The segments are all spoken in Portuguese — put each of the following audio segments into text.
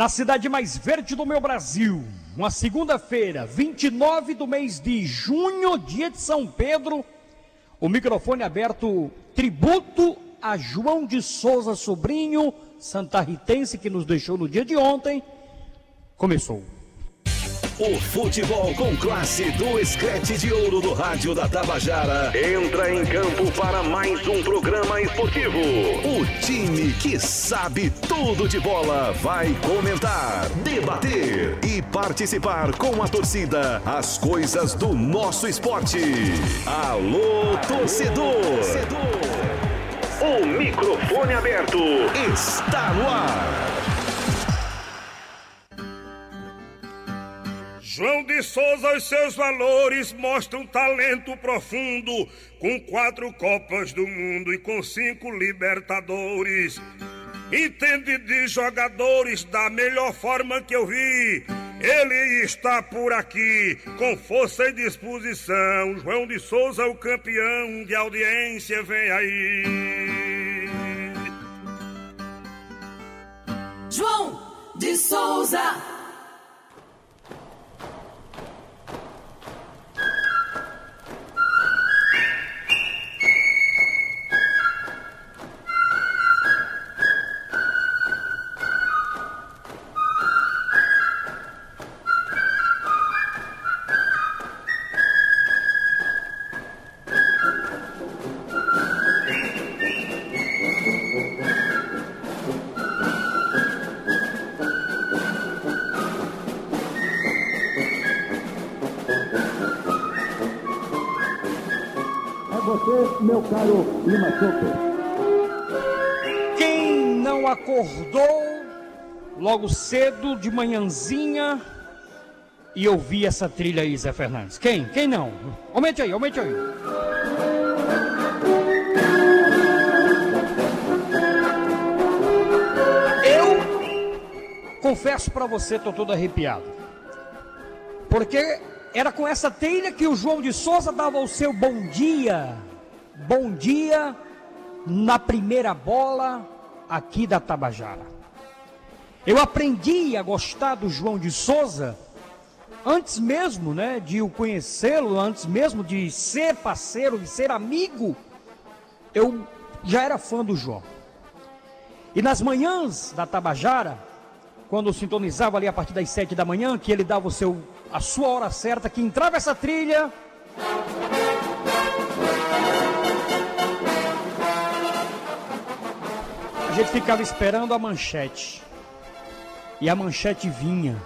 na cidade mais verde do meu Brasil, uma segunda-feira, 29 do mês de junho, dia de São Pedro, o microfone aberto, tributo a João de Souza Sobrinho, santarritense que nos deixou no dia de ontem, começou. O futebol com classe do Escrete de Ouro do Rádio da Tabajara entra em campo para mais um programa esportivo. O time que sabe tudo de bola vai comentar, debater e participar com a torcida as coisas do nosso esporte. Alô, torcedor! O microfone aberto está no ar. João de Souza, os seus valores mostram talento profundo, com quatro Copas do Mundo e com cinco Libertadores. Entende de jogadores da melhor forma que eu vi. Ele está por aqui, com força e disposição. João de Souza, o campeão de audiência, vem aí. João de Souza. Logo cedo de manhãzinha e ouvir essa trilha aí, Zé Fernandes? Quem? Quem não? Aumente aí, aumente aí. Eu confesso para você, tô todo arrepiado. Porque era com essa trilha que o João de Souza dava o seu bom dia bom dia na primeira bola aqui da Tabajara. Eu aprendi a gostar do João de Souza antes mesmo, né, de o conhecê-lo, antes mesmo de ser parceiro, de ser amigo. Eu já era fã do João. E nas manhãs da Tabajara, quando eu sintonizava ali a partir das sete da manhã, que ele dava o seu, a sua hora certa, que entrava essa trilha. A gente ficava esperando a manchete. E a manchete vinha.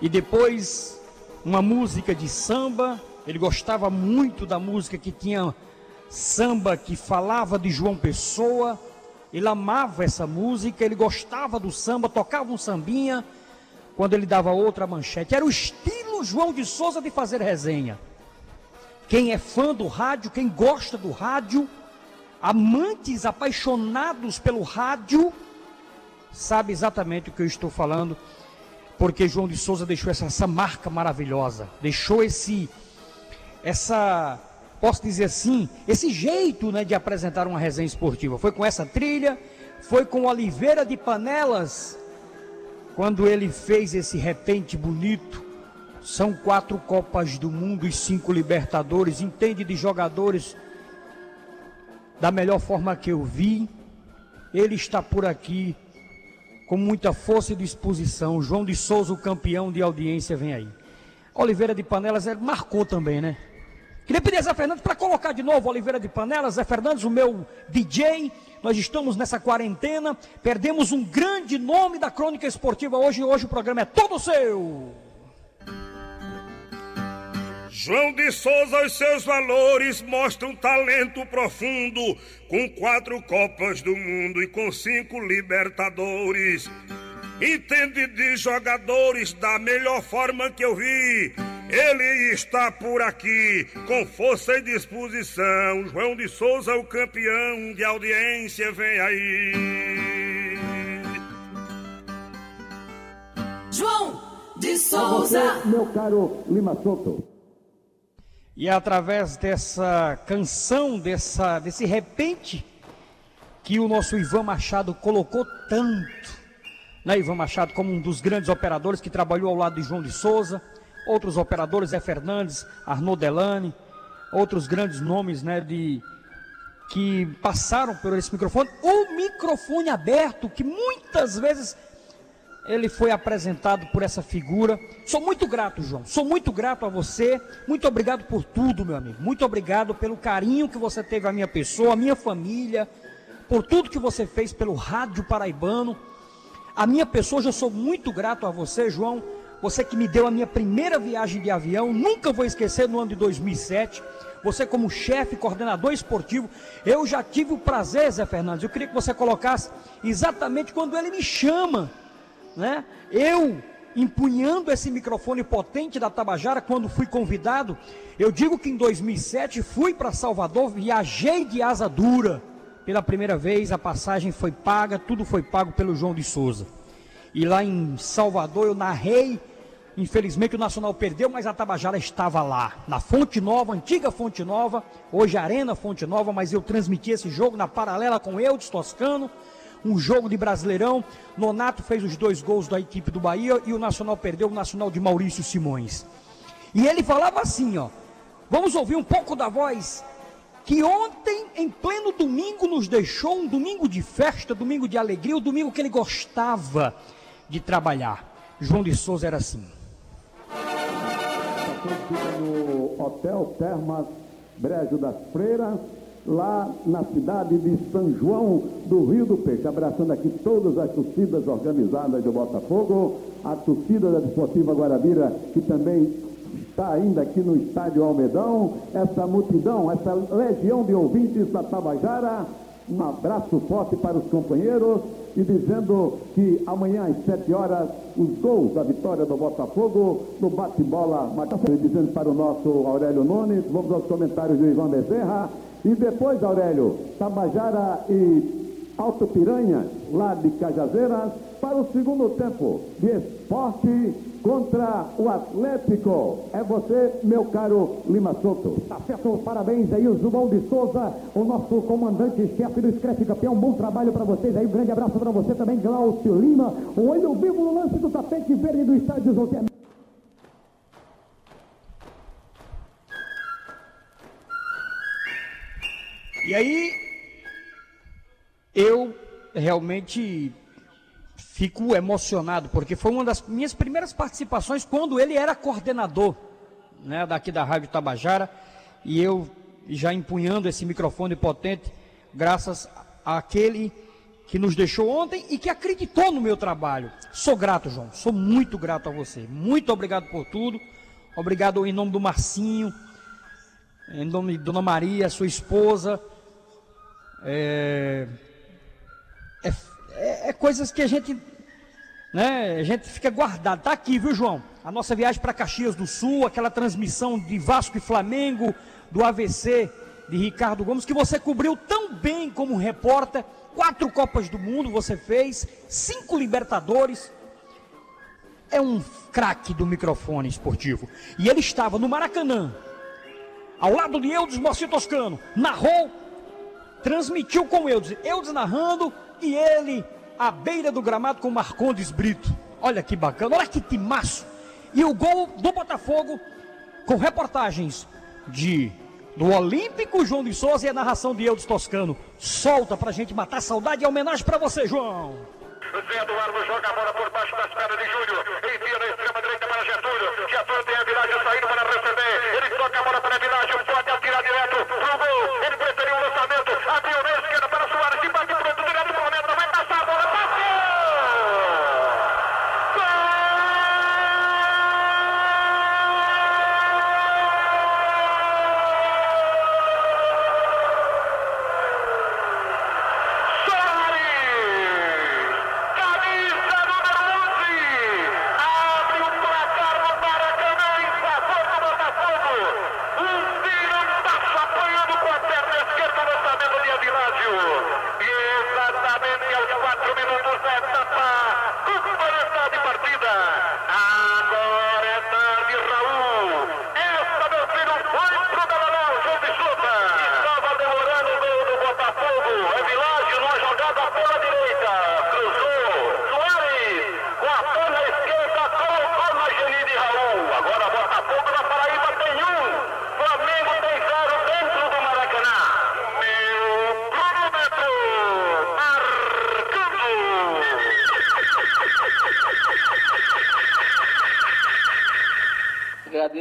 E depois uma música de samba. Ele gostava muito da música que tinha samba que falava de João Pessoa. Ele amava essa música, ele gostava do samba, tocava um sambinha quando ele dava outra manchete. Era o estilo João de Souza de fazer resenha. Quem é fã do rádio, quem gosta do rádio, amantes apaixonados pelo rádio, sabe exatamente o que eu estou falando, porque João de Souza deixou essa, essa marca maravilhosa, deixou esse, essa, posso dizer assim, esse jeito né, de apresentar uma resenha esportiva. Foi com essa trilha, foi com Oliveira de Panelas, quando ele fez esse repente bonito. São quatro Copas do Mundo e cinco Libertadores, entende de jogadores da melhor forma que eu vi. Ele está por aqui com muita força e disposição. João de Souza, o campeão de audiência, vem aí. Oliveira de Panelas ele marcou também, né? Queria pedir a Zé Fernandes para colocar de novo Oliveira de Panelas. Zé Fernandes, o meu DJ. Nós estamos nessa quarentena. Perdemos um grande nome da crônica esportiva hoje. Hoje o programa é todo seu. João de Souza, os seus valores mostram talento profundo, com quatro Copas do Mundo e com cinco Libertadores. Entende de jogadores da melhor forma que eu vi. Ele está por aqui, com força e disposição. João de Souza, o campeão de audiência, vem aí. João de Souza. Meu caro Lima Soto. E é através dessa canção, dessa, desse repente, que o nosso Ivan Machado colocou tanto né, Ivan Machado como um dos grandes operadores que trabalhou ao lado de João de Souza, outros operadores, Zé Fernandes, Arnaud Delane, outros grandes nomes né, de, que passaram por esse microfone. O microfone aberto, que muitas vezes ele foi apresentado por essa figura. Sou muito grato, João. Sou muito grato a você. Muito obrigado por tudo, meu amigo. Muito obrigado pelo carinho que você teve à minha pessoa, à minha família, por tudo que você fez pelo rádio paraibano. A minha pessoa, eu sou muito grato a você, João. Você que me deu a minha primeira viagem de avião, nunca vou esquecer no ano de 2007. Você como chefe, coordenador esportivo, eu já tive o prazer, Zé Fernandes. Eu queria que você colocasse exatamente quando ele me chama né? Eu empunhando esse microfone potente da Tabajara quando fui convidado, eu digo que em 2007 fui para Salvador, viajei de asa dura. Pela primeira vez a passagem foi paga, tudo foi pago pelo João de Souza. E lá em Salvador eu narrei, infelizmente o Nacional perdeu, mas a Tabajara estava lá, na Fonte Nova, antiga Fonte Nova, hoje Arena Fonte Nova, mas eu transmiti esse jogo na paralela com Eudes Toscano, um jogo de Brasileirão. Nonato fez os dois gols da equipe do Bahia e o Nacional perdeu o Nacional de Maurício Simões. E ele falava assim, ó. Vamos ouvir um pouco da voz que ontem, em pleno domingo, nos deixou um domingo de festa, domingo de alegria, o domingo que ele gostava de trabalhar. João de Souza era assim. No Hotel Termas Brejo das Freiras, lá na cidade de São João do Rio do Peixe, abraçando aqui todas as torcidas organizadas do Botafogo, a torcida da Desportiva Guarabira, que também está ainda aqui no estádio Almedão, essa multidão, essa legião de ouvintes da Tabajara, um abraço forte para os companheiros. E dizendo que amanhã às 7 horas os gols da vitória do Botafogo no bate-bola, dizendo para o nosso Aurélio Nunes, vamos aos comentários do Ivan Bezerra, e depois, Aurélio, Tabajara e Alto Piranha, lá de Cajazeiras, para o segundo tempo de esporte contra o Atlético. É você, meu caro Lima Souto. Tá certo, parabéns aí, o Zubal de Souza, o nosso comandante-chefe do Screte Campeão. Bom trabalho para vocês aí, um grande abraço para você também, Glaucio Lima. O olho vivo no lance do tapete verde do estádio José. E aí, eu realmente fico emocionado, porque foi uma das minhas primeiras participações quando ele era coordenador né, daqui da Rádio Tabajara, e eu já empunhando esse microfone potente, graças àquele que nos deixou ontem e que acreditou no meu trabalho. Sou grato, João, sou muito grato a você. Muito obrigado por tudo. Obrigado em nome do Marcinho, em nome de Dona Maria, sua esposa é, é, é, é, coisas que a gente, né, a gente fica guardado. Tá aqui, viu, João? A nossa viagem para Caxias do Sul, aquela transmissão de Vasco e Flamengo, do AVC de Ricardo Gomes, que você cobriu tão bem como repórter. Quatro Copas do Mundo você fez, cinco Libertadores. É um craque do microfone esportivo. E ele estava no Maracanã, ao lado de Eudes Moacir Toscano, narrou transmitiu com Eudes, Eudes narrando e ele à beira do gramado com Marcondes Brito. Olha que bacana, olha que timaço. E o gol do Botafogo com reportagens de do Olímpico João de Souza e a narração de Eudes Toscano. Solta pra gente matar saudade e homenagem para você, João. Zé Eduardo joga a bola por baixo das pernas de Júnior. Envia na extrema direita para Getúlio. Getúlio tem a saindo para receber. Ele toca a bola para a atirar direto pro gol. Ele preferiu o lançamento. Abriu na esquerda para Soares. Que bate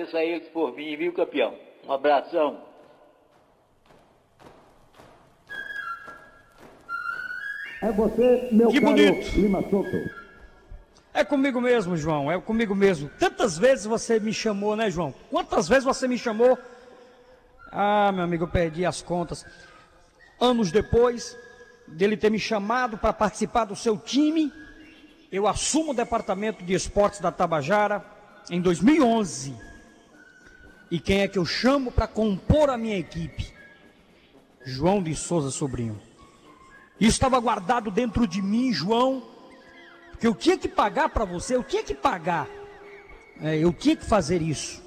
agradeço a eles por mim, viu, campeão? Um abração. É você, meu Que caro bonito. Lima Souto. É comigo mesmo, João, é comigo mesmo. Tantas vezes você me chamou, né, João? Quantas vezes você me chamou? Ah, meu amigo, eu perdi as contas. Anos depois dele ter me chamado para participar do seu time, eu assumo o departamento de esportes da Tabajara em 2011. E quem é que eu chamo para compor a minha equipe? João de Souza Sobrinho. Isso estava guardado dentro de mim, João, porque eu tinha que pagar para você, eu tinha que pagar. É, eu tinha que fazer isso.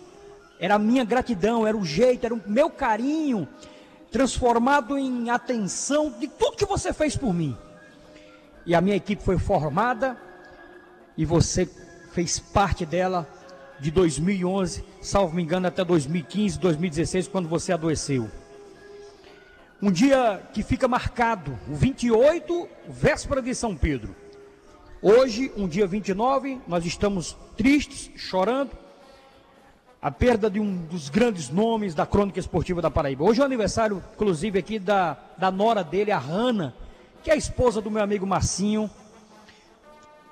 Era a minha gratidão, era o jeito, era o meu carinho transformado em atenção de tudo que você fez por mim. E a minha equipe foi formada e você fez parte dela de 2011, salvo me engano, até 2015, 2016, quando você adoeceu. Um dia que fica marcado, o 28, véspera de São Pedro. Hoje, um dia 29, nós estamos tristes, chorando, a perda de um dos grandes nomes da crônica esportiva da Paraíba. Hoje é o aniversário, inclusive, aqui da, da nora dele, a Hanna, que é a esposa do meu amigo Marcinho.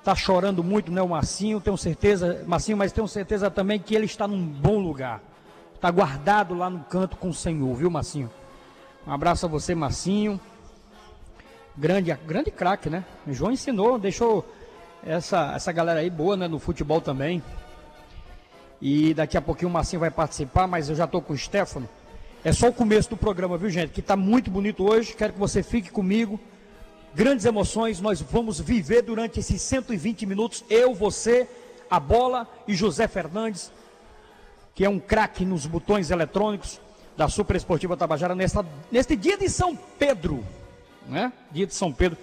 Está chorando muito, né, o Marcinho? Tenho certeza, Marcinho, mas tenho certeza também que ele está num bom lugar. Está guardado lá no canto com o Senhor, viu, Marcinho? Um abraço a você, Marcinho. Grande, grande craque, né? O João ensinou, deixou essa, essa galera aí boa, né, no futebol também. E daqui a pouquinho o Marcinho vai participar, mas eu já estou com o Stefano. É só o começo do programa, viu, gente? Que está muito bonito hoje. Quero que você fique comigo. Grandes emoções nós vamos viver durante esses 120 minutos. Eu, você, a bola e José Fernandes, que é um craque nos botões eletrônicos da Super Esportiva Tabajara nesta, neste dia de São Pedro, né? Dia de São Pedro.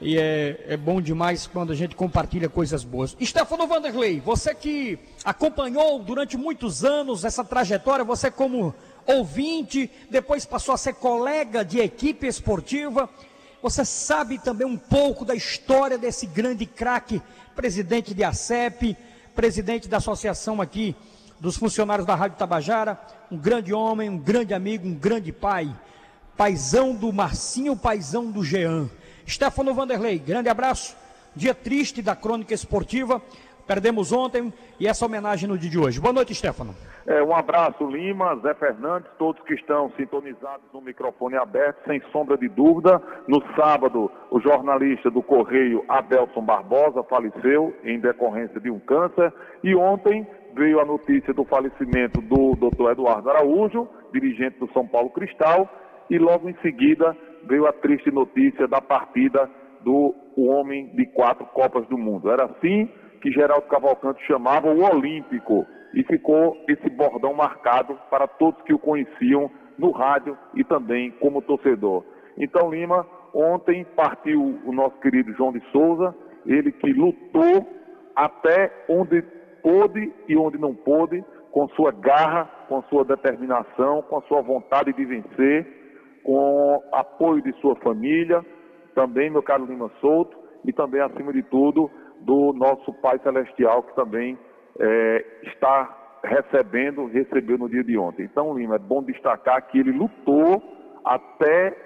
E é, é bom demais quando a gente compartilha coisas boas. Stefano Vanderlei, você que acompanhou durante muitos anos essa trajetória, você como ouvinte, depois passou a ser colega de equipe esportiva, você sabe também um pouco da história desse grande craque, presidente de ACEP, presidente da associação aqui dos funcionários da Rádio Tabajara, um grande homem, um grande amigo, um grande pai, paizão do Marcinho, paizão do Jean. Stefano Vanderlei, grande abraço. Dia triste da crônica esportiva. Perdemos ontem e essa homenagem no dia de hoje. Boa noite, Stefano. É, um abraço, Lima, Zé Fernandes, todos que estão sintonizados no microfone aberto, sem sombra de dúvida. No sábado, o jornalista do Correio, Adelson Barbosa, faleceu em decorrência de um câncer. E ontem veio a notícia do falecimento do Dr. Eduardo Araújo, dirigente do São Paulo Cristal. E logo em seguida veio a triste notícia da partida do homem de quatro Copas do Mundo. Era assim que Geraldo Cavalcante chamava o Olímpico e ficou esse bordão marcado para todos que o conheciam no rádio e também como torcedor. Então, Lima, ontem partiu o nosso querido João de Souza, ele que lutou até onde pôde e onde não pôde, com sua garra, com sua determinação, com a sua vontade de vencer, com apoio de sua família, também meu caro Lima Souto, e também, acima de tudo, do nosso Pai Celestial, que também é, está recebendo, recebeu no dia de ontem. Então, Lima, é bom destacar que ele lutou até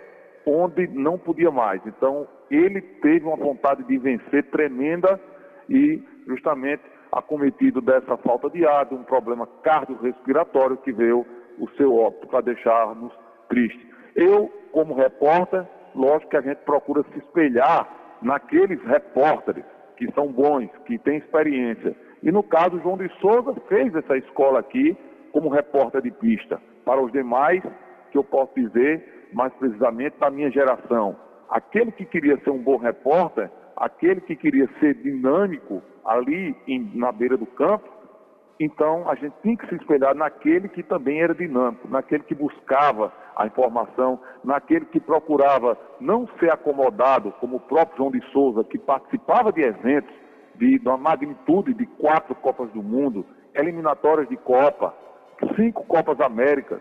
onde não podia mais. Então, ele teve uma vontade de vencer tremenda e, justamente, acometido dessa falta de ar, de um problema cardiorrespiratório que veio o seu óbito para deixar-nos tristes. Eu, como repórter, lógico que a gente procura se espelhar naqueles repórteres que são bons, que têm experiência. E no caso, João de Souza fez essa escola aqui como repórter de pista. Para os demais, que eu posso dizer, mais precisamente da minha geração, aquele que queria ser um bom repórter, aquele que queria ser dinâmico ali em, na beira do campo, então a gente tinha que se espelhar naquele que também era dinâmico, naquele que buscava a informação, naquele que procurava não ser acomodado, como o próprio João de Souza, que participava de eventos de, de uma magnitude de quatro Copas do Mundo, eliminatórias de Copa, cinco Copas Américas,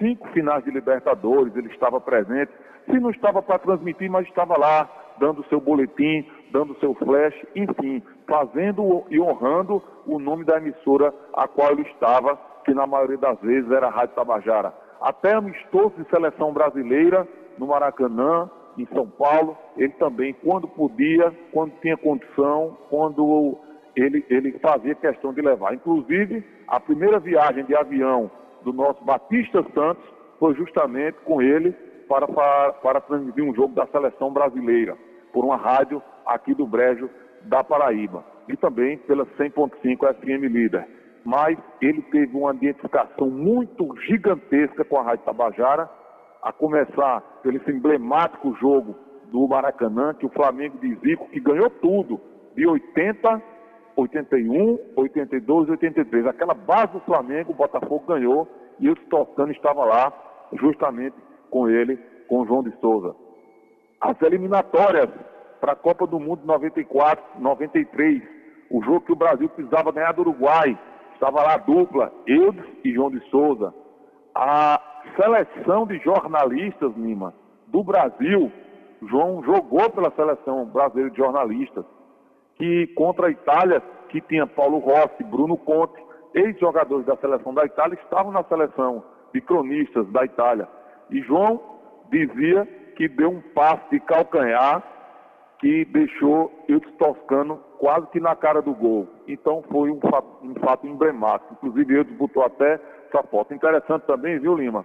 cinco finais de Libertadores, ele estava presente. Se não estava para transmitir, mas estava lá, dando seu boletim, dando seu flash, enfim, fazendo e honrando o nome da emissora a qual ele estava, que na maioria das vezes era a Rádio Tabajara. Até amistoso de seleção brasileira no Maracanã, em São Paulo, ele também, quando podia, quando tinha condição, quando ele, ele fazia questão de levar. Inclusive, a primeira viagem de avião do nosso Batista Santos foi justamente com ele para, para, para transmitir um jogo da seleção brasileira, por uma rádio aqui do Brejo da Paraíba. E também pela 100.5 FM Líder. Mas ele teve uma identificação muito gigantesca com a Rádio Tabajara, a começar pelo emblemático jogo do Maracanã, que o Flamengo de Zico, que ganhou tudo, de 80, 81, 82, 83. Aquela base do Flamengo, o Botafogo ganhou, e o Toscano estava lá, justamente com ele, com o João de Souza. As eliminatórias para a Copa do Mundo 94, 93, o jogo que o Brasil precisava ganhar do Uruguai, estava lá a dupla, Eudes e João de Souza. A seleção de jornalistas, Lima, do Brasil, João jogou pela seleção brasileira de jornalistas, que contra a Itália, que tinha Paulo Rossi, Bruno Conte, ex-jogadores da seleção da Itália, estavam na seleção de cronistas da Itália. E João dizia que deu um passe de calcanhar que deixou Eudes Toscano quase que na cara do gol. Então foi um fato, um fato emblemático. Inclusive Eudes botou até essa foto. Interessante também, viu, Lima?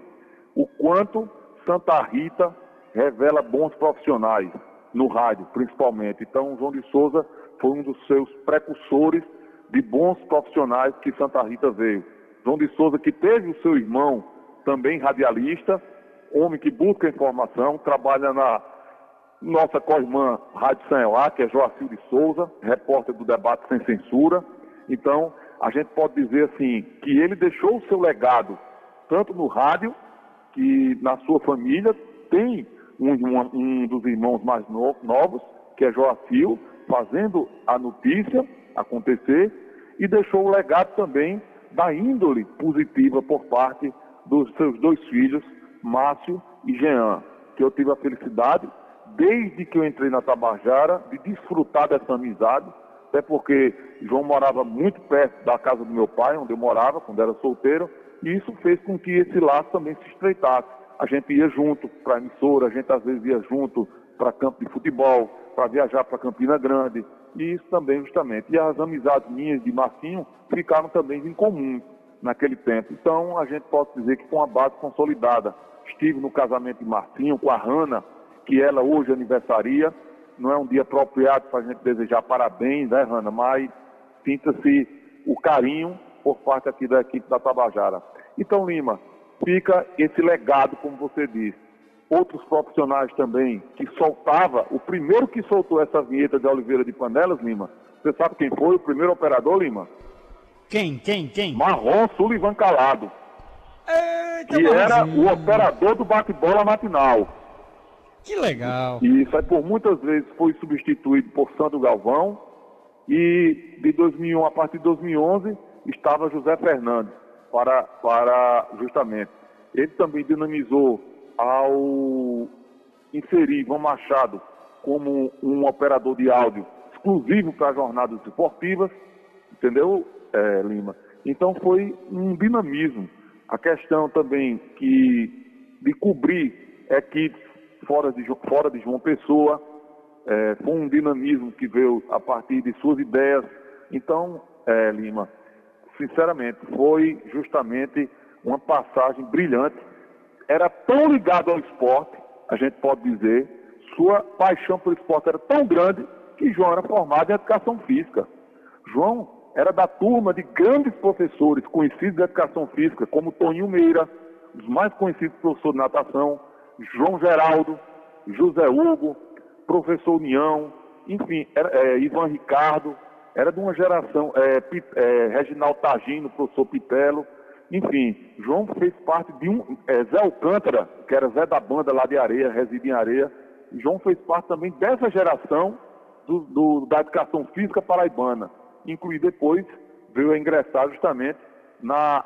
O quanto Santa Rita revela bons profissionais no rádio, principalmente. Então, João de Souza foi um dos seus precursores de bons profissionais que Santa Rita veio. João de Souza, que teve o seu irmão também radialista, homem que busca informação, trabalha na nossa co-irmã Rádio Sanelá, que é Joacil de Souza, repórter do debate sem censura. Então, a gente pode dizer assim, que ele deixou o seu legado, tanto no rádio, que na sua família tem um, um, um dos irmãos mais no, novos, que é Joacil, fazendo a notícia acontecer, e deixou o legado também da índole positiva por parte dos seus dois filhos, Márcio e Jean, que eu tive a felicidade, desde que eu entrei na Tabajara, de desfrutar dessa amizade, até porque João morava muito perto da casa do meu pai, onde eu morava, quando era solteiro, e isso fez com que esse laço também se estreitasse. A gente ia junto para a emissora, a gente às vezes ia junto para campo de futebol, para viajar para Campina Grande, e isso também justamente. E as amizades minhas de Marcinho ficaram também em comum naquele tempo. Então, a gente pode dizer que foi uma base consolidada. Estive no casamento de Marcinho com a Hanna, que ela hoje aniversaria. Não é um dia apropriado para a gente desejar parabéns, né, Hanna? Mas sinta-se o carinho por parte aqui da equipe da Tabajara. Então, Lima, fica esse legado, como você disse. Outros profissionais também que soltava, o primeiro que soltou essa vinheta de Oliveira de Panelas, Lima, você sabe quem foi o primeiro operador, Lima? Quem, quem, quem? Marrom Sullivan Calado. Eita, que era o operador do bate-bola matinal. Que legal. E aí por muitas vezes foi substituído por Sandro Galvão. E de 2001, a partir de 2011, estava José Fernandes para, para justamente. Ele também dinamizou ao inserir Ivan Machado como um operador de áudio exclusivo para jornadas esportivas, entendeu? é, Lima. Então foi um dinamismo. A questão também que de cobrir equipes fora de, fora de João Pessoa, é, um dinamismo que veio a partir de suas ideias. Então, é, Lima, sinceramente, foi justamente uma passagem brilhante. Era tão ligado ao esporte, a gente pode dizer, sua paixão pelo esporte era tão grande que João era formado em educação física. João era da turma de grandes professores conhecidos da educação física, como Toninho Meira, os mais conhecidos professores de natação, João Geraldo, José Hugo, professor União, enfim, era, é, Ivan Ricardo, era de uma geração, é, é, Reginaldo Tagino, professor Pitelo, enfim, João fez parte de um, é, Zé Alcântara, que era Zé da banda lá de Areia, reside em Areia, João fez parte também dessa geração do, do, da educação física paraibana incluir depois, veio a ingressar justamente na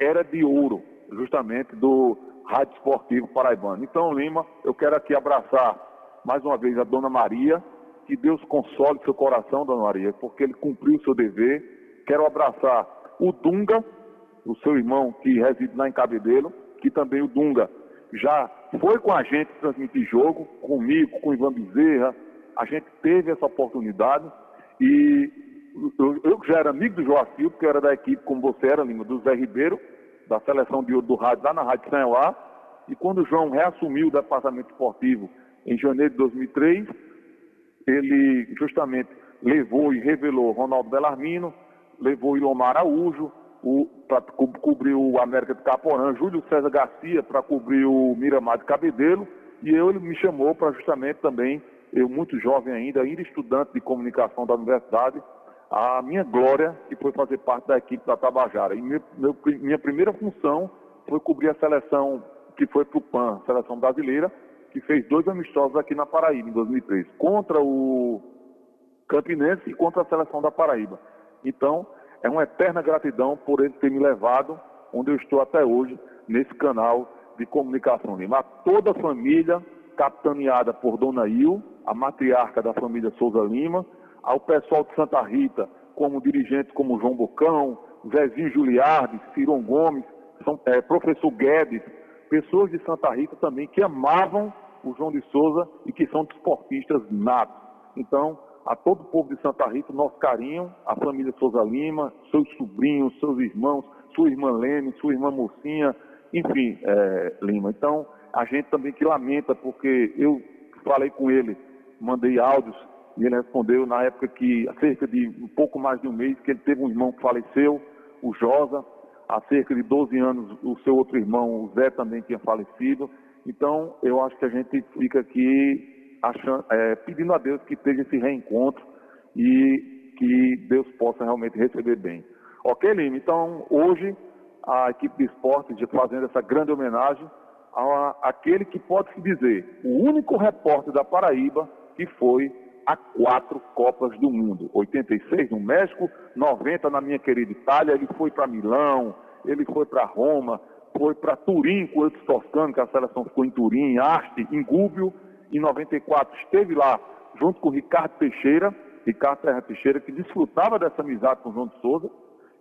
era de ouro, justamente do Rádio Esportivo Paraibano. Então, Lima, eu quero aqui abraçar mais uma vez a Dona Maria, que Deus console seu coração, Dona Maria, porque ele cumpriu o seu dever. Quero abraçar o Dunga, o seu irmão que reside lá em Cabedelo, que também o Dunga já foi com a gente transmitir jogo, comigo, com o Ivan Bezerra. A gente teve essa oportunidade e eu, eu já era amigo do Joacil, porque eu era da equipe, como você era, Lima, do Zé Ribeiro, da seleção de ouro do rádio, lá na Rádio Sanhoá. E quando o João reassumiu o departamento esportivo em janeiro de 2003, ele justamente levou e revelou Ronaldo Bellarmino, levou Ilomar Araújo, para co cobrir o América de Caporã, Júlio César Garcia para cobrir o Miramar de Cabedelo, e eu, ele me chamou para justamente também, eu muito jovem ainda, ainda estudante de comunicação da universidade, a minha glória, que foi fazer parte da equipe da Tabajara. E minha primeira função foi cobrir a seleção que foi para o PAN, seleção brasileira, que fez dois amistosos aqui na Paraíba, em 2003, contra o Campinense e contra a seleção da Paraíba. Então, é uma eterna gratidão por ele ter me levado onde eu estou até hoje, nesse canal de comunicação Lima. A toda a família, capitaneada por Dona Il, a matriarca da família Souza Lima, ao pessoal de Santa Rita, como dirigentes como João Bocão, Zezinho Juliardi, Ciron Gomes, são, é, professor Guedes, pessoas de Santa Rita também que amavam o João de Souza e que são desportistas natos. Então, a todo o povo de Santa Rita, nosso carinho, a família Souza Lima, seus sobrinhos, seus irmãos, sua irmã Lene, sua irmã Mocinha, enfim, é, Lima. Então, a gente também que lamenta, porque eu falei com ele, mandei áudios, e ele respondeu na época que, há cerca de um pouco mais de um mês, que ele teve um irmão que faleceu, o Josa, há cerca de 12 anos o seu outro irmão, o Zé, também tinha falecido. Então, eu acho que a gente fica aqui achando, é, pedindo a Deus que esteja esse reencontro e que Deus possa realmente receber bem. Ok, Lima? Então, hoje, a equipe de esporte fazendo essa grande homenagem a aquele que pode se dizer o único repórter da Paraíba que foi a quatro Copas do Mundo. 86 no México, 90 na minha querida Itália, ele foi para Milão, ele foi para Roma, foi para Turim com o Toscano, que a seleção ficou em Turim, Arte, em Gúbio, em 94 esteve lá junto com o Ricardo Teixeira, Ricardo Terra Teixeira, que desfrutava dessa amizade com o João de Souza,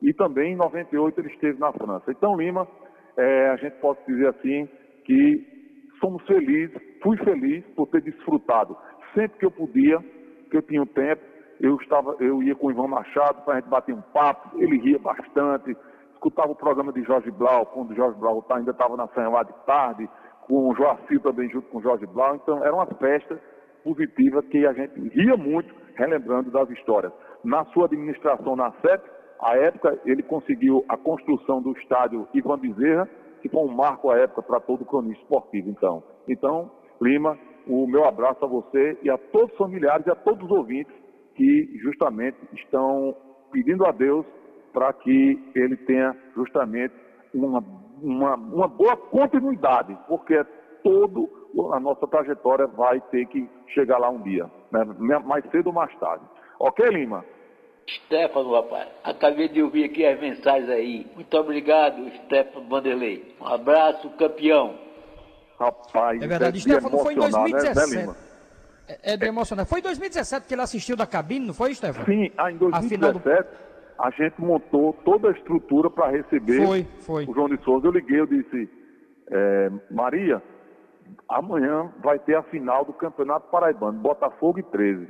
e também em 98 ele esteve na França. Então, Lima, é, a gente pode dizer assim que somos felizes, fui feliz por ter desfrutado. Sempre que eu podia, que eu tinha o tempo, eu, estava, eu ia com o Ivan Machado para a gente bater um papo, ele ria bastante, escutava o programa de Jorge Blau, quando o Jorge Blau ainda estava na Sanha de tarde, com o Joacir também junto com o Jorge Blau. Então era uma festa positiva que a gente ria muito relembrando das histórias. Na sua administração na CEP, à época ele conseguiu a construção do estádio Ivan Bezerra, que foi um marco à época para todo o cronista esportivo. Então, então Lima, o meu abraço a você e a todos os familiares e a todos os ouvintes que justamente estão pedindo a Deus para que ele tenha justamente uma uma, uma boa continuidade, porque todo a nossa trajetória vai ter que chegar lá um dia, né? mais cedo ou mais tarde. Ok, Lima? Stefano, rapaz, acabei de ouvir aqui as mensagens aí. Muito obrigado, Stefano Vanderlei. Um abraço, campeão. Rapaz, é verdade. Stefano foi em 2017. Né, é, é de emocionar. Foi em 2017 que ele assistiu da cabine, não foi, Stefano? Sim, ah, em 2017 a gente montou toda a estrutura para receber foi, foi. o João de Souza. Eu liguei, eu disse, é, Maria, amanhã vai ter a final do Campeonato Paraibano, Botafogo e 13.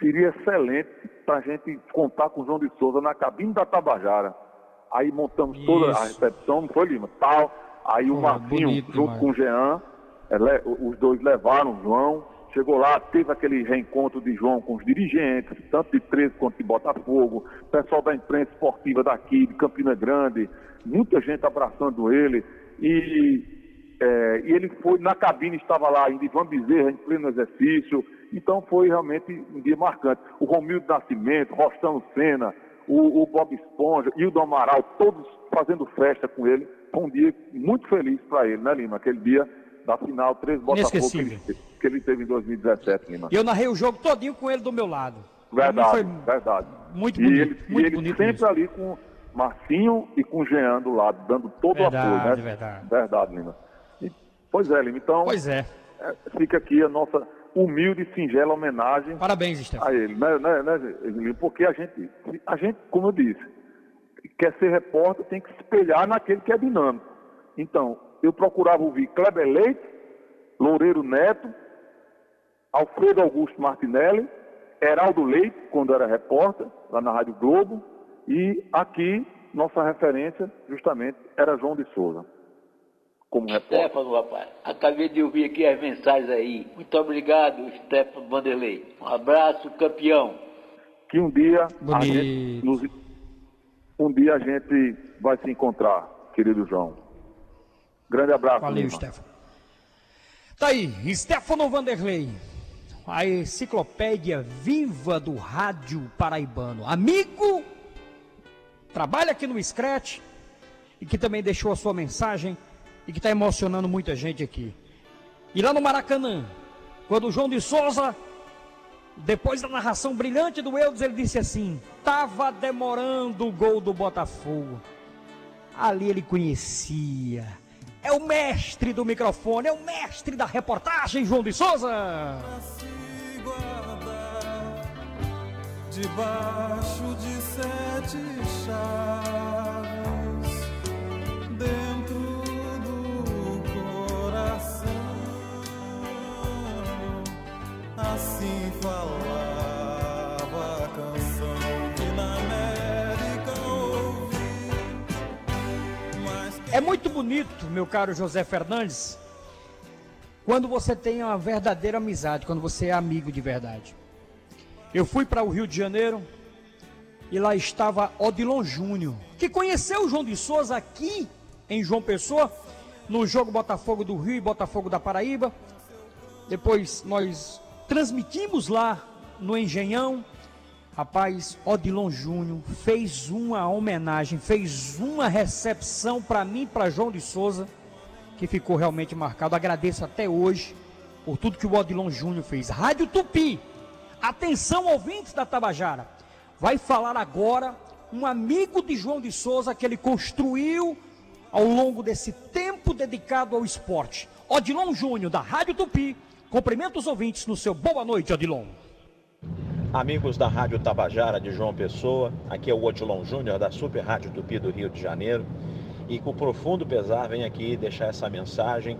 Seria excelente para a gente contar com o João de Souza na cabine da Tabajara. Aí montamos Isso. toda a recepção, não foi, Lima? Tal. Aí o Marcinho, bonito, junto com o Jean, é, os dois levaram o João Chegou lá, teve aquele reencontro de João com os dirigentes, tanto de 13 quanto de Botafogo, pessoal da imprensa esportiva daqui, de Campina Grande, muita gente abraçando ele. E, é, e ele foi, na cabine estava lá ainda Ivan Bezerra em pleno exercício. Então foi realmente um dia marcante. O Romildo Nascimento, Rostão Senna, o, o Bob Esponja e o Amaral, todos fazendo festa com ele. Foi um dia muito feliz para ele, né, Lima? Aquele dia da final 13 Botafogo que ele, que ele, teve em 2017, Lima. Eu narrei o jogo todinho com ele do meu lado. Verdade, verdade. Muito bonito. E ele, muito e ele bonito sempre mesmo. ali com Marcinho e com Jean do lado, dando todo verdade, o apoio, né? Verdade, verdade. Lima. E, pois é, Lima. Então, pois é. é. Fica aqui a nossa, humilde e singela homenagem Parabéns, Stefano. a ele, né, né, né, porque a gente, a gente, como eu disse, quer ser repórter, tem que se espelhar naquele que é dinâmico. Então, eu procurava ouvir Kleber Leite, Loureiro Neto, Alfredo Augusto Martinelli, Heraldo Leite, quando era repórter, lá na Rádio Globo, e aqui, nossa referência, justamente, era João de Souza, como repórter. Stefano, rapaz, acabei de ouvir aqui as mensagens aí. Muito obrigado, Stefano Vanderlei. Um abraço, campeão. Que um dia, a Bonito. gente nos- um dia a gente vai se encontrar, querido João. Grande abraço, Valeu. Stefano. Tá aí, Stefano Vanderlei, a enciclopédia viva do rádio paraibano. Amigo, trabalha aqui no Scratch e que também deixou a sua mensagem e que está emocionando muita gente aqui. E lá no Maracanã, quando o João de Souza, depois da narração brilhante do Eudes, ele disse assim: tava demorando o gol do Botafogo. Ali ele conhecia. É o mestre do microfone, é o mestre da reportagem, João de Souza. debaixo de sete chaves falava a canção que na América ouvi. É muito bonito, meu caro José Fernandes, quando você tem uma verdadeira amizade, quando você é amigo de verdade. Eu fui para o Rio de Janeiro e lá estava Odilon Júnior, que conheceu o João de Souza aqui em João Pessoa, no jogo Botafogo do Rio e Botafogo da Paraíba. Depois nós transmitimos lá no Engenhão. Rapaz, Odilon Júnior fez uma homenagem, fez uma recepção para mim, para João de Souza, que ficou realmente marcado. Agradeço até hoje por tudo que o Odilon Júnior fez. Rádio Tupi, atenção ouvintes da Tabajara, vai falar agora um amigo de João de Souza que ele construiu ao longo desse tempo dedicado ao esporte. Odilon Júnior, da Rádio Tupi, cumprimenta os ouvintes no seu Boa Noite, Odilon. Amigos da Rádio Tabajara de João Pessoa, aqui é o Odilon Júnior da Super Rádio Tupi do Rio de Janeiro e com profundo pesar venho aqui deixar essa mensagem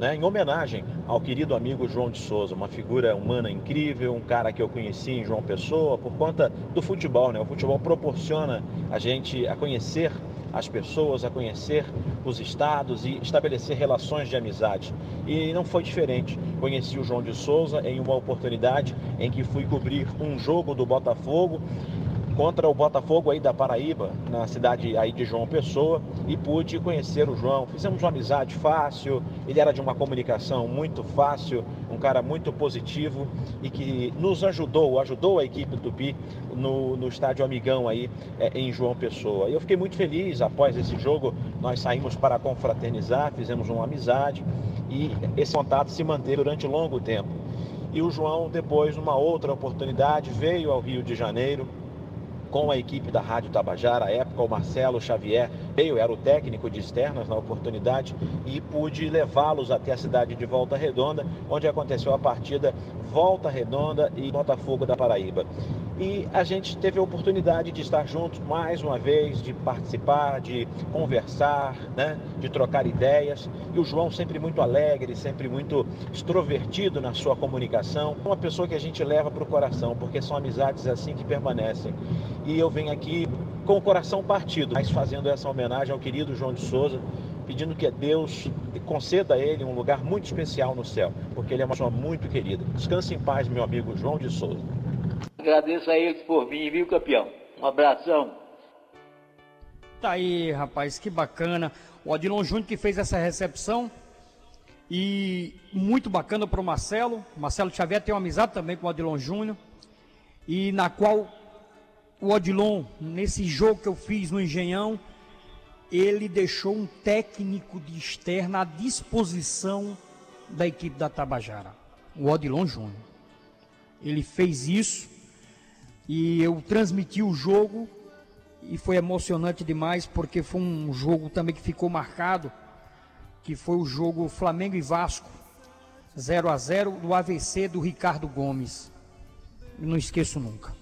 né, em homenagem ao querido amigo João de Souza, uma figura humana incrível, um cara que eu conheci em João Pessoa por conta do futebol. Né? O futebol proporciona a gente a conhecer as pessoas, a conhecer os estados e estabelecer relações de amizade. E não foi diferente. Conheci o João de Souza em uma oportunidade em que fui cobrir um jogo do Botafogo contra o Botafogo aí da Paraíba, na cidade aí de João Pessoa, e pude conhecer o João. Fizemos uma amizade fácil, ele era de uma comunicação muito fácil, um cara muito positivo e que nos ajudou, ajudou a equipe do Tupi no, no estádio Amigão aí é, em João Pessoa. Eu fiquei muito feliz após esse jogo, nós saímos para confraternizar, fizemos uma amizade e esse contato se manteve durante longo tempo. E o João, depois, numa outra oportunidade, veio ao Rio de Janeiro, com a equipe da Rádio Tabajara, à época o Marcelo Xavier veio, era o técnico de externas na oportunidade e pude levá-los até a cidade de Volta Redonda, onde aconteceu a partida Volta Redonda e Botafogo da Paraíba. E a gente teve a oportunidade de estar juntos mais uma vez, de participar, de conversar, né? de trocar ideias. E o João sempre muito alegre, sempre muito extrovertido na sua comunicação. Uma pessoa que a gente leva para o coração, porque são amizades assim que permanecem. E eu venho aqui com o coração partido, mas fazendo essa homenagem ao querido João de Souza, pedindo que Deus conceda a ele um lugar muito especial no céu, porque ele é uma pessoa muito querida. Descanse em paz, meu amigo João de Souza. Agradeço a eles por vir, viu, campeão? Um abração. Tá aí, rapaz, que bacana. O Odilon Júnior que fez essa recepção. E muito bacana para o Marcelo. Marcelo Xavier tem uma amizade também com o Odilon Júnior. E na qual o Odilon, nesse jogo que eu fiz no Engenhão, ele deixou um técnico de externa à disposição da equipe da Tabajara, o Odilon Júnior. Ele fez isso e eu transmiti o jogo e foi emocionante demais porque foi um jogo também que ficou marcado, que foi o jogo Flamengo e Vasco 0 a 0 do AVC do Ricardo Gomes. Não esqueço nunca.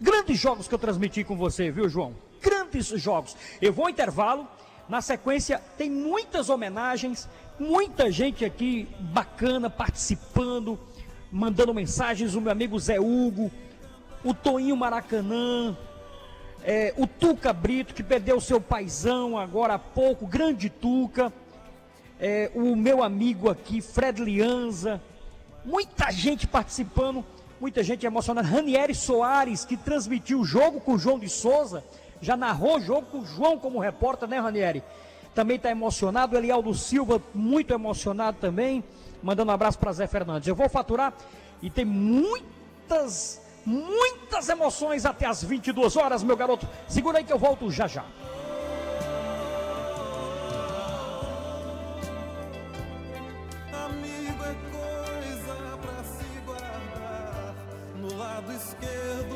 Grandes jogos que eu transmiti com você, viu, João? Grandes jogos. Eu vou ao intervalo. Na sequência, tem muitas homenagens, muita gente aqui bacana participando, mandando mensagens. O meu amigo Zé Hugo, o Toinho Maracanã, é, o Tuca Brito, que perdeu seu paizão agora há pouco, grande Tuca. É, o meu amigo aqui, Fred Lianza. Muita gente participando, muita gente emocionada. Ranieri Soares, que transmitiu o jogo com o João de Souza já narrou o jogo com o João como repórter, né, Ranieri? Também está emocionado. Elialdo Silva, muito emocionado também. Mandando um abraço para Zé Fernandes. Eu vou faturar e tem muitas, muitas emoções até as 22 horas, meu garoto. Segura aí que eu volto já já. Amigo é coisa pra se guardar no lado esquerdo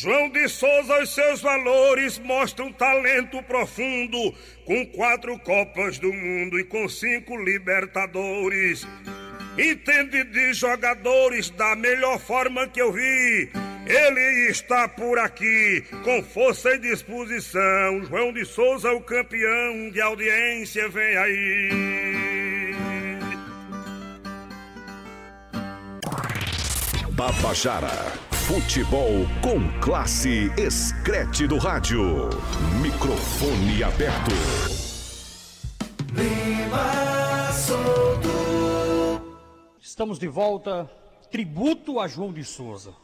João de Souza, os seus valores mostram talento profundo, com quatro Copas do Mundo e com cinco Libertadores. Entende de jogadores da melhor forma que eu vi. Ele está por aqui, com força e disposição. João de Souza, o campeão de audiência, vem aí. Tabajara. Futebol com classe escrete do rádio. Microfone aberto. Lima solto. Estamos de volta. Tributo a João de Souza.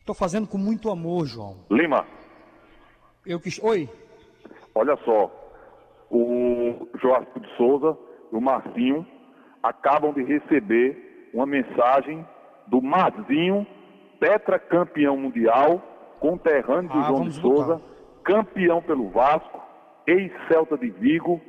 Estou fazendo com muito amor, João. Lima, Eu quis. Oi. olha só. O Joaquim de Souza e o Marcinho acabam de receber uma mensagem do Marzinho, tetracampeão mundial, conterrâneo de Ah, João de Souza, lutar. campeão pelo Vasco, ex-Celta de Vigo,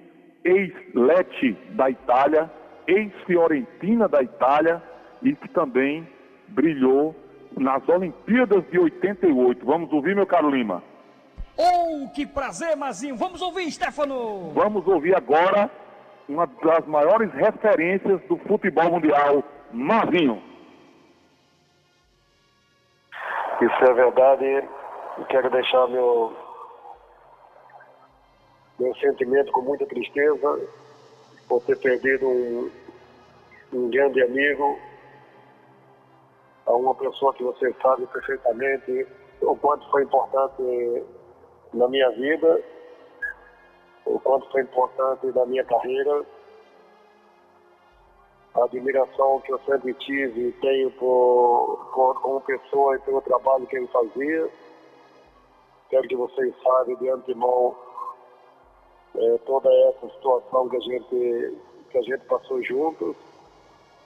ex-Leti da Itália, ex-Fiorentina da Itália e que também brilhou nas Olimpíadas de 88. Vamos ouvir, meu caro Lima? Oh, que prazer, Mazinho. Vamos ouvir, Stefano. Vamos ouvir agora uma das maiores referências do futebol mundial, Marzinho. Isso é verdade. Eu quero deixar meu, meu sentimento com muita tristeza por ter perdido um, um grande amigo, a uma pessoa que você sabe perfeitamente o quanto foi importante na minha vida, o quanto foi importante na minha carreira, a admiração que eu sempre tive e tenho por, por, como pessoa e pelo trabalho que ele fazia. Quero que vocês saibam de antemão eh, toda essa situação que a gente, que a gente passou juntos,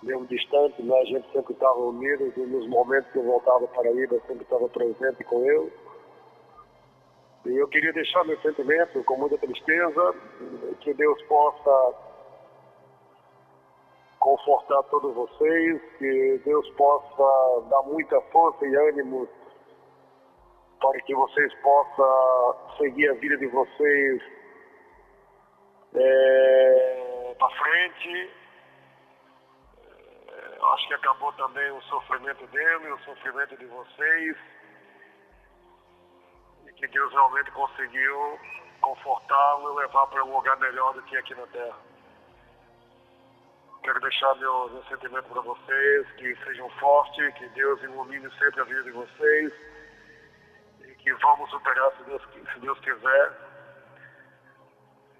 mesmo distante, né? a gente sempre estava unidos e nos momentos que eu voltava para Paraíba, eu sempre estava presente com ele. E eu queria deixar meu sentimento com muita tristeza, que Deus possa confortar todos vocês, que Deus possa dar muita força e ânimo para que vocês possam seguir a vida de vocês é, para frente. É, acho que acabou também o sofrimento dele, o sofrimento de vocês. E que Deus realmente conseguiu confortá-lo e levar para um lugar melhor do que aqui na Terra. Quero deixar meu, meu sentimento para vocês, que sejam fortes, que Deus ilumine sempre a vida de vocês e que vamos superar, se Deus, se Deus quiser,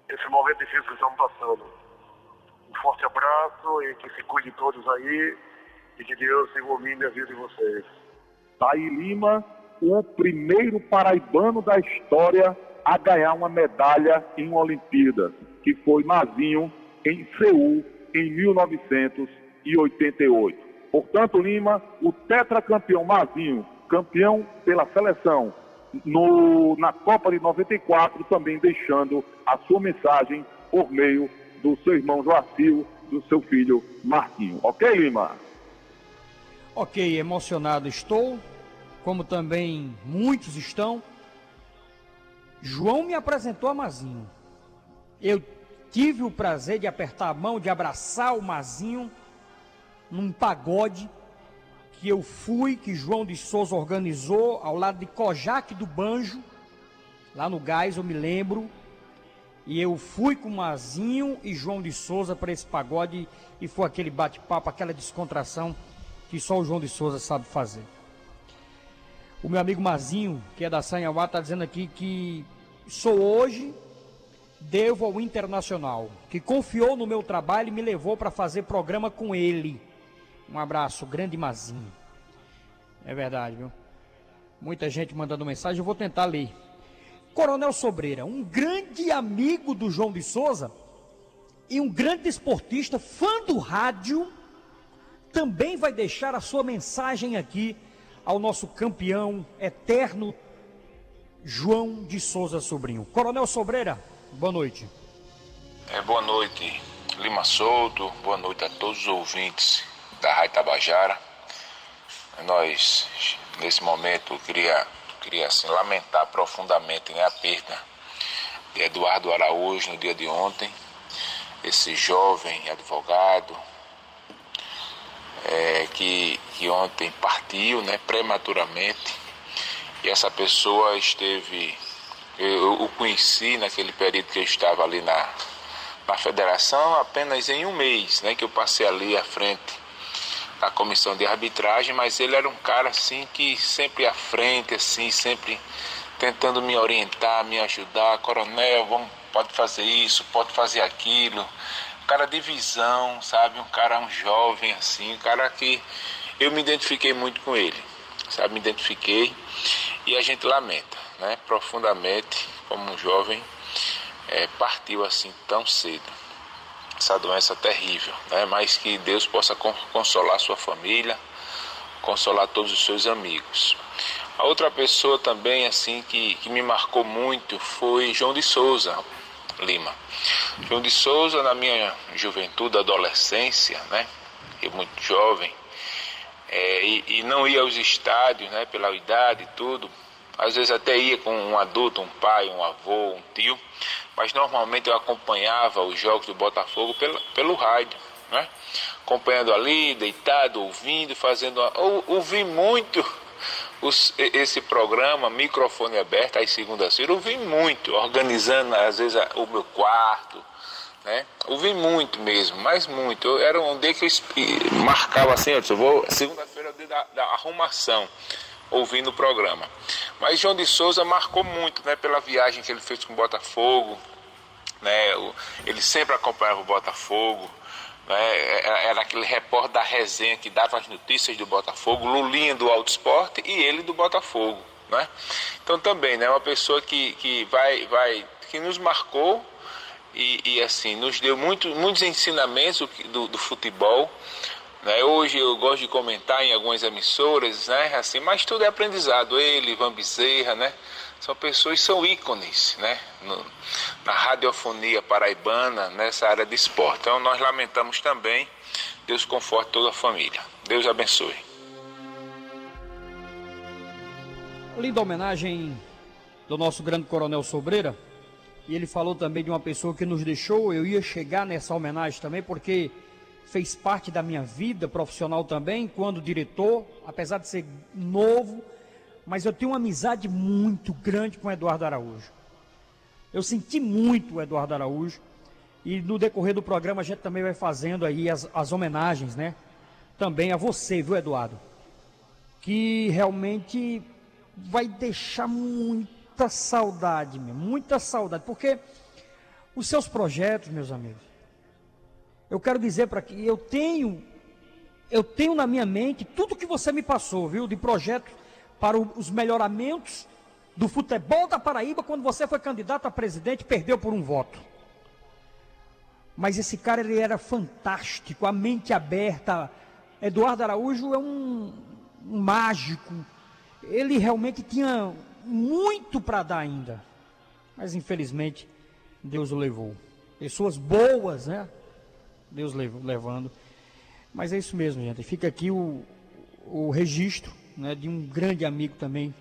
esse momento difícil que estamos passando. Um forte abraço e que se cuide todos aí e que Deus ilumine a vida de vocês. Taí Lima, o primeiro paraibano da história a ganhar uma medalha em uma Olimpíada, que foi Mazinho em Seul, em 1988. Portanto, Lima, o tetracampeão Mazinho, campeão pela seleção no, na Copa de 94, também deixando a sua mensagem por meio do seu irmão Joacil, do seu filho Marquinho. Ok, Lima? Ok, emocionado estou, como também muitos estão. João me apresentou a Mazinho. Eu tive o prazer de apertar a mão, de abraçar o Mazinho num pagode que eu fui, que João de Souza organizou ao lado de Kojak do Banjo, lá no Gás, eu me lembro. E eu fui com Mazinho e João de Souza para esse pagode e foi aquele bate-papo, aquela descontração que só o João de Souza sabe fazer. O meu amigo Mazinho, que é da Sanhauá, está dizendo aqui que sou hoje devo ao Internacional, que confiou no meu trabalho e me levou para fazer programa com ele. Um abraço, grande Mazinho. É verdade, viu? Muita gente mandando mensagem, eu vou tentar ler. Coronel Sobreira, um grande amigo do João de Souza e um grande esportista, fã do rádio, também vai deixar a sua mensagem aqui ao nosso campeão eterno João de Souza Sobrinho. Coronel Sobreira, boa noite. É, boa noite, Lima Souto, boa noite a todos os ouvintes da Rádio Tabajara. Nós, nesse momento, queria, queria assim, lamentar profundamente né, a perda de Eduardo Araújo no dia de ontem, esse jovem advogado é, que, que ontem partiu né, prematuramente. E essa pessoa esteve, eu o conheci naquele período que eu estava ali na, na federação apenas em um mês, né, que eu passei ali à frente da comissão de arbitragem, mas ele era um cara assim que sempre à frente, assim, sempre tentando me orientar, me ajudar, coronel, vamos, pode fazer isso, pode fazer aquilo. Um cara de visão, sabe? Um cara, um jovem assim, um cara que eu me identifiquei muito com ele, sabe? Me identifiquei e a gente lamenta, né? Profundamente, como um jovem é, partiu assim tão cedo essa doença terrível, né? mas que Deus possa consolar sua família, consolar todos os seus amigos. A outra pessoa também assim que, que me marcou muito foi João de Souza Lima. João de Souza na minha juventude, adolescência, né? Eu muito jovem, é, e, e, não ia aos estádios, né? Pela idade e tudo. Às vezes até ia com um adulto, um pai, um avô, um tio mas normalmente eu acompanhava os jogos do Botafogo pelo, pelo rádio, né? acompanhando ali, deitado, ouvindo, fazendo. Ou, ouvi muito os, esse programa, microfone aberto, às segundas-feiras, ouvi muito, organizando às vezes o meu quarto. Né? Ouvi muito mesmo, mas muito. Eu, era um dia que eu marcava assim, eu vou. Segunda-feira é o dia da, da arrumação ouvindo o programa. Mas João de Souza marcou muito, né, pela viagem que ele fez com o Botafogo, né, ele sempre acompanhava o Botafogo, né, era aquele repórter da resenha que dava as notícias do Botafogo, Lulinha do Alto Esporte e ele do Botafogo, né? Então também, né, uma pessoa que, que vai, vai, que nos marcou e, e assim, nos deu muito, muitos ensinamentos do, do futebol, né? Hoje eu gosto de comentar em algumas emissoras, né? assim, mas tudo é aprendizado. Ele, Ivan Bezerra, né? são pessoas, são ícones né? No, na radiofonia paraibana, nessa área de esporte. Então nós lamentamos também. Deus conforte toda a família. Deus abençoe. Linda homenagem do nosso grande coronel Sobreira. E ele falou também de uma pessoa que nos deixou. Eu ia chegar nessa homenagem também, porque fez parte da minha vida profissional também, quando diretor, apesar de ser novo, mas eu tenho uma amizade muito grande com o Eduardo Araújo. Eu senti muito o Eduardo Araújo e no decorrer do programa a gente também vai fazendo aí as, as homenagens, né? Também a você, viu, Eduardo? Que realmente vai deixar muita saudade, meu, muita saudade, porque os seus projetos, meus amigos, eu quero dizer para que eu tenho, eu tenho na minha mente tudo que você me passou, viu, de projetos para os melhoramentos do futebol da Paraíba quando você foi candidato a presidente, perdeu por um voto. Mas esse cara ele era fantástico, a mente aberta. Eduardo Araújo é um, um mágico. Ele realmente tinha muito para dar ainda. Mas infelizmente Deus o levou. Pessoas boas, né? Deus levando. Mas é isso mesmo, gente. Fica aqui o, o registro né, de um grande amigo também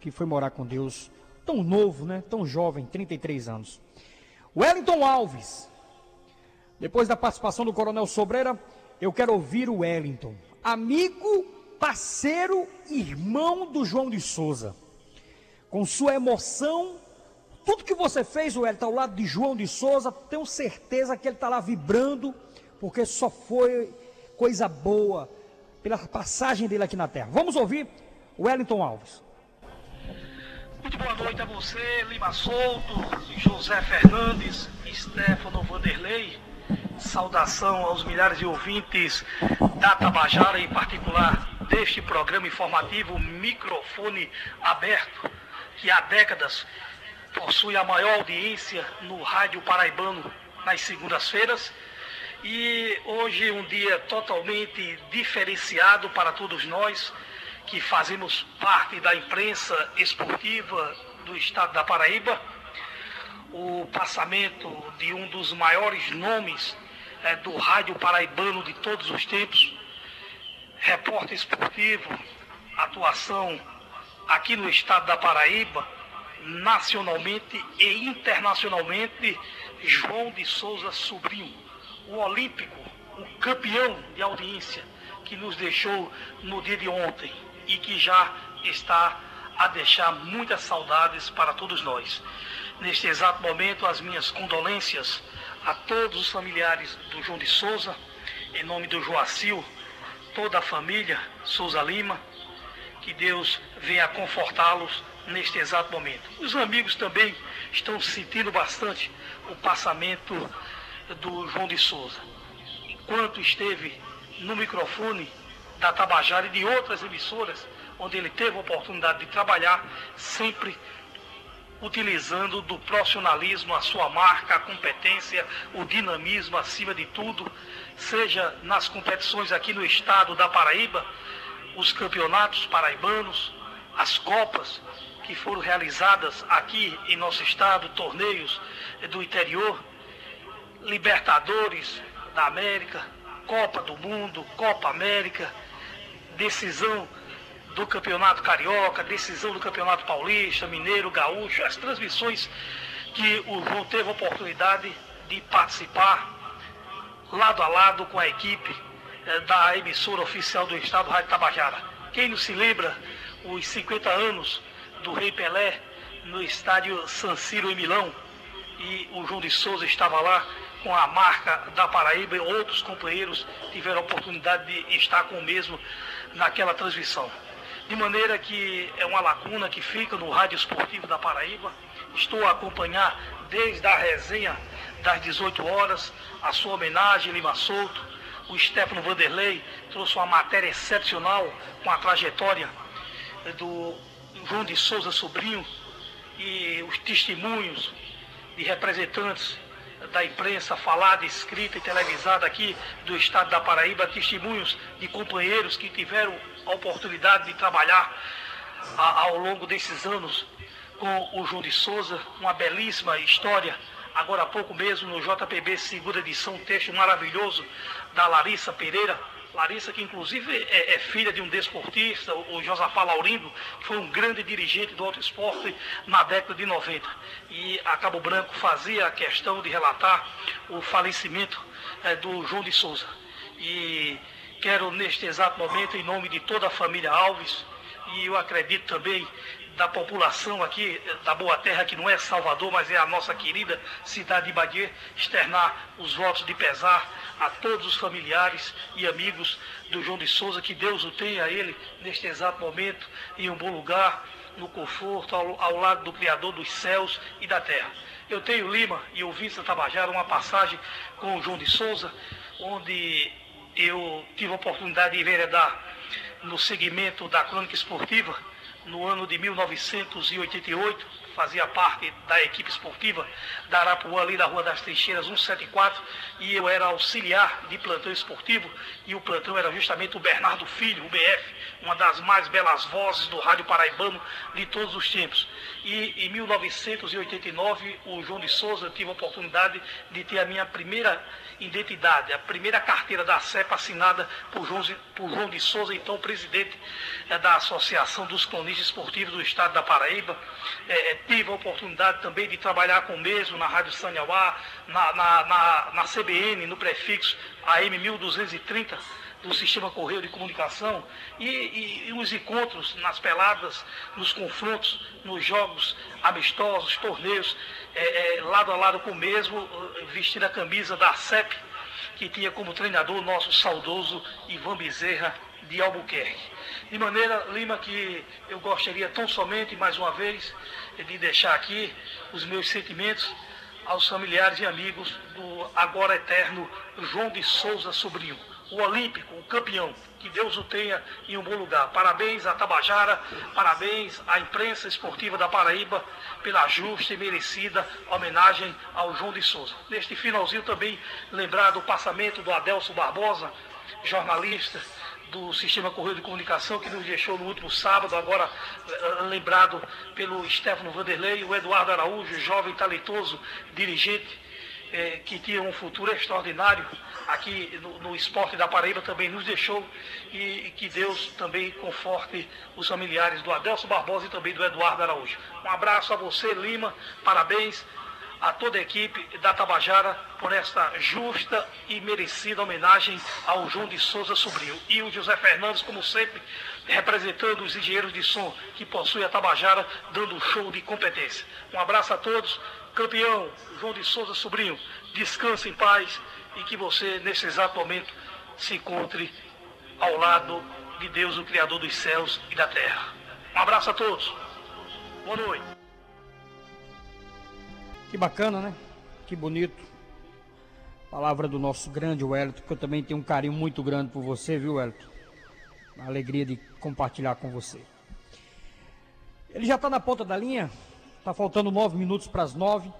que foi morar com Deus, tão novo, né? Tão jovem, 33 anos. Wellington Alves. Depois da participação do Coronel Sobreira, eu quero ouvir o Wellington, amigo, parceiro, irmão do João de Souza. Com sua emoção, tudo que você fez, Wellington, ao lado de João de Souza, tenho certeza que ele está lá vibrando, porque só foi coisa boa pela passagem dele aqui na Terra. Vamos ouvir Wellington Alves. Muito boa noite a você, Lima Souto, José Fernandes, Stefano Vanderlei. Saudação aos milhares de ouvintes da Tabajara, em particular deste programa informativo Microfone Aberto, que há décadas possui a maior audiência no rádio paraibano nas segundas-feiras. E hoje um dia totalmente diferenciado para todos nós que fazemos parte da imprensa esportiva do estado da Paraíba. O passamento de um dos maiores nomes é, do rádio paraibano de todos os tempos, repórter esportivo, atuação aqui no estado da Paraíba, nacionalmente e internacionalmente, João de Souza Sobrinho, o olímpico, o campeão de audiência que nos deixou no dia de ontem e que já está a deixar muitas saudades para todos nós. Neste exato momento, as minhas condolências a todos os familiares do João de Souza, em nome do Joacil, toda a família Souza Lima, que Deus venha confortá-los neste exato momento. Os amigos também estão sentindo bastante o passamento do João de Souza. Enquanto esteve no microfone da Tabajara e de outras emissoras, onde ele teve a oportunidade de trabalhar, sempre utilizando do profissionalismo a sua marca, a competência, o dinamismo acima de tudo, seja nas competições aqui no estado da Paraíba, os campeonatos paraibanos, as copas que foram realizadas aqui em nosso estado, torneios do interior, Libertadores da América, Copa do Mundo, Copa América, decisão do Campeonato Carioca, decisão do Campeonato Paulista, Mineiro, Gaúcho, as transmissões que o João teve a oportunidade de participar lado a lado com a equipe eh, da emissora oficial do Estado, Rádio Tabajara. Quem não se lembra os 50 anos do Rei Pelé no estádio San Siro em Milão e o João de Souza estava lá com a marca da Paraíba e outros companheiros tiveram a oportunidade de estar com o mesmo naquela transmissão. De maneira que é uma lacuna que fica no Rádio Esportivo da Paraíba. Estou a acompanhar desde a resenha das 18 horas, a sua homenagem, Lima Souto. O Stefano Vanderlei trouxe uma matéria excepcional com a trajetória do João de Souza Sobrinho e os testemunhos de representantes da imprensa falada, escrita e televisada aqui do estado da Paraíba, testemunhos de companheiros que tiveram a oportunidade de trabalhar a, ao longo desses anos com o João de Souza, uma belíssima história. Agora há pouco mesmo no JPB, segunda edição, um texto maravilhoso da Larissa Pereira, Larissa, que inclusive é, é, filha de um desportista, o Josafá Laurindo, que foi um grande dirigente do Alto Esporte na década de 90. E a Cabo Branco fazia a questão de relatar o falecimento é, do João de Souza. E quero, neste exato momento, em nome de toda a família Alves, e eu acredito também da população aqui da Boa Terra, que não é Salvador, mas é a nossa querida cidade de Baguê, externar os votos de pesar a todos os familiares e amigos do João de Souza, que Deus o tenha a ele neste exato momento em um bom lugar, no conforto, ao, ao lado do Criador dos céus e da terra. Eu tenho Lima e ouvi Santa Tabajara uma passagem com o João de Souza, onde eu tive a oportunidade de enveredar no segmento da crônica esportiva no ano de 1988 fazia parte da equipe esportiva da Arapuã, ali da Rua das Trincheiras 174, e eu era auxiliar de plantão esportivo, e o plantão era justamente o Bernardo Filho, o BF, uma das mais belas vozes do rádio paraibano de todos os tempos. E em 1989, o João de Souza tive a oportunidade de ter a minha primeira identidade, a primeira carteira da CEPA assinada por João, por João de Souza, então presidente é, da Associação dos Cronistas Esportivos do Estado da Paraíba. É, tive a oportunidade também de trabalhar com o mesmo na Rádio Sanhauá, na, na, na, na CBN, no prefixo AM 1230 do sistema Correio de Comunicação e, e, e, os encontros nas peladas, nos confrontos, nos jogos amistosos, torneios, é, é, lado a lado com o mesmo, vestir a camisa da CEP, que tinha como treinador o nosso saudoso Ivan Bezerra de Albuquerque. De maneira, Lima, que eu gostaria tão somente, mais uma vez, de deixar aqui os meus sentimentos aos familiares e amigos do agora eterno João de Souza Sobrinho o olímpico, o campeão. Que Deus o tenha em um bom lugar. Parabéns à Tabajara, parabéns à imprensa esportiva da Paraíba pela justa e merecida homenagem ao João de Souza. Neste finalzinho também lembrar do passamento do Adelso Barbosa, jornalista do Sistema Correio de Comunicação, que nos deixou no último sábado, agora eh, lembrado pelo Stefano Vanderlei, o Eduardo Araújo, jovem talentoso dirigente é, que tinha um futuro extraordinário aqui no, no, esporte da Paraíba também nos deixou e, e, que Deus também conforte os familiares do Adelso Barbosa e também do Eduardo Araújo. Um abraço a você, Lima, parabéns a toda a equipe da Tabajara por esta justa e merecida homenagem ao João de Souza Sobrinho. E o José Fernandes, como sempre, representando os engenheiros de som que possuem a Tabajara, dando um show de competência. Um abraço a todos Campeão João de Souza Sobrinho, descanse em paz e que você, nesse exato momento, se encontre ao lado de Deus, o Criador dos céus e da terra. Um abraço a todos. Boa noite. Que bacana, né? Que bonito. Palavra do nosso grande Wellington, que eu também tenho um carinho muito grande por você, viu, Wellington? Alegria de compartilhar com você. Ele já está na ponta da linha? Está faltando nove minutos para as nove.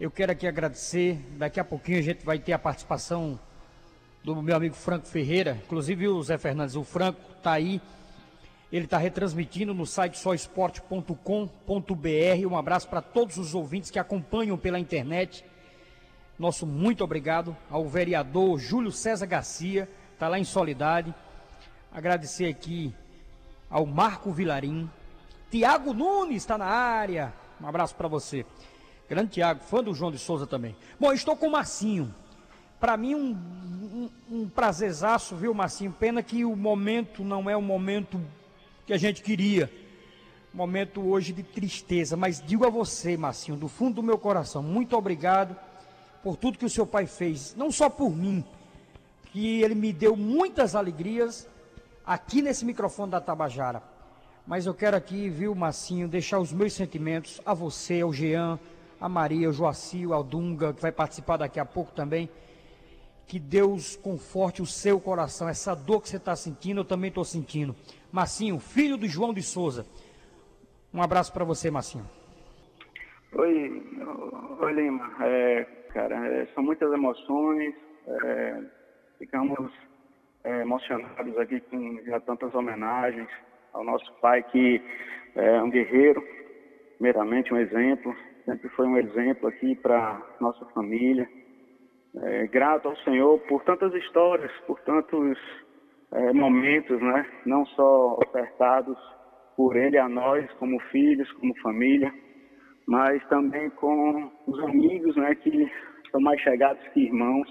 Eu quero aqui agradecer. Daqui a pouquinho a gente vai ter a participação do meu amigo Franco Ferreira. Inclusive o Zé Fernandes, o Franco está aí. Ele está retransmitindo no site soesporte.com.br. Um abraço para todos os ouvintes que acompanham pela internet. Nosso muito obrigado ao vereador Júlio César Garcia, está lá em Solidade. Agradecer aqui ao Marco Vilarim. Tiago Nunes está na área. Um abraço para você. Grande Tiago, fã do João de Souza também. Bom, estou com o Marcinho. Para mim, um, um, um prazerzaço, viu, Marcinho? Pena que o momento não é o momento que a gente queria. Momento hoje de tristeza. Mas digo a você, Marcinho, do fundo do meu coração, muito obrigado por tudo que o seu pai fez. Não só por mim, que ele me deu muitas alegrias aqui nesse microfone da Tabajara mas eu quero aqui, viu, Massinho, deixar os meus sentimentos a você, ao Jean, a Maria, o Joaci, ao Dunga, que vai participar daqui a pouco também. Que Deus conforte o seu coração. Essa dor que você está sentindo, eu também estou sentindo. Massinho, filho do João de Souza. Um abraço para você, Massinho. Oi, oi Lima. É, cara, é, são muitas emoções. É, ficamos é, emocionados aqui com já tantas homenagens ao nosso pai que é um guerreiro, primeiramente um exemplo, sempre foi um exemplo aqui para nossa família. É, grato ao Senhor por tantas histórias, por tantos é, momentos, né? Não só ofertados por Ele a nós, como filhos, como família, mas também com os amigos, né? Que são mais chegados que irmãos.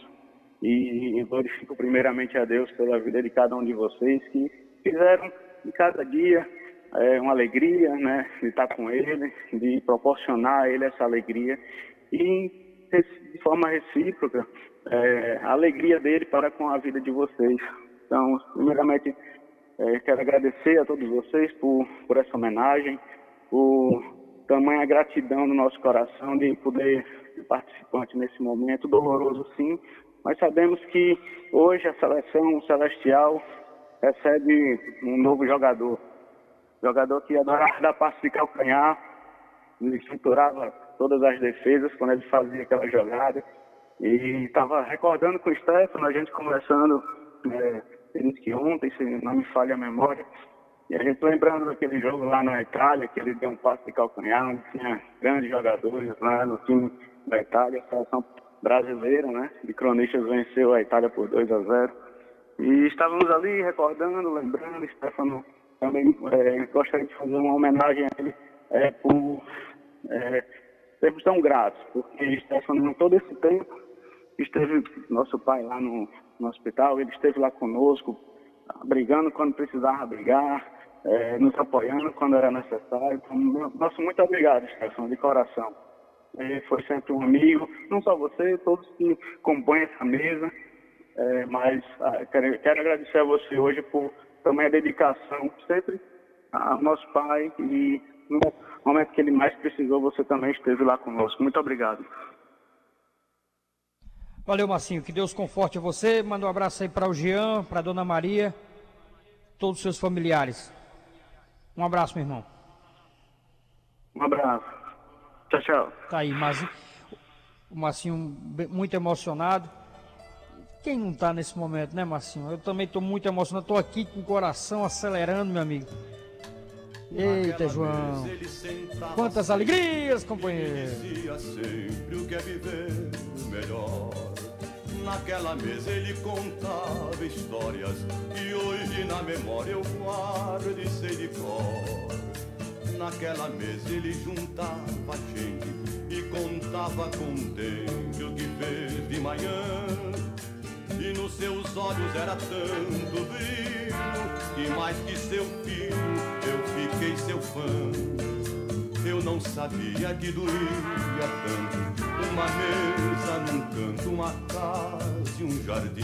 E glorifico primeiramente a Deus pela vida de cada um de vocês que fizeram de cada dia. É uma alegria, né, de estar com ele, de proporcionar a ele essa alegria. E de forma recíproca é, a alegria dele para com a vida de vocês. Então, primeiramente, é, quero agradecer a todos vocês por, por essa homenagem, por tamanha gratidão no nosso coração de poder ser participante nesse momento. Doloroso, sim, mas sabemos que hoje a seleção celestial recebe um novo jogador. Jogador que adora dar passe de calcanhar, ele estruturava todas as defesas quando ele fazia aquela jogada. E estava recordando com o Stefano, a gente conversando, é, que ontem, se não me falha a memória, e a gente lembrando daquele jogo lá na Itália, que ele deu um passe de calcanhar, tinha grandes jogadores lá no time da Itália, a seleção brasileira, né? De cronistas venceu a Itália por 2 a 0. E estávamos ali recordando, lembrando, Stefano também é, gostaria de fazer uma homenagem a ele é, por é, sermos tão gratos, porque Stefano, todo esse tempo, esteve nosso pai lá no, no hospital, ele esteve lá conosco, brigando quando precisava brigar, é, nos apoiando quando era necessário. Então, nosso muito obrigado, Stefano, de coração. Ele foi sempre um amigo, não só você, todos que compõem essa mesa, é, mas ah, quero, quero agradecer a você hoje por também a dedicação sempre ao nosso pai e no momento que ele mais precisou, você também esteve lá conosco. Muito obrigado. Valeu, Marcinho. Que Deus conforte você. Manda um abraço aí para o Jean, para a Dona Maria, todos os seus familiares. Um abraço, meu irmão. Um abraço. Tchau, tchau. Tá aí, mas o Marcinho muito emocionado. Quem não tá nesse momento, né, Marcinho? Eu também tô muito emocionado. Tô aqui com o coração acelerando, meu amigo. Eita, João. Quantas alegrias, companheiro. sempre o que é viver melhor. Naquela mesa ele contava histórias e hoje na memória eu guardo e sei de cor. Naquela mesa ele juntava gente e contava contente o que fez de manhã. E nos seus olhos era tanto brilho que mais que seu filho eu fiquei seu fã. Eu não sabia que doía tanto Uma mesa num canto, uma casa e um jardim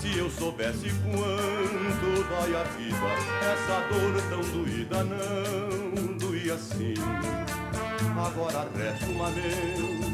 Se eu soubesse quanto dói a vida Essa dor tão doída não doía assim Agora resta uma mesa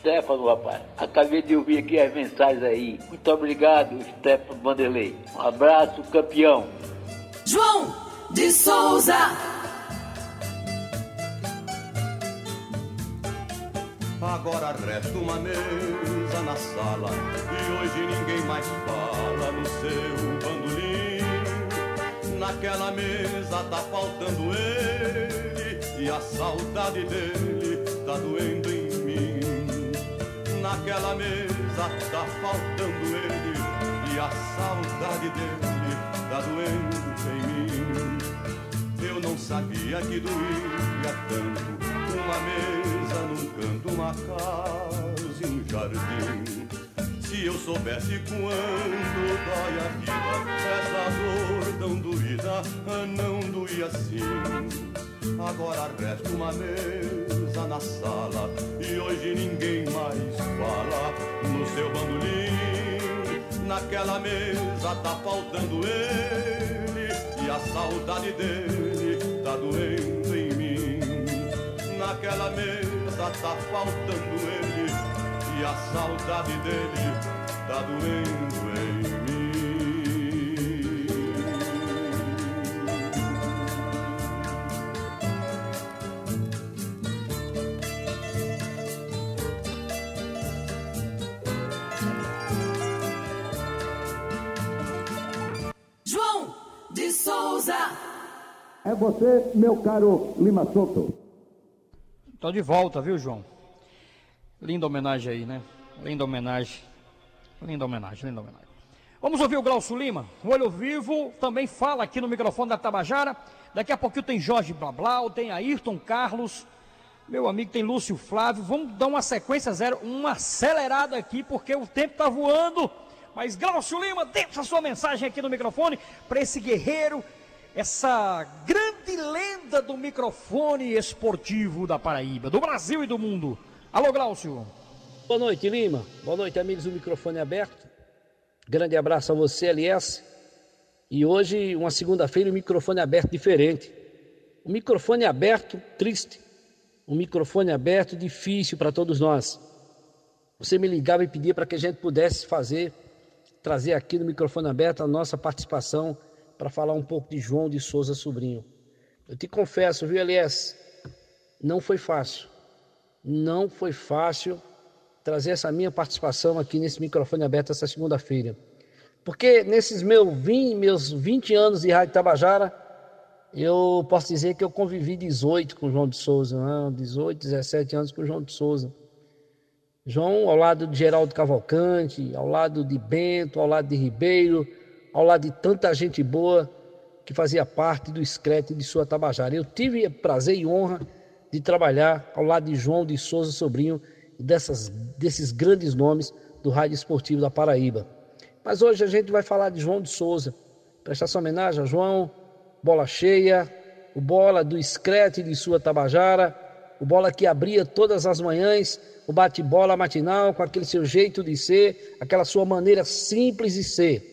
Stefano, rapaz, acabei de ouvir aqui as mensagens aí. Muito obrigado, Stefano Vanderlei. Um abraço, campeão. João de Souza. Agora resta uma mesa na sala E hoje ninguém mais fala no seu bandolim Naquela mesa tá faltando ele E a saudade dele tá doendo em mim Naquela mesa tá faltando ele E a saudade dele tá doendo em mim Eu não sabia que doía tanto uma mesa num canto, uma casa e um jardim. Se eu soubesse quando dói a vida, essa dor tão doída não doía assim. Agora resta uma mesa na sala e hoje ninguém seu bandolim. Naquela mesa tá faltando ele e a saudade dele tá doendo em naquela mesa tá faltando ele e a saudade dele tá doendo em mim. Você, meu caro Lima Soto. Tô de volta, viu, João? Linda homenagem aí, né? Linda homenagem. Linda homenagem, linda homenagem. Vamos ouvir o Glaucio Lima. O Olho Vivo também fala aqui no microfone da Tabajara. Daqui a pouquinho tem Jorge Blablau, tem Ayrton Carlos. Meu amigo tem Lúcio Flávio. Vamos dar uma sequência zero, uma acelerada aqui, porque o tempo está voando. Mas Glaucio Lima, deixa a sua mensagem aqui no microfone para esse guerreiro essa grande lenda do microfone esportivo da Paraíba, do Brasil e do mundo. Alô, Glaucio. Boa noite, Lima. Boa noite, amigos do microfone aberto. Grande abraço a você, LS. E hoje, uma segunda-feira, um microfone aberto diferente. Um microfone aberto triste. Um microfone aberto difícil para todos nós. Você me ligava e pedia para que a gente pudesse fazer, trazer aqui no microfone aberto a nossa participação para falar um pouco de João de Souza Sobrinho. Eu te confesso, viu, LS? Não foi fácil. Não foi fácil trazer essa minha participação aqui nesse microfone aberto essa segunda-feira. Porque nesses meus 20, meus 20 anos de Rádio Tabajara, eu posso dizer que eu convivi 18 com João de Souza, né? 18, 17 anos com João de Souza. João ao lado de Geraldo Cavalcante, ao lado de Bento, ao lado de Ribeiro, ao lado de tanta gente boa que fazia parte do Screte de sua Tabajara. Eu tive prazer e honra de trabalhar ao lado de João de Souza Sobrinho e dessas, desses grandes nomes do rádio esportivo da Paraíba. Mas hoje a gente vai falar de João de Souza, prestar essa homenagem a João, bola cheia, o bola do Screte de sua Tabajara, o bola que abria todas as manhãs, o bate-bola matinal com aquele seu jeito de ser, aquela sua maneira simples de ser.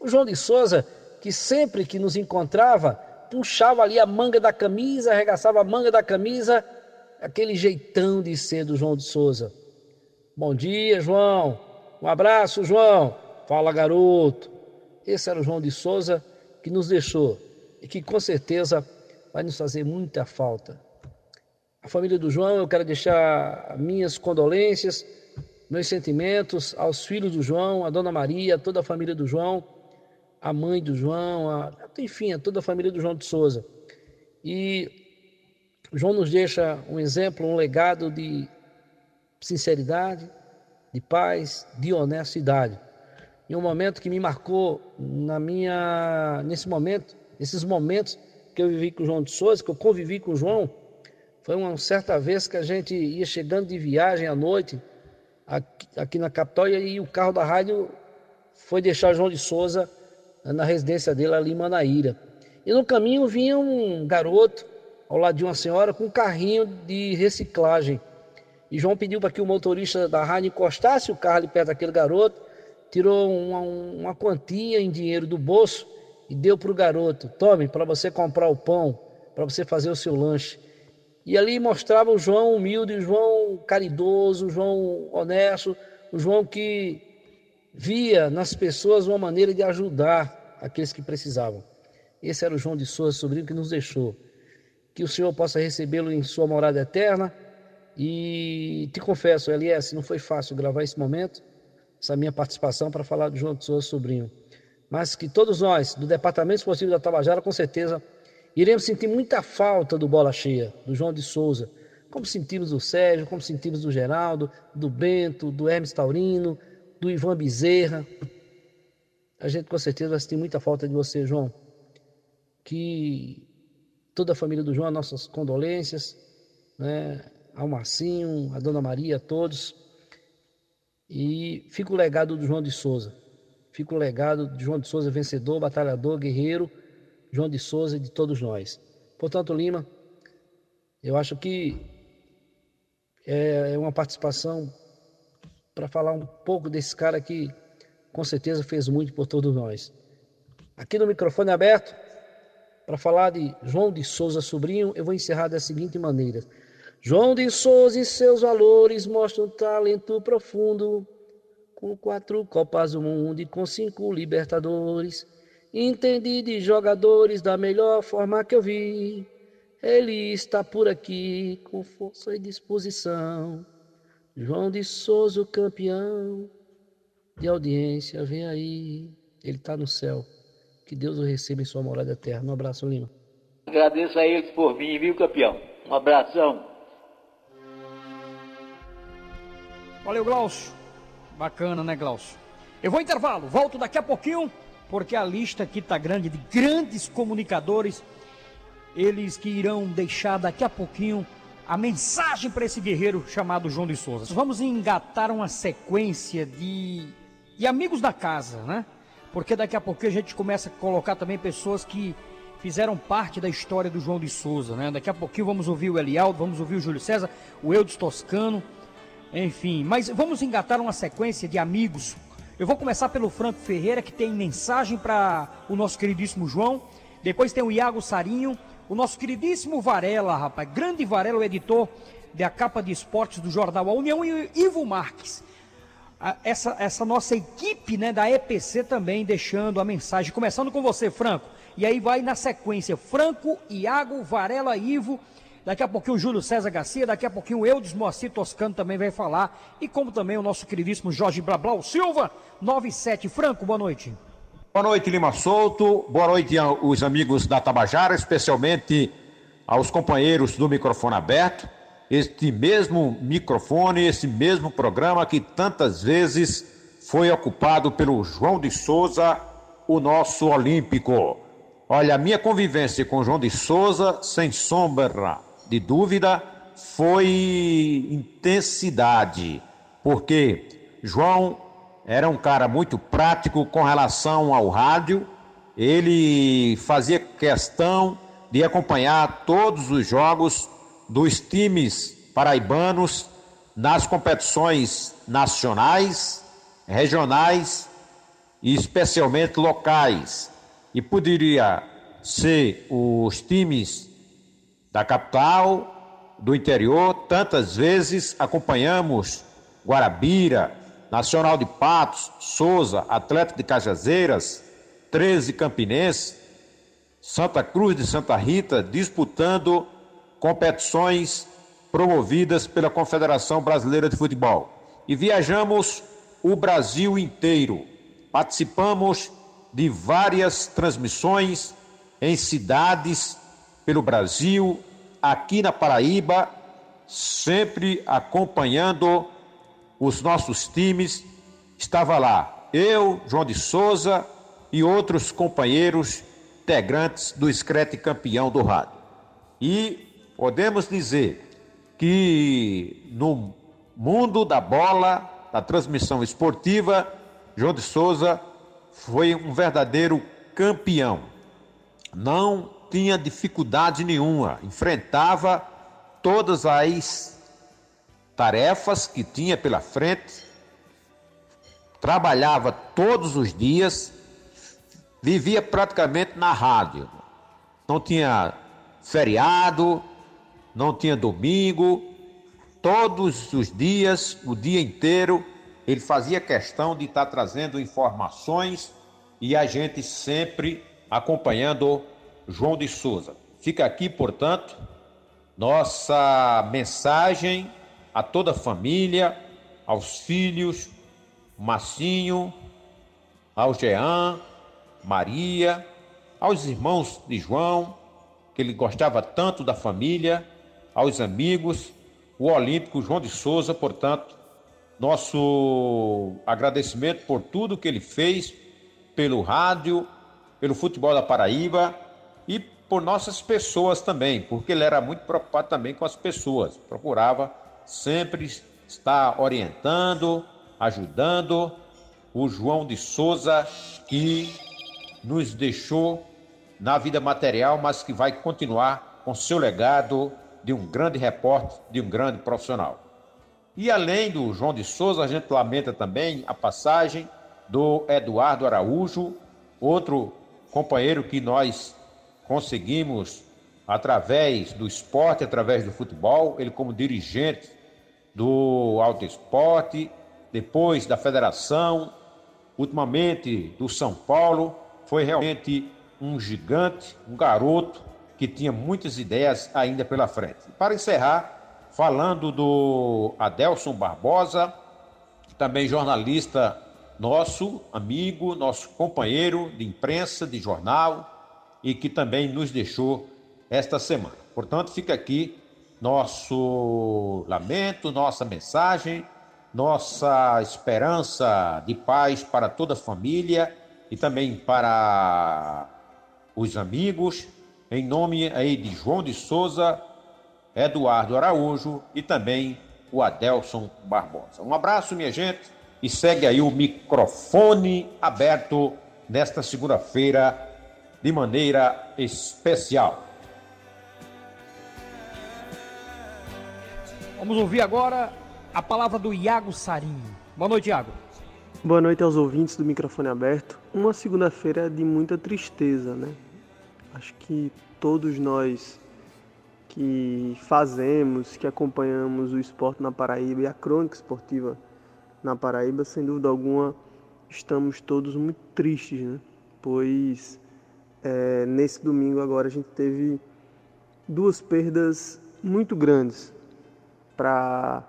O João de Souza, que sempre que nos encontrava, puxava ali a manga da camisa, arregaçava a manga da camisa, aquele jeitão de ser do João de Souza. Bom dia, João. Um abraço, João. Fala, garoto. Esse era o João de Souza que nos deixou e que com certeza vai nos fazer muita falta. A família do João, eu quero deixar minhas condolências, meus sentimentos aos filhos do João, a dona Maria, toda a família do João, a mãe do João, a, enfim, a toda a família do João de Souza. E João nos deixa um exemplo, um legado de sinceridade, de paz, de honestidade. Em um momento que me marcou na minha nesse momento, nesses momentos que eu vivi com o João de Souza, que eu convivi com o João, foi uma certa vez que a gente ia chegando de viagem à noite aqui, aqui na capital e o carro da rádio foi deixar João de Souza na residência dele ali em Manaíra. E no caminho vinha um garoto ao lado de uma senhora com um carrinho de reciclagem. E João pediu para que o motorista da rádio encostasse o carro ali perto daquele garoto, tirou uma, uma quantia em dinheiro do bolso e deu para o garoto: tome para você comprar o pão, para você fazer o seu lanche. E ali mostrava o João humilde, o João caridoso, o João honesto, o João que via nas pessoas uma maneira de ajudar aqueles que precisavam. Esse era o João de Souza, sobrinho que nos deixou. Que o Senhor possa recebê-lo em sua morada eterna. E te confesso, LS, não foi fácil gravar esse momento, essa minha participação para falar do João de Souza, sobrinho. Mas que todos nós, do Departamento Esportivo da Tabajara, com certeza Iremos sentir muita falta do Bola Cheia, do João de Souza, como sentimos do Sérgio, como sentimos do Geraldo, do Bento, do Hermes Taurino, do Ivan Bezerra. A gente com certeza vai sentir muita falta de você, João. Que toda a família do João, nossas condolências, né? ao Marcinho, a Dona Maria, a todos. E fica o legado do João de Souza. Fica o legado de João de Souza, vencedor, batalhador, guerreiro João de Souza e de todos nós. Portanto, Lima, eu acho que é uma participação para falar um pouco desse cara que com certeza fez muito por todos nós. Aqui no microfone aberto, para falar de João de Souza Sobrinho, eu vou encerrar da seguinte maneira. João de Souza e seus valores mostram talento profundo, com quatro Copas do Mundo e com cinco Libertadores. Entendi de jogadores da melhor forma que eu vi. Ele está por aqui com força e disposição. João de Souza, campeão de audiência, vem aí. Ele está no céu. Que Deus o receba em sua morada eterna. Um abraço, Lima. Agradeço a eles por vir, viu, campeão? Um abração. Valeu, Glaucio. Bacana, né, Glaucio? Eu vou intervalo, volto daqui a pouquinho porque a lista aqui está grande de grandes comunicadores, eles que irão deixar daqui a pouquinho a mensagem para esse guerreiro chamado João de Souza. Vamos engatar uma sequência de, de amigos da casa, né? Porque daqui a pouquinho a gente começa a colocar também pessoas que fizeram parte da história do João de Souza, né? Daqui a pouquinho vamos ouvir o Elialdo, vamos ouvir o Júlio César, o Eudes Toscano, Enfim, mas vamos engatar uma sequência de amigos. Eu vou começar pelo Franco Ferreira, que tem mensagem para o nosso queridíssimo João. Depois tem o Iago Sarinho, o nosso queridíssimo Varela, rapaz, grande Varela, o editor da capa de esportes do jornal A União, e Ivo Marques. Essa, essa nossa equipe né, da EPC também deixando a mensagem. Começando com você, Franco. E aí vai na sequência: Franco, Iago, Varela, Ivo. Daqui a pouquinho o Júlio César Garcia, daqui a pouquinho o Eudes Moacir Toscano também vai falar. E como também o nosso queridíssimo Jorge Blablau Silva, 97. Franco, boa noite. Boa noite, Lima Souto. Boa noite aos amigos da Tabajara, especialmente aos companheiros do microfone aberto. Este mesmo microfone, esse mesmo programa que tantas vezes foi ocupado pelo João de Souza, o nosso olímpico. Olha, a minha convivência com João de Souza, sem sombra de dúvida, foi intensidade, porque João era um cara muito prático com relação ao rádio, ele fazia questão de acompanhar todos os jogos dos times paraibanos nas competições nacionais, regionais e especialmente locais. E poderia ser os times da capital, do interior, tantas vezes acompanhamos Guarabira, Nacional de Patos, Souza, Atlético de Cajazeiras, 13 Campinense, Santa Cruz de Santa Rita disputando competições promovidas pela Confederação Brasileira de Futebol. E viajamos o Brasil inteiro. Participamos de várias transmissões em cidades pelo Brasil, aqui na Paraíba, sempre acompanhando os nossos times. Estava lá eu, João de Souza e outros companheiros integrantes do Screte Campeão do Rádio. E podemos dizer que no mundo da bola, da transmissão esportiva, João de Souza foi um verdadeiro campeão. Não tinha dificuldade nenhuma, enfrentava todas as tarefas que tinha pela frente, trabalhava todos os dias, vivia praticamente na rádio. Não tinha feriado, não tinha domingo, todos os dias, o dia inteiro, ele fazia questão de estar trazendo informações e a gente sempre acompanhando João de Souza. Fica aqui, portanto, nossa mensagem a toda a família, aos filhos, Massinho, ao Jean, Maria, aos irmãos de João, que ele gostava tanto da família, aos amigos, o Olímpico João de Souza, portanto, nosso agradecimento por tudo que ele fez pelo rádio, pelo futebol da Paraíba e por nossas pessoas também, porque ele era muito preocupado também com as pessoas, procurava sempre estar orientando, ajudando o João de Souza que nos deixou na vida material, mas que vai continuar com seu legado de um grande repórter, de um grande profissional. E além do João de Souza, a gente lamenta também a passagem do Eduardo Araújo, outro companheiro que nós conseguimos através do esporte, através do futebol, ele como dirigente do Alto Esporte, depois da federação, ultimamente do São Paulo, foi realmente um gigante, um garoto que tinha muitas ideias ainda pela frente. Para encerrar, falando do Adelson Barbosa, também jornalista nosso, amigo, nosso companheiro de imprensa, de jornal, e que também nos deixou esta semana. Portanto, fica aqui nosso lamento, nossa mensagem, nossa esperança de paz para toda a família e também para os amigos em nome aí de João de Souza, Eduardo Araújo e também o Adelson Barbosa. Um abraço, minha gente, e segue aí o microfone aberto nesta segunda-feira de maneira especial. Vamos ouvir agora a palavra do Iago Sarinho. Boa noite, Iago. Boa noite aos ouvintes do microfone aberto. Uma segunda-feira de muita tristeza, né? Acho que todos nós que fazemos, que acompanhamos o esporte na Paraíba e a crônica esportiva na Paraíba, sem dúvida alguma, estamos todos muito tristes, né? Pois é, nesse domingo agora a gente teve duas perdas muito grandes para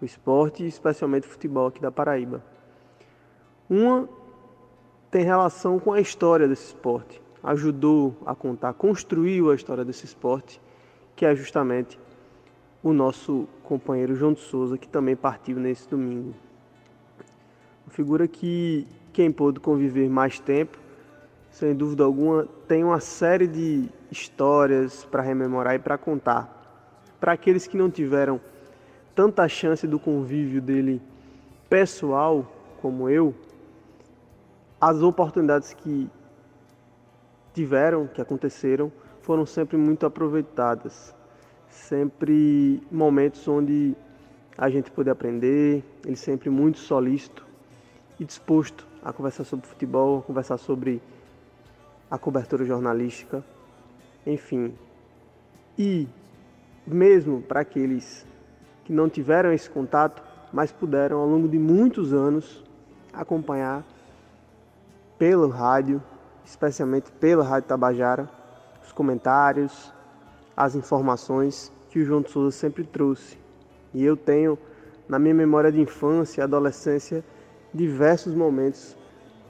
o esporte, especialmente o futebol aqui da Paraíba. Uma tem relação com a história desse esporte, ajudou a contar, construiu a história desse esporte, que é justamente o nosso companheiro João de Souza, que também partiu nesse domingo. Uma figura que quem pôde conviver mais tempo, sem dúvida alguma, tem uma série de histórias para rememorar e para contar. Para aqueles que não tiveram tanta chance do convívio dele pessoal como eu, as oportunidades que tiveram, que aconteceram, foram sempre muito aproveitadas. Sempre momentos onde a gente pôde aprender, ele sempre muito solícito e disposto a conversar sobre futebol, a conversar sobre a cobertura jornalística, enfim. E mesmo para aqueles que não tiveram esse contato, mas puderam ao longo de muitos anos acompanhar pelo rádio, especialmente pela Rádio Tabajara, os comentários, as informações que o João de Souza sempre trouxe. E eu tenho na minha memória de infância e adolescência diversos momentos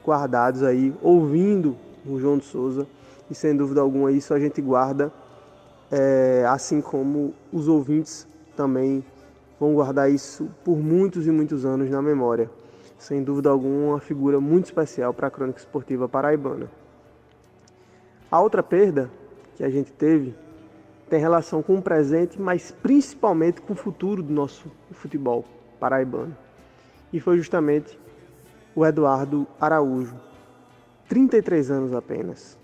guardados aí, ouvindo o João de Souza, e sem dúvida alguma isso a gente guarda, é, assim como os ouvintes também vão guardar isso por muitos e muitos anos na memória. Sem dúvida alguma, uma figura muito especial para a crônica esportiva paraibana. A outra perda que a gente teve tem relação com o presente, mas principalmente com o futuro do nosso futebol paraibano. E foi justamente o Eduardo Araújo, 33 anos apenas,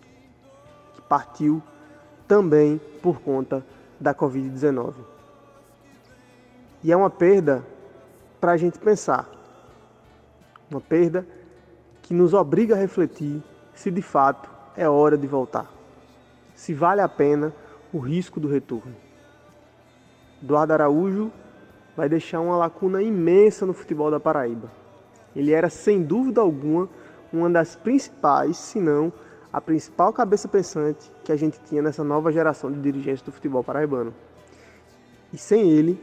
que partiu também por conta da Covid-19. E é uma perda para a gente pensar, uma perda que nos obriga a refletir se de fato é hora de voltar, se vale a pena o risco do retorno. Eduardo Araújo vai deixar uma lacuna imensa no futebol da Paraíba ele era, sem dúvida alguma, uma das principais, se não a principal cabeça pensante que a gente tinha nessa nova geração de dirigentes do futebol paraibano. E sem ele,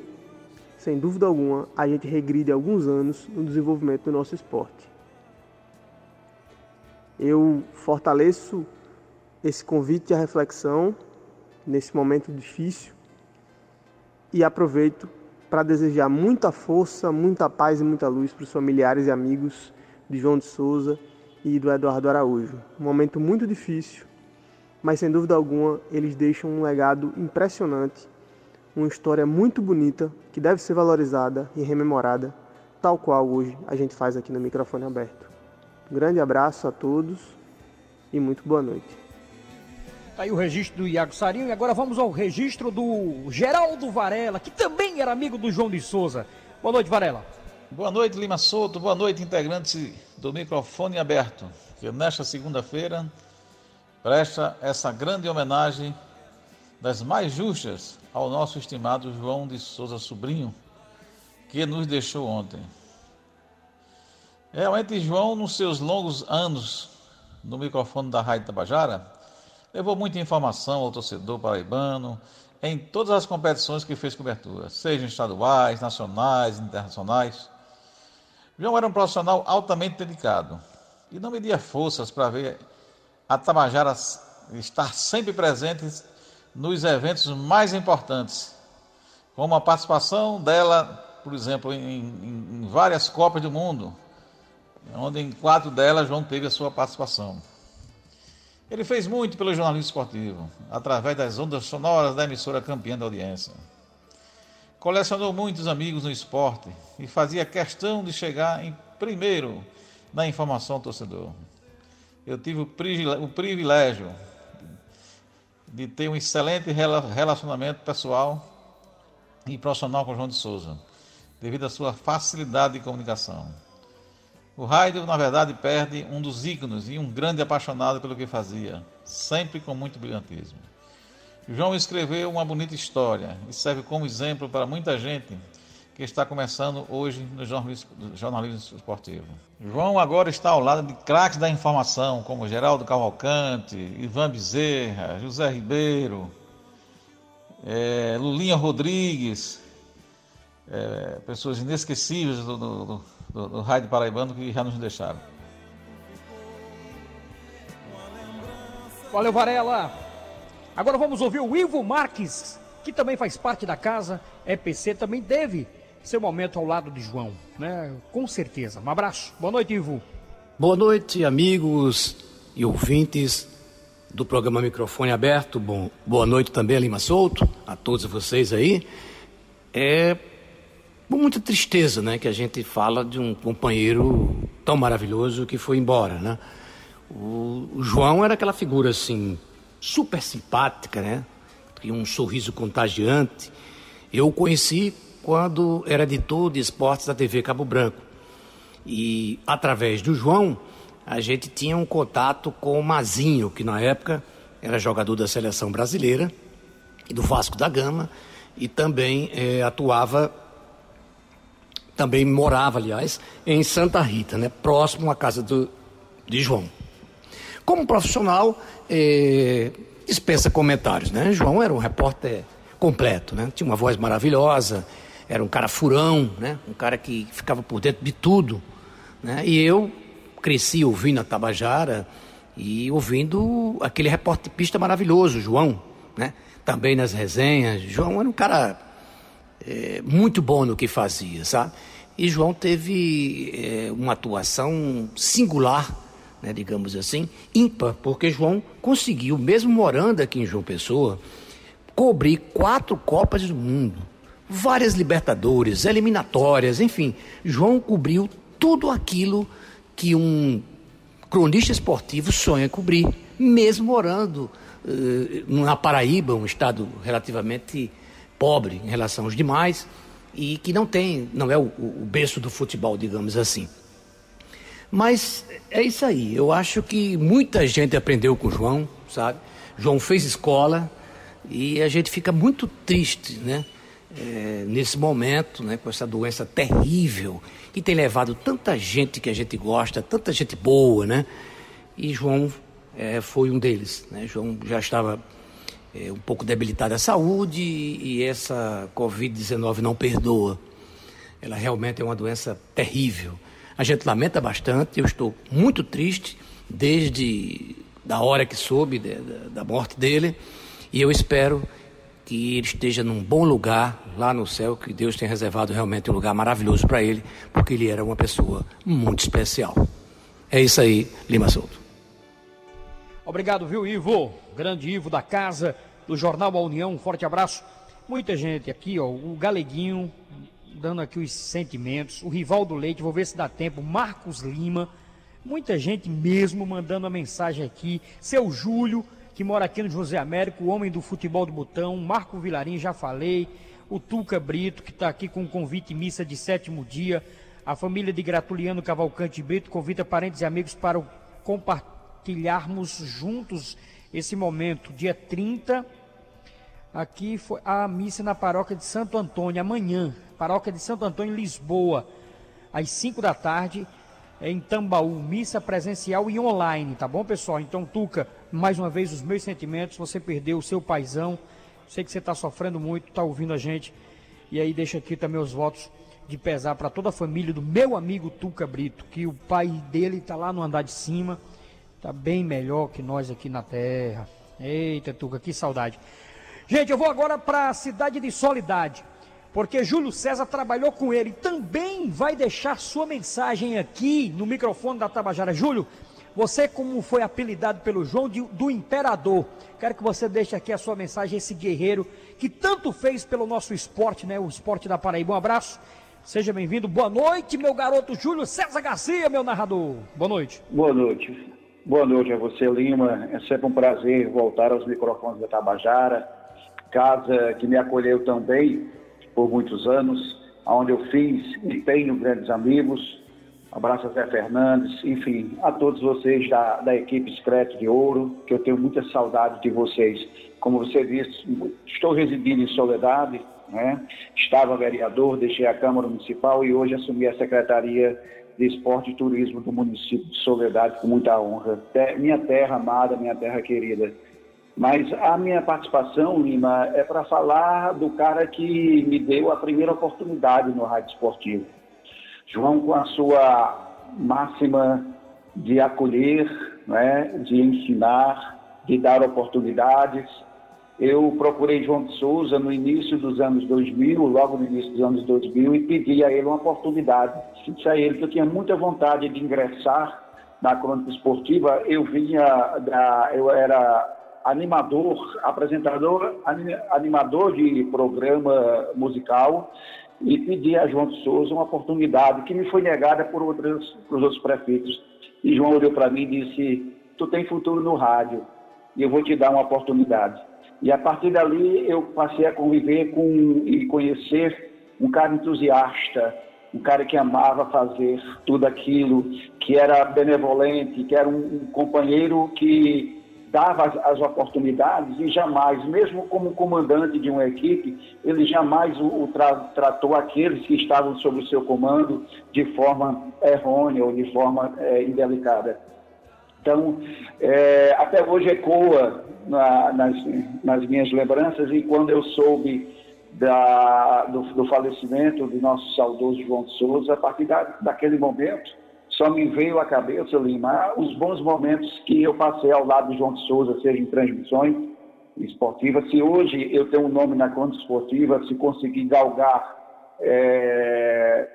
sem dúvida alguma, a gente regride alguns anos no desenvolvimento do nosso esporte. Eu fortaleço esse convite à reflexão nesse momento difícil e aproveito para desejar muita força, muita paz e muita luz para os familiares e amigos de João de Souza e do Eduardo Araújo. Um momento muito difícil, mas sem dúvida alguma eles deixam um legado impressionante, uma história muito bonita que deve ser valorizada e rememorada, tal qual hoje a gente faz aqui no microfone aberto. Um grande abraço a todos e muito boa noite. Tá aí o registro do Iago Sarinho e agora vamos ao registro do Geraldo Varela, que também era amigo do João de Souza. Boa noite, Varela. Boa noite, Lima Souto. Boa noite, integrantes do microfone aberto. Que nesta segunda-feira presta essa grande homenagem das mais justas ao nosso estimado João de Souza Sobrinho, que nos deixou ontem. Realmente, João, nos seus longos anos no microfone da Rádio Tabajara, levou muita informação ao torcedor paraibano em todas as competições que fez cobertura, sejam estaduais, nacionais, internacionais. João era um profissional altamente dedicado e não media forças para ver a Tabajara estar sempre presente nos eventos mais importantes, como a participação dela, por exemplo, em, em, em várias Copas do Mundo, onde em quatro delas João teve a sua participação. Ele fez muito pelo jornalismo esportivo, através das ondas sonoras da emissora campeã da audiência. Colecionou muitos amigos no esporte e fazia questão de chegar em primeiro na informação ao torcedor. Eu tive o privilégio de ter um excelente relacionamento pessoal e profissional com João de Souza. devido à sua facilidade de comunicação. O rádio, na verdade, perde um dos ícones e um grande apaixonado pelo que fazia, sempre com muito brilhantismo. João escreveu uma bonita história e serve como exemplo para muita gente que está começando hoje no jornalismo esportivo. João agora está ao lado de craques da informação, como Geraldo Cavalcante, Ivan Bezerra, José Ribeiro, é, Lulinha Rodrigues, é, pessoas inesquecíveis do, do, do rádio paraibano que já nos deixaram. Valeu, Varela. Agora vamos ouvir o Ivo Marques, que também faz parte da casa. EPC também teve seu momento ao lado de João, né? Com certeza. Um abraço. Boa noite, Ivo. Boa noite, amigos e ouvintes do programa Microfone Aberto. Bom, boa noite também Lima Souto, a todos vocês aí. É com muita tristeza, né, que a gente fala de um companheiro tão maravilhoso que foi embora, né? O, João era aquela figura assim super simpática, né? Tinha um sorriso contagiante. Eu o conheci quando era editor de esportes da TV Cabo Branco. E através do João, a gente tinha um contato com o Mazinho, que na época era jogador da seleção brasileira e do Vasco da Gama e também é, atuava, também morava, aliás, em Santa Rita, né, próximo à casa do, de João. Como profissional, é, dispensa comentários, né? João era um repórter completo, né? Tinha uma voz maravilhosa, era um cara furão, né? Um cara que ficava por dentro de tudo, né? E eu cresci ouvindo a Tabajara e ouvindo aquele repórter pista maravilhoso, João, né? Também nas resenhas. João era um cara é, muito bom no que fazia, sabe? E João teve é, uma atuação singular, né, digamos assim, ímpar, porque João conseguiu, mesmo morando aqui em João Pessoa, cobrir quatro Copas do Mundo, várias Libertadores, eliminatórias, enfim. João cobriu tudo aquilo que um cronista esportivo sonha cobrir, mesmo morando uh, na Paraíba, um estado relativamente pobre em relação aos demais e que não tem, não é o, o berço do futebol, digamos assim. Mas é isso aí. Eu acho que muita gente aprendeu com o João, sabe? João fez escola e a gente fica muito triste, né? É, nesse momento, né, com essa doença terrível que tem levado tanta gente que a gente gosta, tanta gente boa, né? E João é, foi um deles. Né? João já estava é, um pouco debilitado a saúde e essa Covid-19 não perdoa. Ela realmente é uma doença terrível. A gente lamenta bastante, eu estou muito triste desde da hora que soube de, de, da morte dele e eu espero que ele esteja num bom lugar lá no céu, que Deus tenha reservado realmente um lugar maravilhoso para ele, porque ele era uma pessoa muito especial. É isso aí, Lima Souto. Obrigado, viu, Ivo? Grande Ivo da casa, do Jornal A União, um forte abraço. Muita gente aqui, ó, o Galeguinho, dando aqui os sentimentos, o Rivaldo Leite, vou ver se dá tempo, Marcos Lima, muita gente mesmo mandando a mensagem aqui, seu Júlio, que mora aqui no José Américo, o homem do futebol do Botão, Marco Vilarim, já falei, o Tuca Brito, que está aqui com um convite missa de sétimo dia, a família de Gratuliano Cavalcante Brito convida parentes e amigos para compartilharmos juntos esse momento, dia 30, aqui foi a missa na paróquia de Santo Antônio, amanhã, paróquia de Santo Antônio, Lisboa, às 5 da tarde, em Tambaú, missa presencial e online, tá bom, pessoal? Então, Tuca, mais uma vez os meus sentimentos, você perdeu o seu paizão, sei que você está sofrendo muito, está ouvindo a gente, e aí deixa aqui também os votos de pesar para toda a família do meu amigo Tuca Brito, que o pai dele está lá no andar de cima, está bem melhor que nós aqui na terra. Eita, Tuca, que saudade. Gente, eu vou agora para a cidade de Solidade, porque Júlio César trabalhou com ele. Também vai deixar sua mensagem aqui no microfone da Tabajara. Júlio, você, como foi apelidado pelo João de, do Imperador, quero que você deixe aqui a sua mensagem, esse guerreiro que tanto fez pelo nosso esporte, né? O esporte da Paraíba. Um abraço, seja bem-vindo. Boa noite, meu garoto Júlio César Garcia, meu narrador. Boa noite. Boa noite. Boa noite a você, Lima. É sempre um prazer voltar aos microfones da Tabajara, casa que me acolheu também por muitos anos, onde eu fiz e tenho grandes amigos. Abraço a Zé Fernandes, enfim, a todos vocês da, da equipe Secreto de Ouro, que eu tenho muita saudade de vocês. Como você disse, estou residindo em Soledade, né? estava vereador, deixei a Câmara Municipal e hoje assumi a Secretaria de Esporte e Turismo do município de Soledade com muita honra. Minha terra amada, minha terra querida. Mas a minha participação, Lima, é para falar do cara que me deu a primeira oportunidade no rádio esportivo. João, com a sua máxima de acolher, né, de ensinar, de dar oportunidades. Eu procurei João de Souza no início dos anos 2000, logo no início dos anos 2000, e pedi a ele uma oportunidade. Disse a ele que eu tinha muita vontade de ingressar na crônica esportiva. Eu vinha da, eu era animador, apresentador, animador de programa musical e pedi a João de Souza uma oportunidade que me foi negada por outros, por outros prefeitos. E João olhou para mim e disse: Tu tem futuro no rádio e eu vou te dar uma oportunidade. E a partir dali eu passei a conviver com e conhecer um cara entusiasta, um cara que amava fazer tudo aquilo, que era benevolente, que era um, um companheiro que dava as, as, oportunidades e jamais, mesmo como comandante de uma equipe, ele jamais o, o tra, tratou aqueles que estavam sob o seu comando de forma errônea ou de forma é, indelicada. Então, é, até hoje ecoa na, nas, nas, minhas lembranças e quando eu soube da, do, do, falecimento do nosso saudoso João de Souza, a partir da, daquele momento, só me veio à cabeça, Lima, os bons momentos que eu passei ao lado do João de Souza, seja em transmissões esportivas. Se hoje eu tenho um nome na conta esportiva, se conseguir galgar, é,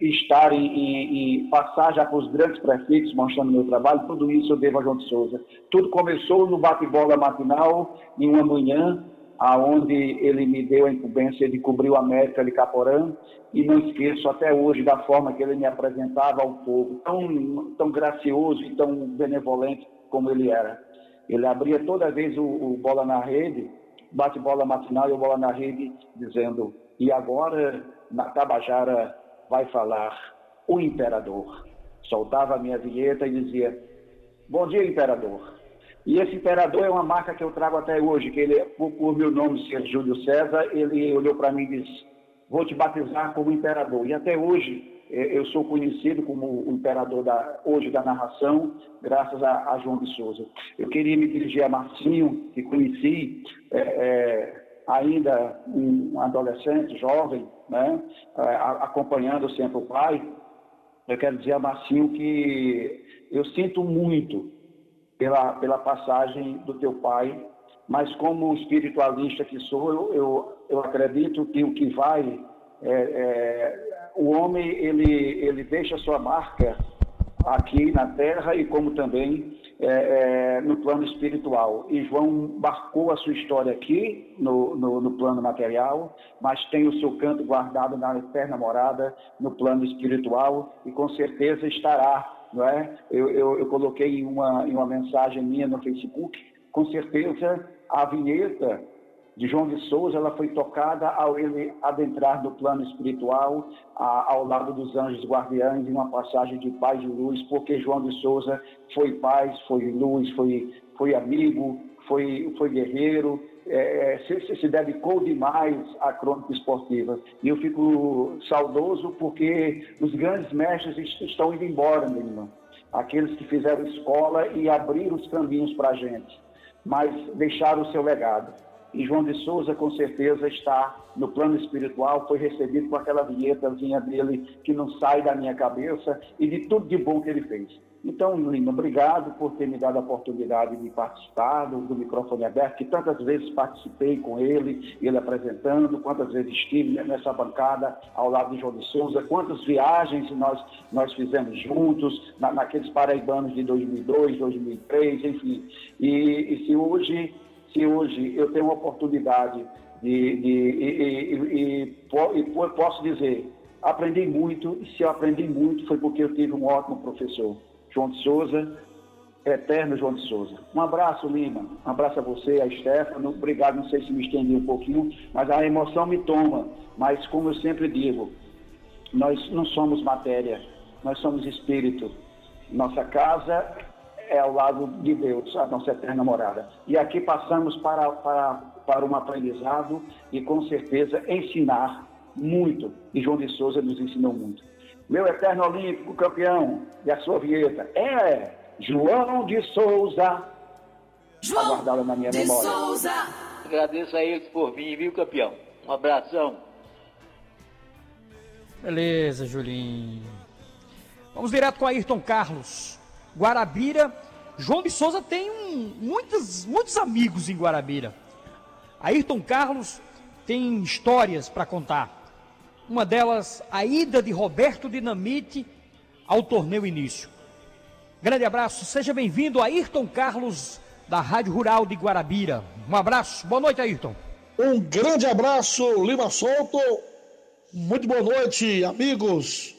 estar e, passar já para os grandes prefeitos mostrando meu trabalho, tudo isso eu devo a João de Souza. Tudo começou no bate-bola matinal, em uma manhã, aonde ele me deu a incumbência de cobrir o América de Caporã e não esqueço até hoje da forma que ele me apresentava ao povo, tão, tão gracioso e tão benevolente como ele era. Ele abria toda vez o, o bola na rede, bate-bola matinal e o bola na rede, dizendo: E agora na Tabajara vai falar o imperador. Soltava a minha vinheta e dizia: Bom dia, imperador. E esse imperador é uma marca que eu trago até hoje, que ele, por, por meu nome ser Júlio César, ele olhou para mim e disse, vou te batizar como imperador. E até hoje eh, eu sou conhecido como o imperador da, hoje da narração, graças a, a, João de Souza. Eu queria me dirigir a Marcinho, que conheci é, é, ainda um adolescente, jovem, né, acompanhando sempre o pai. Eu quero dizer a Marcinho que eu sinto muito pela, pela passagem do teu pai, mas como espiritualista que sou, eu, eu, eu acredito que o que vai, é, é, o homem ele, ele deixa sua marca aqui na terra e como também é, é, no plano espiritual. E João marcou a sua história aqui no, no, no, plano material, mas tem o seu canto guardado na eterna morada no plano espiritual e com certeza estará não é? Eu, eu, eu coloquei uma, uma mensagem minha no Facebook, com certeza a vinheta de João de Souza, ela foi tocada ao ele adentrar no plano espiritual, a, ao lado dos anjos guardiães, em uma passagem de paz e luz, porque João de Souza foi paz, foi luz, foi, foi amigo, foi, foi guerreiro, é, se, se, dedicou demais à crônica esportiva. E eu fico saudoso porque os grandes mestres estão indo embora, meu irmão. Aqueles que fizeram escola e abriram os caminhos para a gente, mas deixaram o seu legado. E João de Souza, com certeza, está no plano espiritual, foi recebido com aquela vinhetazinha dele que não sai da minha cabeça e de tudo de bom que ele fez. Então, Lima, obrigado por ter me dado a oportunidade de participar do, do, microfone aberto, que tantas vezes participei com ele, ele apresentando, quantas vezes estive nessa bancada ao lado de João de Souza, quantas viagens nós, nós fizemos juntos, na, naqueles paraibanos de 2002, 2003, enfim. E, e se hoje se hoje eu tenho uma oportunidade de, de e, e, e, posso dizer, aprendi muito, e se eu aprendi muito foi porque eu tive um ótimo professor. João de Souza, eterno João de Souza. Um abraço, Lima. Um abraço a você, a Stefano. Obrigado, não sei se me estendi um pouquinho, mas a emoção me toma. Mas, como eu sempre digo, nós não somos matéria, nós somos espírito. Nossa casa é ao lado de Deus, a nossa eterna morada. E aqui passamos para, para, para um aprendizado e, com certeza, ensinar muito. E João de Souza nos ensinou muito. Meu eterno olímpico campeão, e a sua vinheta é João de Souza. João Aguardá-lo na minha de memória. Souza. Agradeço a eles por vir, viu, campeão? Um abração. Beleza, Julinho. Vamos direto com Ayrton Carlos. Guarabira. João de Souza tem um- muitos, muitos amigos em Guarabira. Ayrton Carlos tem histórias para contar. Uma delas, a ida de Roberto Dinamite ao torneio início. Grande abraço, seja bem-vindo, Ayrton Carlos, da Rádio Rural de Guarabira. Um abraço, boa noite, Ayrton. Um grande abraço, Lima Solto. Muito boa noite, amigos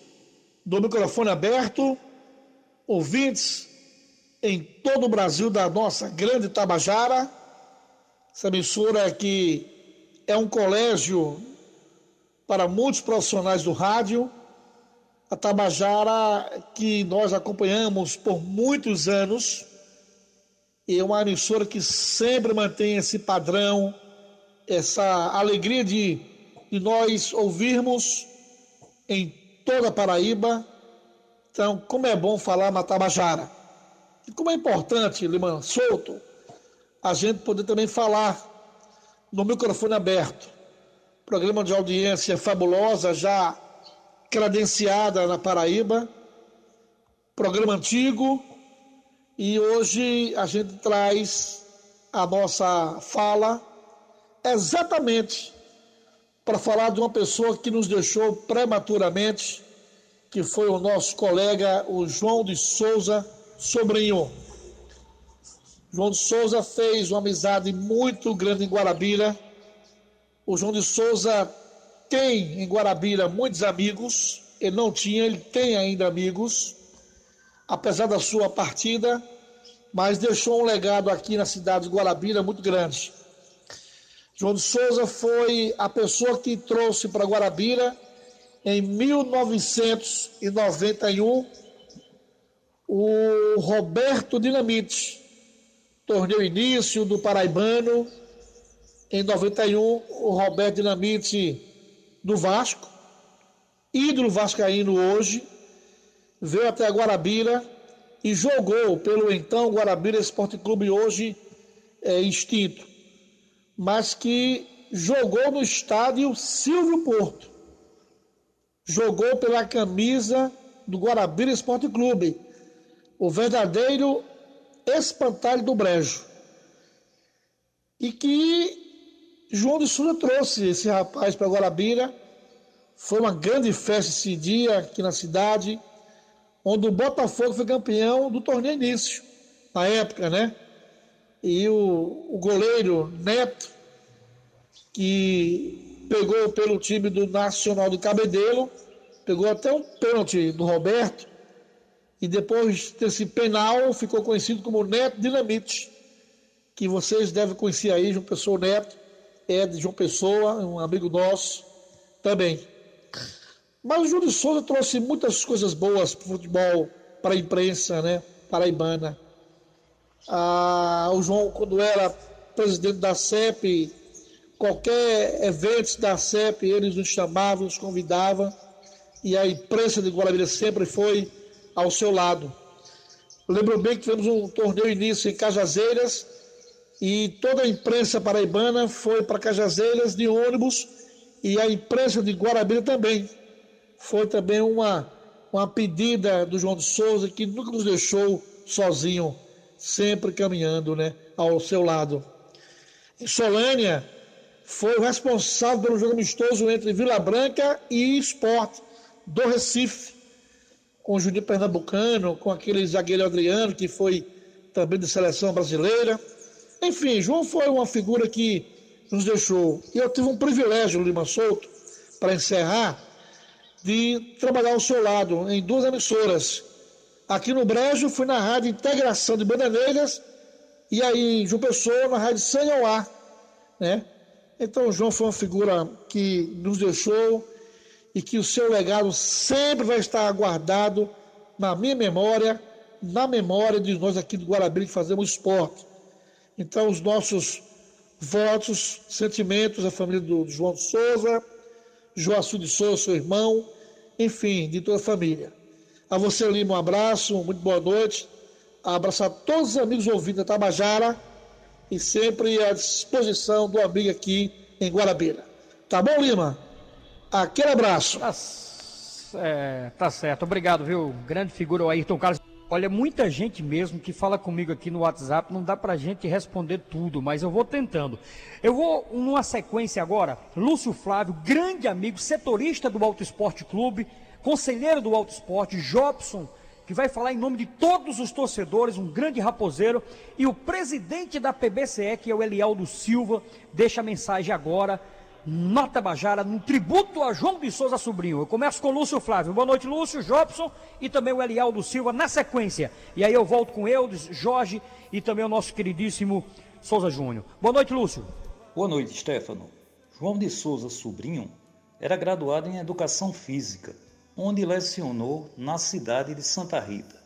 do microfone aberto, ouvintes em todo o Brasil da nossa grande Tabajara. Essa emissora que é um colégio para muitos profissionais do rádio. A Tabajara que nós acompanhamos por muitos anos é uma emissora que sempre mantém esse padrão, essa alegria de, de nós ouvirmos em toda a Paraíba. Então, como é bom falar na Tabajara. E como é importante, Lima Solto, a gente poder também falar no microfone aberto. Programa de audiência fabulosa, já credenciada na Paraíba. Programa antigo. E hoje a gente traz a nossa fala exatamente para falar de uma pessoa que nos deixou prematuramente, que foi o nosso colega, o João de Souza Sobrinho. João de Souza fez uma amizade muito grande em Guarabira. O João de Souza tem em Guarabira muitos amigos. Ele não tinha, ele tem ainda amigos, apesar da sua partida, mas deixou um legado aqui na cidade de Guarabira muito grande. João de Souza foi a pessoa que trouxe para Guarabira em 1991 o Roberto Dinamite. Torneio início do Paraibano. Em 91, o Roberto Dinamite do Vasco, ídolo vascaíno hoje, veio até Guarabira e jogou pelo então Guarabira Esporte Clube, hoje é, extinto, mas que jogou no estádio Silvio Porto. Jogou pela camisa do Guarabira Esporte Clube, o verdadeiro espantalho do Brejo. E que João de Souza trouxe esse rapaz para Guarabira. Foi uma grande festa esse dia aqui na cidade, onde o Botafogo foi campeão do torneio início, na época, né? E o, o goleiro Neto, que pegou pelo time do Nacional de Cabedelo, pegou até um pênalti do Roberto, e depois desse penal ficou conhecido como Neto Dinamite, que vocês devem conhecer aí, João Pessoa Neto, é de João Pessoa, um amigo nosso também. Mas o Júlio Souza trouxe muitas coisas boas para o futebol, para a imprensa, né, paraibana. Ah, o João, quando era presidente da CEP, qualquer evento da CEP, eles nos chamavam, nos convidavam, e a imprensa de Guarabira sempre foi ao seu lado. Lembro bem que tivemos um torneio início em Cajazeiras e toda a imprensa paraibana foi para Cajazeiras de ônibus e a imprensa de Guarabira também. Foi também uma, uma pedida do João de Souza que nunca nos deixou sozinho, sempre caminhando né, ao seu lado. Em Solânia, foi o responsável pelo jogo amistoso entre Vila Branca e Esporte do Recife com o Juninho Pernambucano, com aquele zagueiro Adriano, que foi também de seleção brasileira. Enfim, João foi uma figura que nos deixou. E eu tive um privilégio, Lima Souto, para encerrar, de trabalhar ao seu lado em duas emissoras, Aqui no Brejo fui na Rádio Integração de Bandeiras e aí em João Pessoa na Rádio Sanhoá, né? Então João foi uma figura que nos deixou e que o seu legado sempre vai estar guardado na minha memória, na memória de nós aqui do Guarabira que fazemos esporte. Então os nossos votos, sentimentos, a família do João de Souza, Joaçu de Souza, seu irmão, enfim, de toda a família. A você, Lima, um abraço, muito boa noite. Abraçar todos os amigos ouvintes da Tabajara e sempre à disposição do amigo aqui em Guarabira. Tá bom, Lima? Aquele abraço. Tá, é, tá certo, obrigado, viu? Grande figura o Ayrton Carlos. Olha, muita gente mesmo que fala comigo aqui no WhatsApp, não dá pra gente responder tudo, mas eu vou tentando. Eu vou numa sequência agora, Lúcio Flávio, grande amigo, setorista do Alto Esporte Clube, conselheiro do Alto Esporte, Jobson, que vai falar em nome de todos os torcedores, um grande raposeiro, e o presidente da PBCE, que é o Elialdo Silva, deixa a mensagem agora, Nota Bajara, no tributo a João de Souza Sobrinho. Eu começo com Lúcio Flávio. Boa noite, Lúcio, Jobson e também o Elialdo Silva na sequência. E aí eu volto com Eudes, Jorge e também o nosso queridíssimo Souza Júnior. Boa noite, Lúcio. Boa noite, Stefano. João de Souza Sobrinho era graduado em Educação Física onde lecionou na cidade de Santa Rita.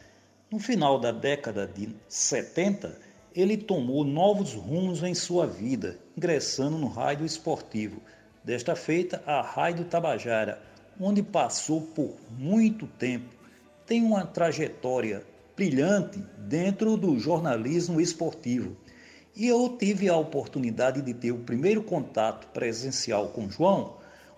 No final da década de 70, ele tomou novos rumos em sua vida, ingressando no rádio esportivo, desta feita a Rádio Tabajara, onde passou por muito tempo. Tem uma trajetória brilhante dentro do jornalismo esportivo. E eu tive a oportunidade de ter o primeiro contato presencial com João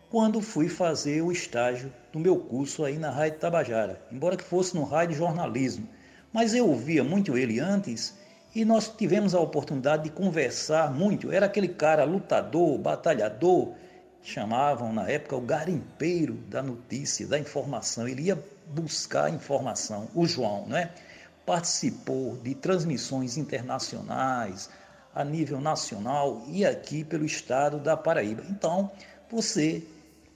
quando fui fazer o estágio do meu curso aí na Rádio Tabajara, embora que fosse no Rádio Jornalismo. Mas eu ouvia muito ele antes e nós tivemos a oportunidade de conversar muito. Era aquele cara lutador, batalhador, chamavam na época o garimpeiro da notícia, da informação. Ele ia buscar informação, o João, né? Participou de transmissões internacionais, a nível nacional e aqui pelo estado da Paraíba. Então, você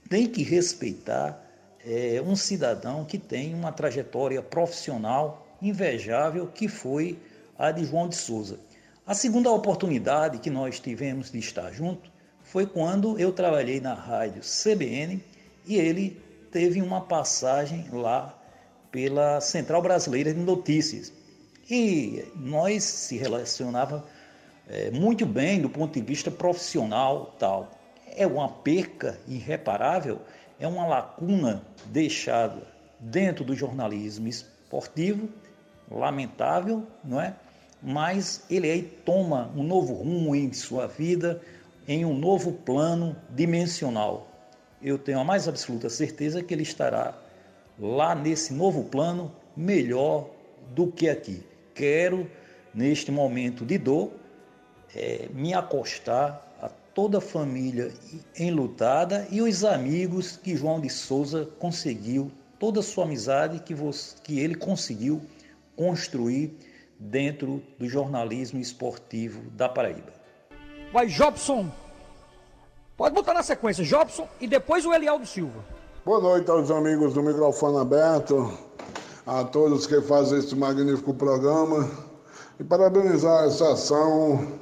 tem que respeitar é, um cidadão que tem uma trajetória profissional invejável, que foi a de João de Souza. A segunda oportunidade que nós tivemos de estar junto foi quando eu trabalhei na rádio CBN e ele teve uma passagem lá pela Central Brasileira de Notícias. E nós se relacionava é, muito bem do ponto de vista profissional tal é uma perca irreparável, é uma lacuna deixada dentro do jornalismo esportivo, lamentável, não é? Mas ele aí toma um novo rumo em sua vida, em um novo plano dimensional. Eu tenho a mais absoluta certeza que ele estará lá nesse novo plano melhor do que aqui. Quero, neste momento de dor, é, me acostar toda a família enlutada e os amigos que João de Souza conseguiu, toda a sua amizade que, você, que ele conseguiu construir dentro do jornalismo esportivo da Paraíba. Vai, Jobson. Pode botar na sequência, Jobson e depois o Elialdo Silva. Boa noite aos amigos do microfone aberto, a todos que fazem esse magnífico programa e parabenizar essa ação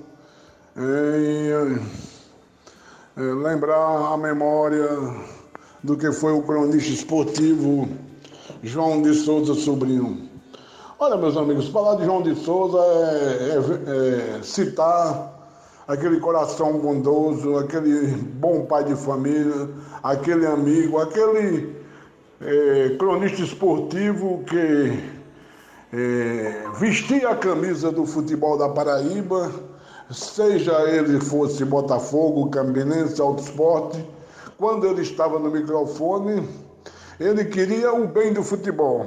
em é, lembrar a memória do que foi o cronista esportivo João de Souza Sobrinho. Olha, meus amigos, falar de João de Souza é, é, é citar aquele coração bondoso, aquele bom pai de família, aquele amigo, aquele é, cronista esportivo que é, vestia a camisa do futebol da Paraíba seja ele fosse Botafogo, Campinense, Alto Esporte, quando ele estava no microfone, ele queria o bem do futebol.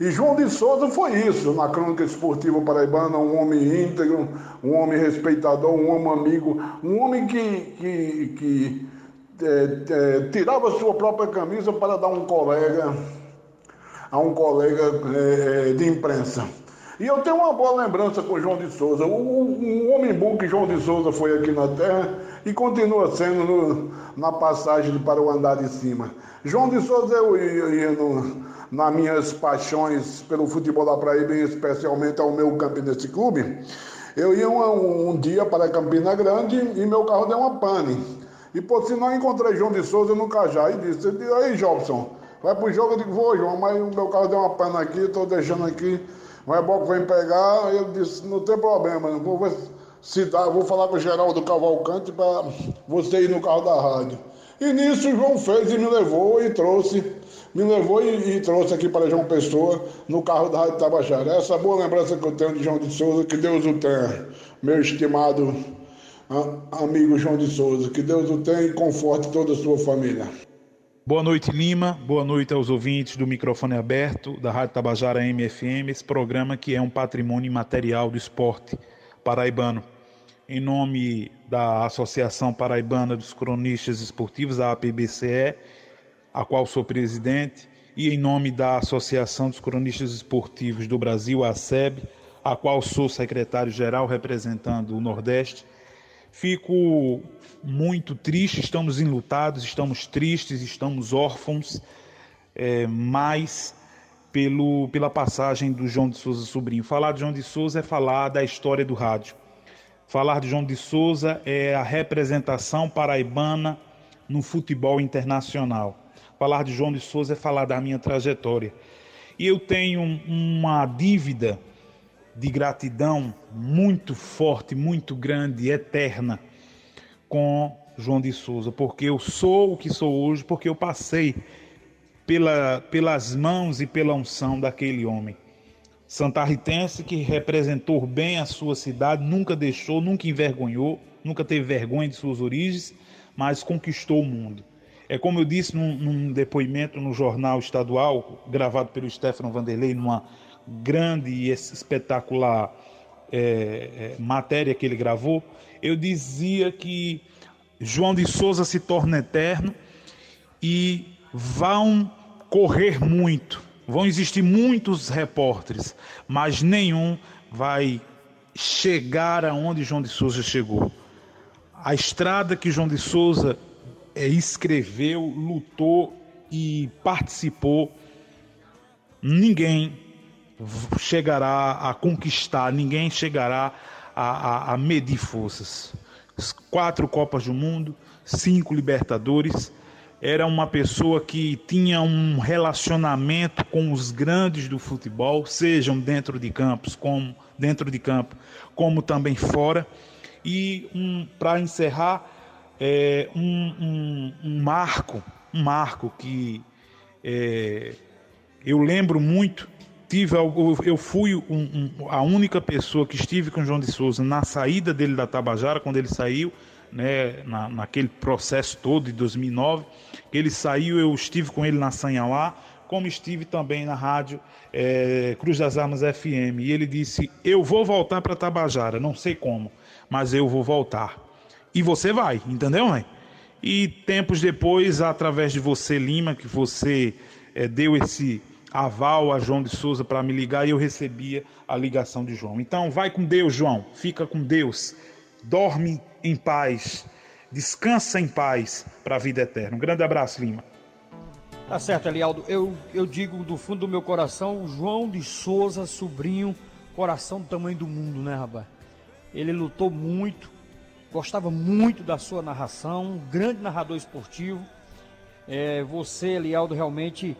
E João de Souza foi isso, na crônica esportiva paraibana, um homem íntegro, um homem respeitador, um homem amigo, um homem que, que, que é, é, tirava sua própria camisa para dar um colega, a um colega é, de imprensa. E eu tenho uma boa lembrança com João de Souza. Um, um homem bom que João de Souza foi aqui na Terra e continua sendo no, na passagem para o andar de cima. João de Souza, eu ia, nas minhas paixões pelo futebol da Paraíba, especialmente ao meu Campinense Clube. Eu ia um, um, dia para Campina Grande e meu carro deu uma pane. E por sinal encontrei João de Souza no Cajá e disse, aí Jobson, vai pro jogo? Eu digo, vou João, mas o meu carro deu uma pane aqui, estou deixando aqui, o reboque vem pegar. Eu disse, não tem problema, vou ver se dá, vou falar com o Geraldo Cavalcante para você ir no carro da rádio. E nisso João fez e me levou e trouxe, me levou e, e, trouxe aqui para João Pessoa no carro da Rádio Tabajara. Essa boa lembrança que eu tenho de João de Souza, que Deus o tenha, meu estimado amigo João de Souza, que Deus o tenha e conforte toda a sua família. Boa noite, Lima. Boa noite aos ouvintes do microfone aberto da Rádio Tabajara MFM, esse programa que é um patrimônio imaterial do esporte paraibano. Em nome da Associação Paraibana dos Cronistas Esportivos, a APBCE, a qual sou presidente, e em nome da Associação dos Cronistas Esportivos do Brasil, a ASEB, a qual sou secretário-geral representando o Nordeste, fico muito triste, estamos enlutados, estamos tristes, estamos órfãos, é, mas pelo, pela passagem do João de Souza Sobrinho. Falar de João de Souza é falar da história do rádio. Falar de João de Souza é a representação paraibana no futebol internacional. Falar de João de Souza é falar da minha trajetória. E eu tenho uma dívida de gratidão muito forte, muito grande, eterna com João de Souza, porque eu sou o que sou hoje, porque eu passei pela, pelas mãos e pela unção daquele homem. Santarritense que representou bem a sua cidade, nunca deixou, nunca envergonhou, nunca teve vergonha de suas origens, mas conquistou o mundo. É como eu disse num, num depoimento no jornal estadual, gravado pelo Stefano Vanderlei, numa grande e espetacular é, é, matéria que ele gravou, eu dizia que João de Souza se torna eterno e vão correr muito, vão existir muitos repórteres, mas nenhum vai chegar aonde João de Souza chegou. A estrada que João de Souza é, escreveu, lutou e participou, ninguém chegará a conquistar, ninguém chegará a, a, a medir forças. Quatro Copas do Mundo, cinco Libertadores. Era uma pessoa que tinha um relacionamento com os grandes do futebol, sejam dentro de campos, como dentro de campo, como também fora. E um, para encerrar, é, um, um, um, marco, um marco que é, eu lembro muito tive eu fui um, a única pessoa que estive com João de Souza na saída dele da Tabajara quando ele saiu né, na, naquele processo todo de 2009 ele saiu eu estive com ele na Sanhauá como estive também na rádio é, Cruz das Armas FM e ele disse eu vou voltar para Tabajara não sei como mas eu vou voltar e você vai entendeu mãe e tempos depois através de você Lima que você é, deu esse aval a João de Souza para me ligar e eu recebia a ligação de João. Então, vai com Deus, João. Fica com Deus. Dorme em paz. Descansa em paz para a vida eterna. Um grande abraço, Lima. Tá certo, Elialdo. Eu, eu digo do fundo do meu coração, João de Souza, sobrinho, coração do tamanho do mundo, né, rapaz? Ele lutou muito, gostava muito da sua narração, um grande narrador esportivo. É, você, Elialdo, realmente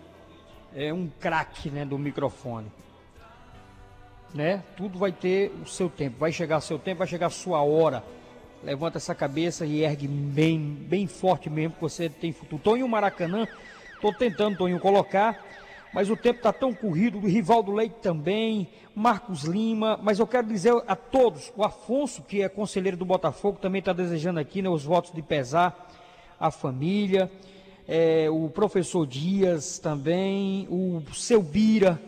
é um craque né, do microfone. Né? Tudo vai ter o seu tempo, vai chegar seu tempo, vai chegar a sua hora. Levanta essa cabeça e ergue bem, bem forte mesmo, que você tem futuro. Tonho Maracanã, estou tentando, Tonho, colocar, mas o tempo está tão corrido, o Rivaldo Leite também, Marcos Lima, mas eu quero dizer a todos, o Afonso, que é conselheiro do Botafogo, também está desejando aqui né, os votos de pesar, a família é, o professor Dias também, o seu Bira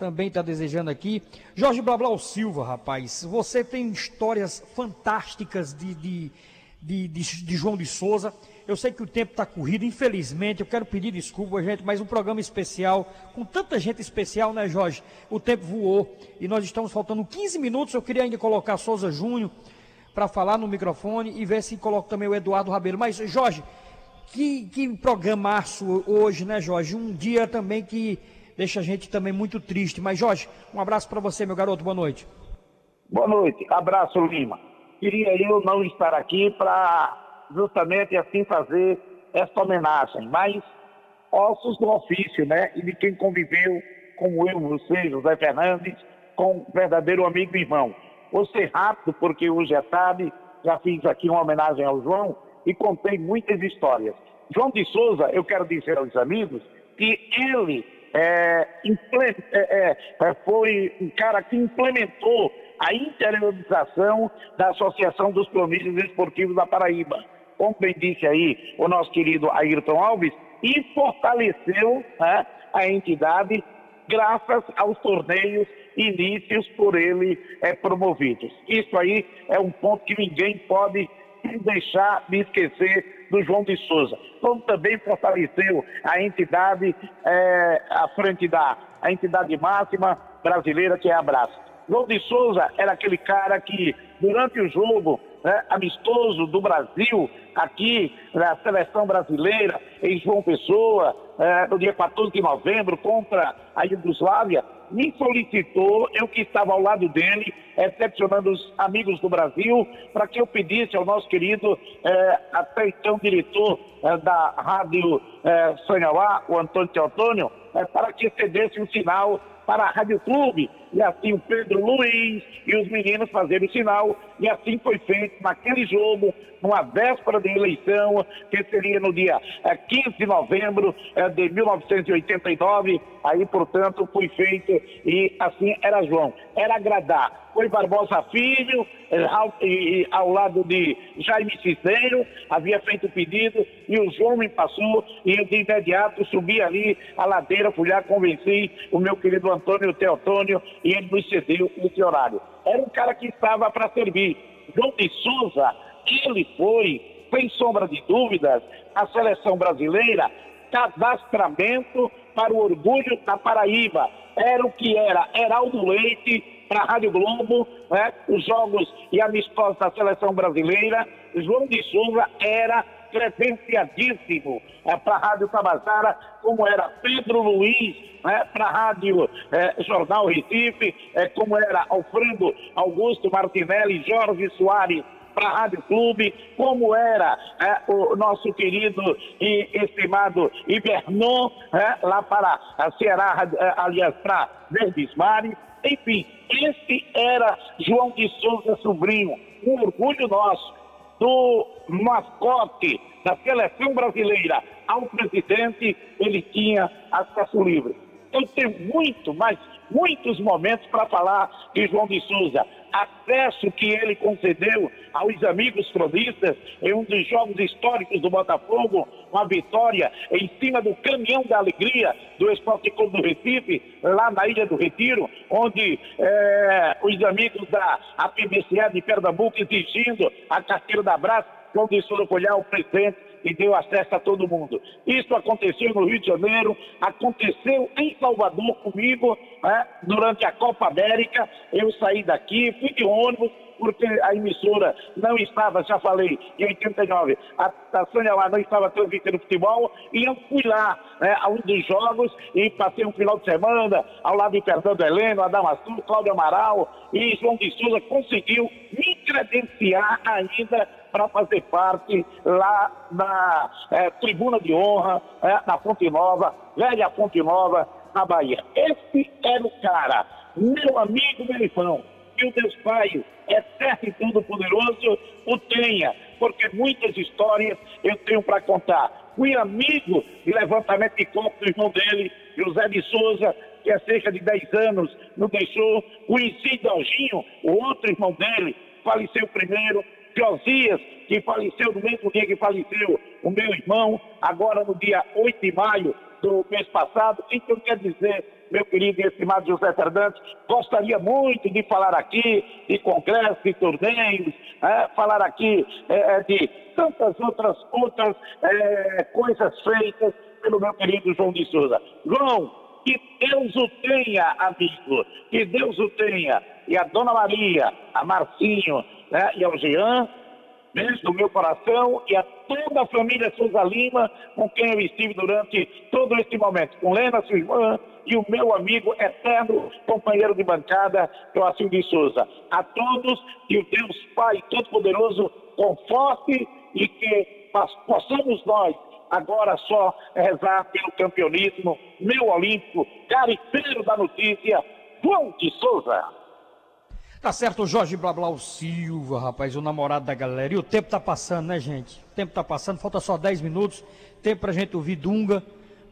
também está desejando aqui. Jorge Blablau Silva, rapaz, você tem histórias fantásticas de, de, de, de, de João de Souza. Eu sei que o tempo está corrido, infelizmente, eu quero pedir desculpa, gente, mas um programa especial, com tanta gente especial, né, Jorge? O tempo voou e nós estamos faltando 15 minutos. Eu queria ainda colocar Souza Júnior para falar no microfone e ver se coloco também o Eduardo Rabelo. Mas, Jorge, que, que programaço hoje, né, Jorge? Um dia também que deixa a gente também muito triste. Mas, Jorge, um abraço para você, meu garoto. Boa noite. Boa noite. Abraço, Lima. Queria eu não estar aqui para justamente assim fazer essa homenagem, mas ossos do ofício, né? E de quem conviveu, como eu, você, José Fernandes, com um verdadeiro amigo e irmão. Vou ser rápido, porque hoje é tarde, já fiz aqui uma homenagem ao João e contei muitas histórias. João de Souza, eu quero dizer aos amigos que ele é, é, é, foi um cara que implementou a interiorização da Associação dos Cronistas Esportivos da Paraíba. Como bem disse aí o nosso querido Ayrton Alves, e fortaleceu né, a entidade graças aos torneios inícios por ele é, promovidos. Isso aí é um ponto que ninguém pode deixar de esquecer do João de Souza. Como também fortaleceu a entidade é, à frente da a entidade máxima brasileira que é a Brás. João de Souza era aquele cara que, durante o jogo né, amistoso do Brasil, aqui na seleção brasileira, em João Pessoa, é, no dia 14 de novembro, contra a Iugoslávia, me solicitou, eu que estava ao lado dele, recepcionando os amigos do Brasil, para que eu pedisse ao nosso querido, é, até então diretor é, da Rádio é, Sonhauá, o Antônio Teotônio, é, para que cedesse um sinal para a Rádio Clube, e assim o Pedro Luiz e os meninos fazerem o sinal, e assim foi feito naquele jogo, numa véspera de eleição, que seria no dia 15 eh, de novembro eh, de 1989, aí, portanto, foi feito, e assim era João, era agradar. Foi Barbosa Filho, eh, ao, e, ao lado de Jaime Ciceiro, havia feito o pedido, e o João me passou, e eu de imediato subi ali a ladeira, fui lá, convenci o meu querido Antônio Teotônio, e ele nos cedeu esse horário. Era um cara que estava para servir. João de Souza, ele foi, sem sombra de dúvidas, a seleção brasileira, cadastramento para o orgulho da Paraíba. Era o que era Heraldo Leite para a Rádio Globo, né? os jogos e amistosos da seleção brasileira. João de Souza era credenciadíssimo é, para a Rádio Tabajara, como era Pedro Luiz né, para a Rádio é, Jornal Recife, é, como era Alfredo Augusto Martinelli, Jorge Soares para a Rádio Clube, como era é, o nosso querido e estimado Ibernon, é, lá para a Ceará, é, aliás, para Verdes Mares. Enfim, esse era João de Souza Sobrinho, um orgulho nosso do mascote da seleção brasileira ao presidente, ele tinha acesso livre. Eu tenho muito, mas muitos momentos para falar de João de Souza. Acesso que ele concedeu aos amigos cronistas em um dos jogos históricos do Botafogo, uma vitória em cima do caminhão da alegria do Esporte Clube do Recife, lá na Ilha do Retiro, onde é, os amigos da APBCA de Pernambuco exigindo a carteira da Brás, João de Souza foi o presidente e deu acesso a todo mundo. Isso aconteceu no Rio de Janeiro, aconteceu em Salvador comigo, né, durante a Copa América. Eu saí daqui, fui de ônibus, porque a emissora não estava, já falei, em 89, a, a lá não estava transmitindo futebol, e eu fui lá né, a um dos jogos e passei um final de semana ao lado de Fernando Heleno, Adamassu, Cláudio Amaral e João de Souza conseguiu me credenciar ainda para fazer parte lá na é, Tribuna de Honra, é, na Fonte Nova, velha Fonte Nova, na Bahia. Esse era o cara, meu amigo Melifão, que o Deus Pai, eterno e todo-poderoso, o tenha, porque muitas histórias eu tenho para contar. Fui amigo de levantamento de corpo do irmão dele, José de Souza, que há cerca de 10 anos nos deixou. Conheci Dalginho, o outro irmão dele, faleceu primeiro, Josias, que faleceu no mesmo dia que faleceu o meu irmão, agora no dia 8 de maio do mês passado. Então, quer dizer, meu querido e estimado José Fernandes, gostaria muito de falar aqui de congressos, de torneios, é, falar aqui é, de tantas outras, outras é, coisas feitas pelo meu querido João de Souza. João, que Deus o tenha, amigo, que Deus o tenha. E a Dona Maria, a Marcinho né, e ao Jean, beijo do meu coração e a toda a família Souza Lima, com quem eu estive durante todo este momento, com Lena, sua irmã, e o meu amigo eterno companheiro de bancada, Joacim de Souza. A todos, que o Deus Pai Todo-Poderoso conforte e que possamos nós agora só rezar pelo campeonismo, meu olímpico, carifeiro da notícia, João de Souza. Tá certo, Jorge Blablau Silva, rapaz, o namorado da galera. E o tempo tá passando, né, gente? O tempo tá passando, falta só 10 minutos. Tempo pra gente ouvir Dunga,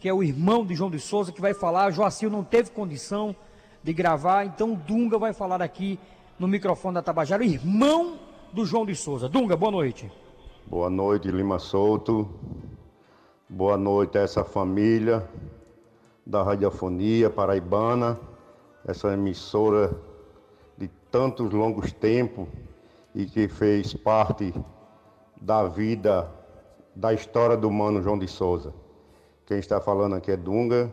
que é o irmão de João de Souza, que vai falar. Joacil não teve condição de gravar, então Dunga vai falar aqui no microfone da Tabajara, irmão do João de Souza. Dunga, boa noite. Boa noite, Lima Souto. Boa noite a essa família da Radiofonia Paraibana, essa emissora tantos longos tempos e que fez parte da vida, da história do mano João de Souza. Quem está falando aqui é Dunga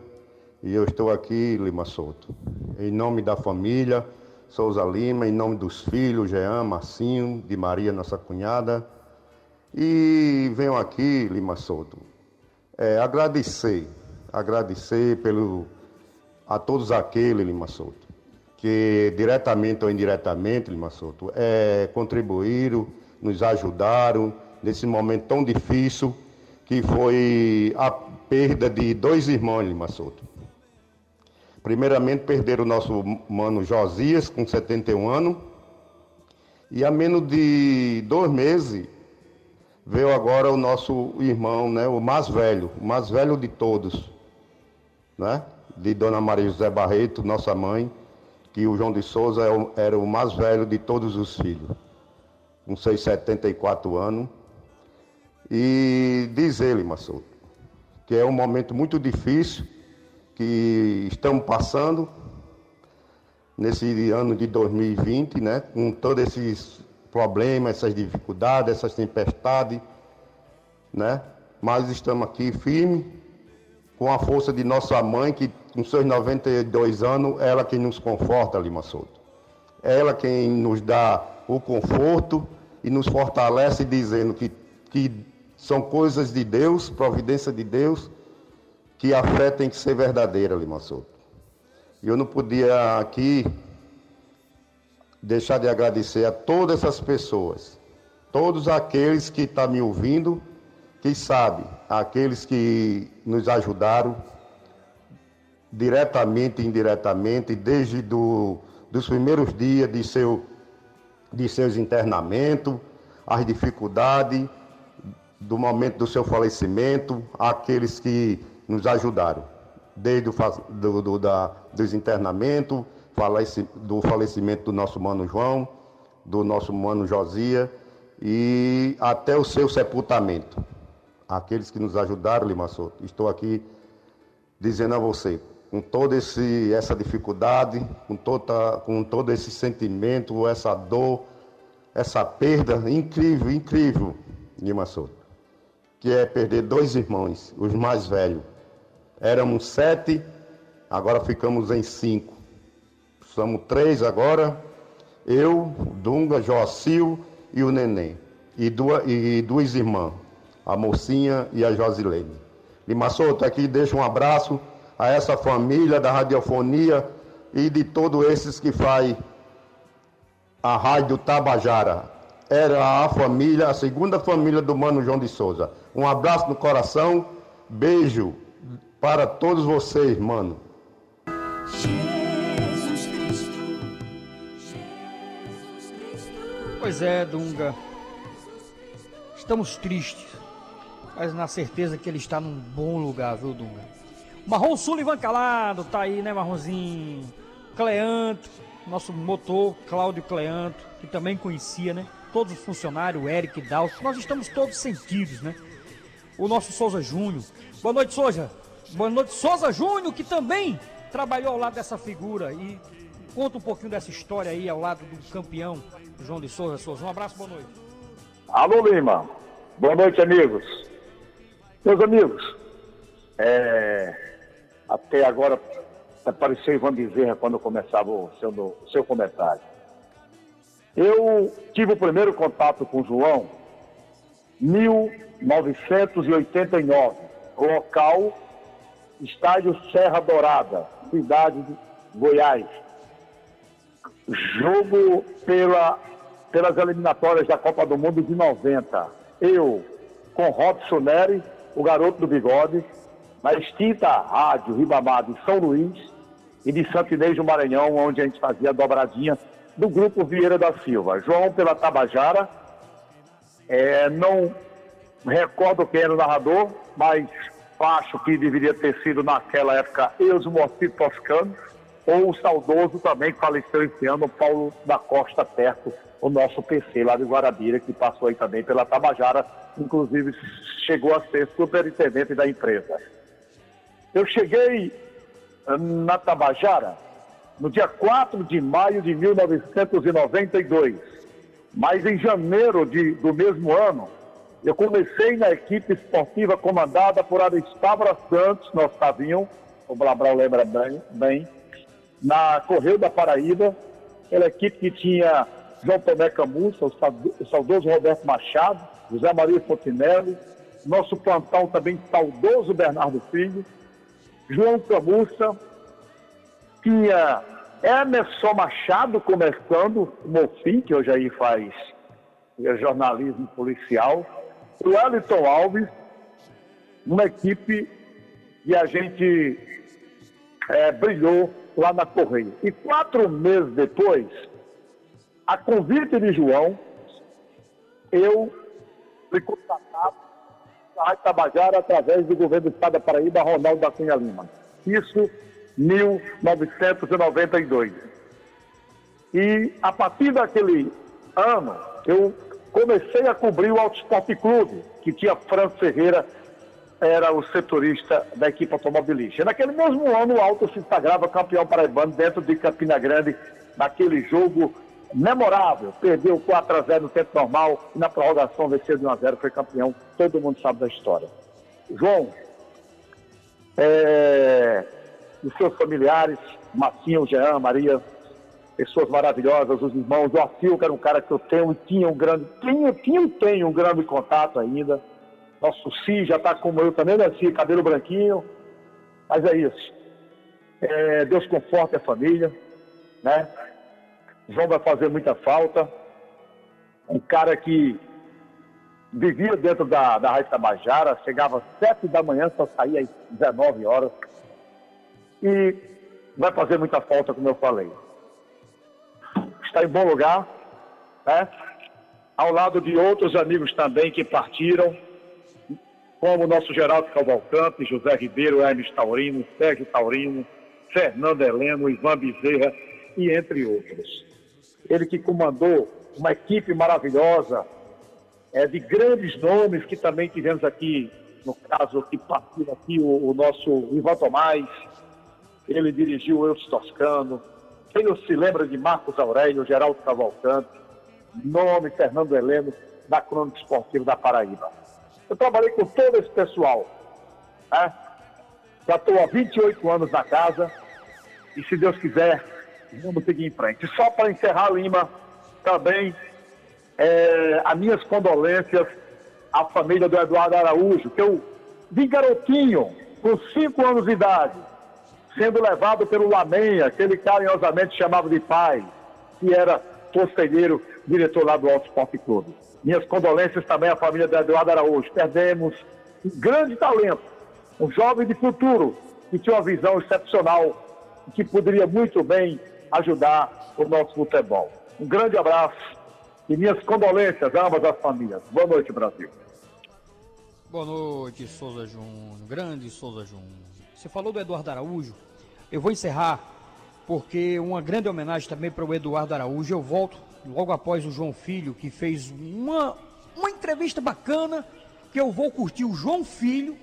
e eu estou aqui, Lima Souto, em nome da família Souza Lima, em nome dos filhos, Jean, Marcinho, de Maria, nossa cunhada. E venho aqui, Lima Souto, é, agradecer, agradecer pelo, a todos aqueles, Lima Souto, que diretamente ou indiretamente, Lima Souto, é, contribuíram, nos ajudaram nesse momento tão difícil que foi a perda de dois irmãos, Lima Souto. Primeiramente perderam o nosso mano Josias, com 71 anos, e há menos de dois meses veio agora o nosso irmão, né, o mais velho, o mais velho de todos, né, de Dona Maria José Barreto, nossa mãe, que o João de Souza é era o mais velho de todos os filhos, com seus 74 anos. E diz ele, Massoto, que é um momento muito difícil que estamos passando nesse ano de 2020, né, com todos esses problemas, essas dificuldades, essas tempestades, né? Mas estamos aqui firmes com a força de nossa mãe, que com seus 92 anos, ela quem nos conforta, Lima Souto. Ela quem nos dá o conforto e nos fortalece dizendo que, que são coisas de Deus, providência de Deus, que a fé tem que ser verdadeira, Lima Souto. E eu não podia aqui deixar de agradecer a todas essas pessoas, todos aqueles que estão tá me ouvindo, quem sabe, aqueles que nos ajudaram diretamente e indiretamente, desde do, dos primeiros dias de, seu, de seus internamentos, as dificuldades, do momento do seu falecimento, aqueles que nos ajudaram, desde o do, do, da, dos internamentos, do falecimento do nosso mano João, do nosso mano Josia e até o seu sepultamento aqueles que nos ajudaram, Lima Souto. Estou aqui dizendo a você, com toda esse, essa dificuldade, com, toda, com todo esse sentimento, essa dor, essa perda incrível, incrível, Lima Souto, que é perder dois irmãos, os mais velhos. Éramos sete, agora ficamos em cinco. Somos três agora, eu, Dunga, Joacil e o Neném. E duas, e duas irmãs a mocinha e a Josilene. Lima Souto aqui deixa um abraço a essa família da radiofonia e de todos esses que faz a Rádio Tabajara. Era a família, a segunda família do Mano João de Souza. Um abraço no coração, beijo para todos vocês, mano. Pois é, Dunga. Estamos tristes mas na certeza que ele está num bom lugar, viu, Dunga? Marrom Sullivan Calado, tá aí, né, Marronzinho? Cleanto, nosso motor, Cláudio Cleanto, que também conhecia, né? todos os funcionários, o Eric, Dalcio, nós estamos todos sentidos, né? O nosso Souza Júnior. Boa noite, Souza. Boa noite, Souza Júnior, que também trabalhou ao lado dessa figura e conta um pouquinho dessa história aí ao lado do campeão João de Souza. Souza, um abraço, boa noite. Alô, Lima. Boa noite, amigos. Meus amigos, é, até agora apareceu Ivan Bezerra quando começava o seu, o seu comentário. Eu tive o primeiro contato com o João em 1989, local Estádio Serra Dourada, cidade de Goiás. Jogo pela, pelas eliminatórias da Copa do Mundo de 90. Eu, com Robson Neri, o garoto do bigode, na extinta rádio Ribamar de São Luís e de Santo Inês do Maranhão, onde a gente fazia a dobradinha do grupo Vieira da Silva. João pela Tabajara, é, não recordo quem era o narrador, mas acho que deveria ter sido naquela época Euso Moacir Toscano, ou o saudoso também que faleceu esse ano, Paulo da Costa Perto, o nosso PC lá de Guarabira, que passou aí também pela Tabajara, inclusive chegou a ser superintendente da empresa. Eu cheguei eh, na Tabajara no dia 4 de maio de 1992, mas em janeiro de, do mesmo ano, eu comecei na equipe esportiva comandada por Aristabra Santos, nosso Tavinho, o Blabral lembra bem, bem, na Correio da Paraíba, aquela equipe que tinha João Tomé Camussa, o saudoso Roberto Machado, José Maria Fontinelli, nosso plantão também saudoso Bernardo Filho, João Camussa, tinha Emerson Machado começando, o Mofim, que hoje aí faz jornalismo policial, o Wellington Alves, uma equipe que a gente é, brilhou lá na Correia. E quatro meses depois, a convite de João, eu fui contratado Rádio Tabajara através do governo do Estado da Paraíba, Ronaldo da Cunha Lima. Isso 1992. E a partir daquele ano, eu comecei a cobrir o Auto Esporte Clube, que tinha Franco Ferreira, era o setorista da equipe automobilística. Naquele mesmo ano, o Auto se sagrava campeão paraibano dentro de Campina Grande, naquele jogo memorável. Perdeu 4 a 0 no tempo normal e na prorrogação venceu de 1 a 0 foi campeão. Todo mundo sabe da história. João, é, os seus familiares, Marcinho, Jean, Maria, pessoas maravilhosas, os irmãos, o Afil, que era um cara que eu tenho e tinha um grande, tinha, tinha e tenho um grande contato ainda. Nosso Si já está como eu também, né, Si? Cabelo branquinho. Mas é isso. É, Deus conforte a família, né? João vai fazer muita falta. Um cara que vivia dentro da, da Rádio Tabajara, chegava às sete da manhã, só saía às 19 horas. E vai fazer muita falta, como eu falei. Está em bom lugar, né? Ao lado de outros amigos também que partiram, como o nosso Geraldo Cavalcante, José Ribeiro, Hermes Taurino, Sérgio Taurino, Fernando Heleno, Ivan Bezerra e entre outros ele que comandou uma equipe maravilhosa, é, de grandes nomes que também tivemos aqui, no caso que partiu aqui o, o nosso Ivan Tomás, ele dirigiu o Eudes Toscano, quem não se lembra de Marcos Aurélio, Geraldo Cavalcante, nome Fernando Heleno, da Crônica Esportiva da Paraíba. Eu trabalhei com todo esse pessoal. Né? Já estou há 28 anos na casa e, se Deus quiser, Vamos seguir em frente. Só para encerrar, Lima, também é, as minhas condolências à família do Eduardo Araújo, que eu vi garotinho, com cinco anos de idade, sendo levado pelo Lamenha, que ele carinhosamente chamava de pai, que era conselheiro, diretor lá do Alto Esporte Clube. Minhas condolências também à família do Eduardo Araújo. Perdemos um grande talento, um jovem de futuro, que tinha uma visão excepcional, que poderia muito bem ajudar o nosso futebol. Um grande abraço e minhas condolências a ambas as famílias. Boa noite, Brasil. Boa noite, Souza Júnior. Grande Souza Júnior. Você falou do Eduardo Araújo. Eu vou encerrar porque uma grande homenagem também para o Eduardo Araújo. Eu volto logo após o João Filho, que fez uma, uma entrevista bacana, que eu vou curtir o João Filho,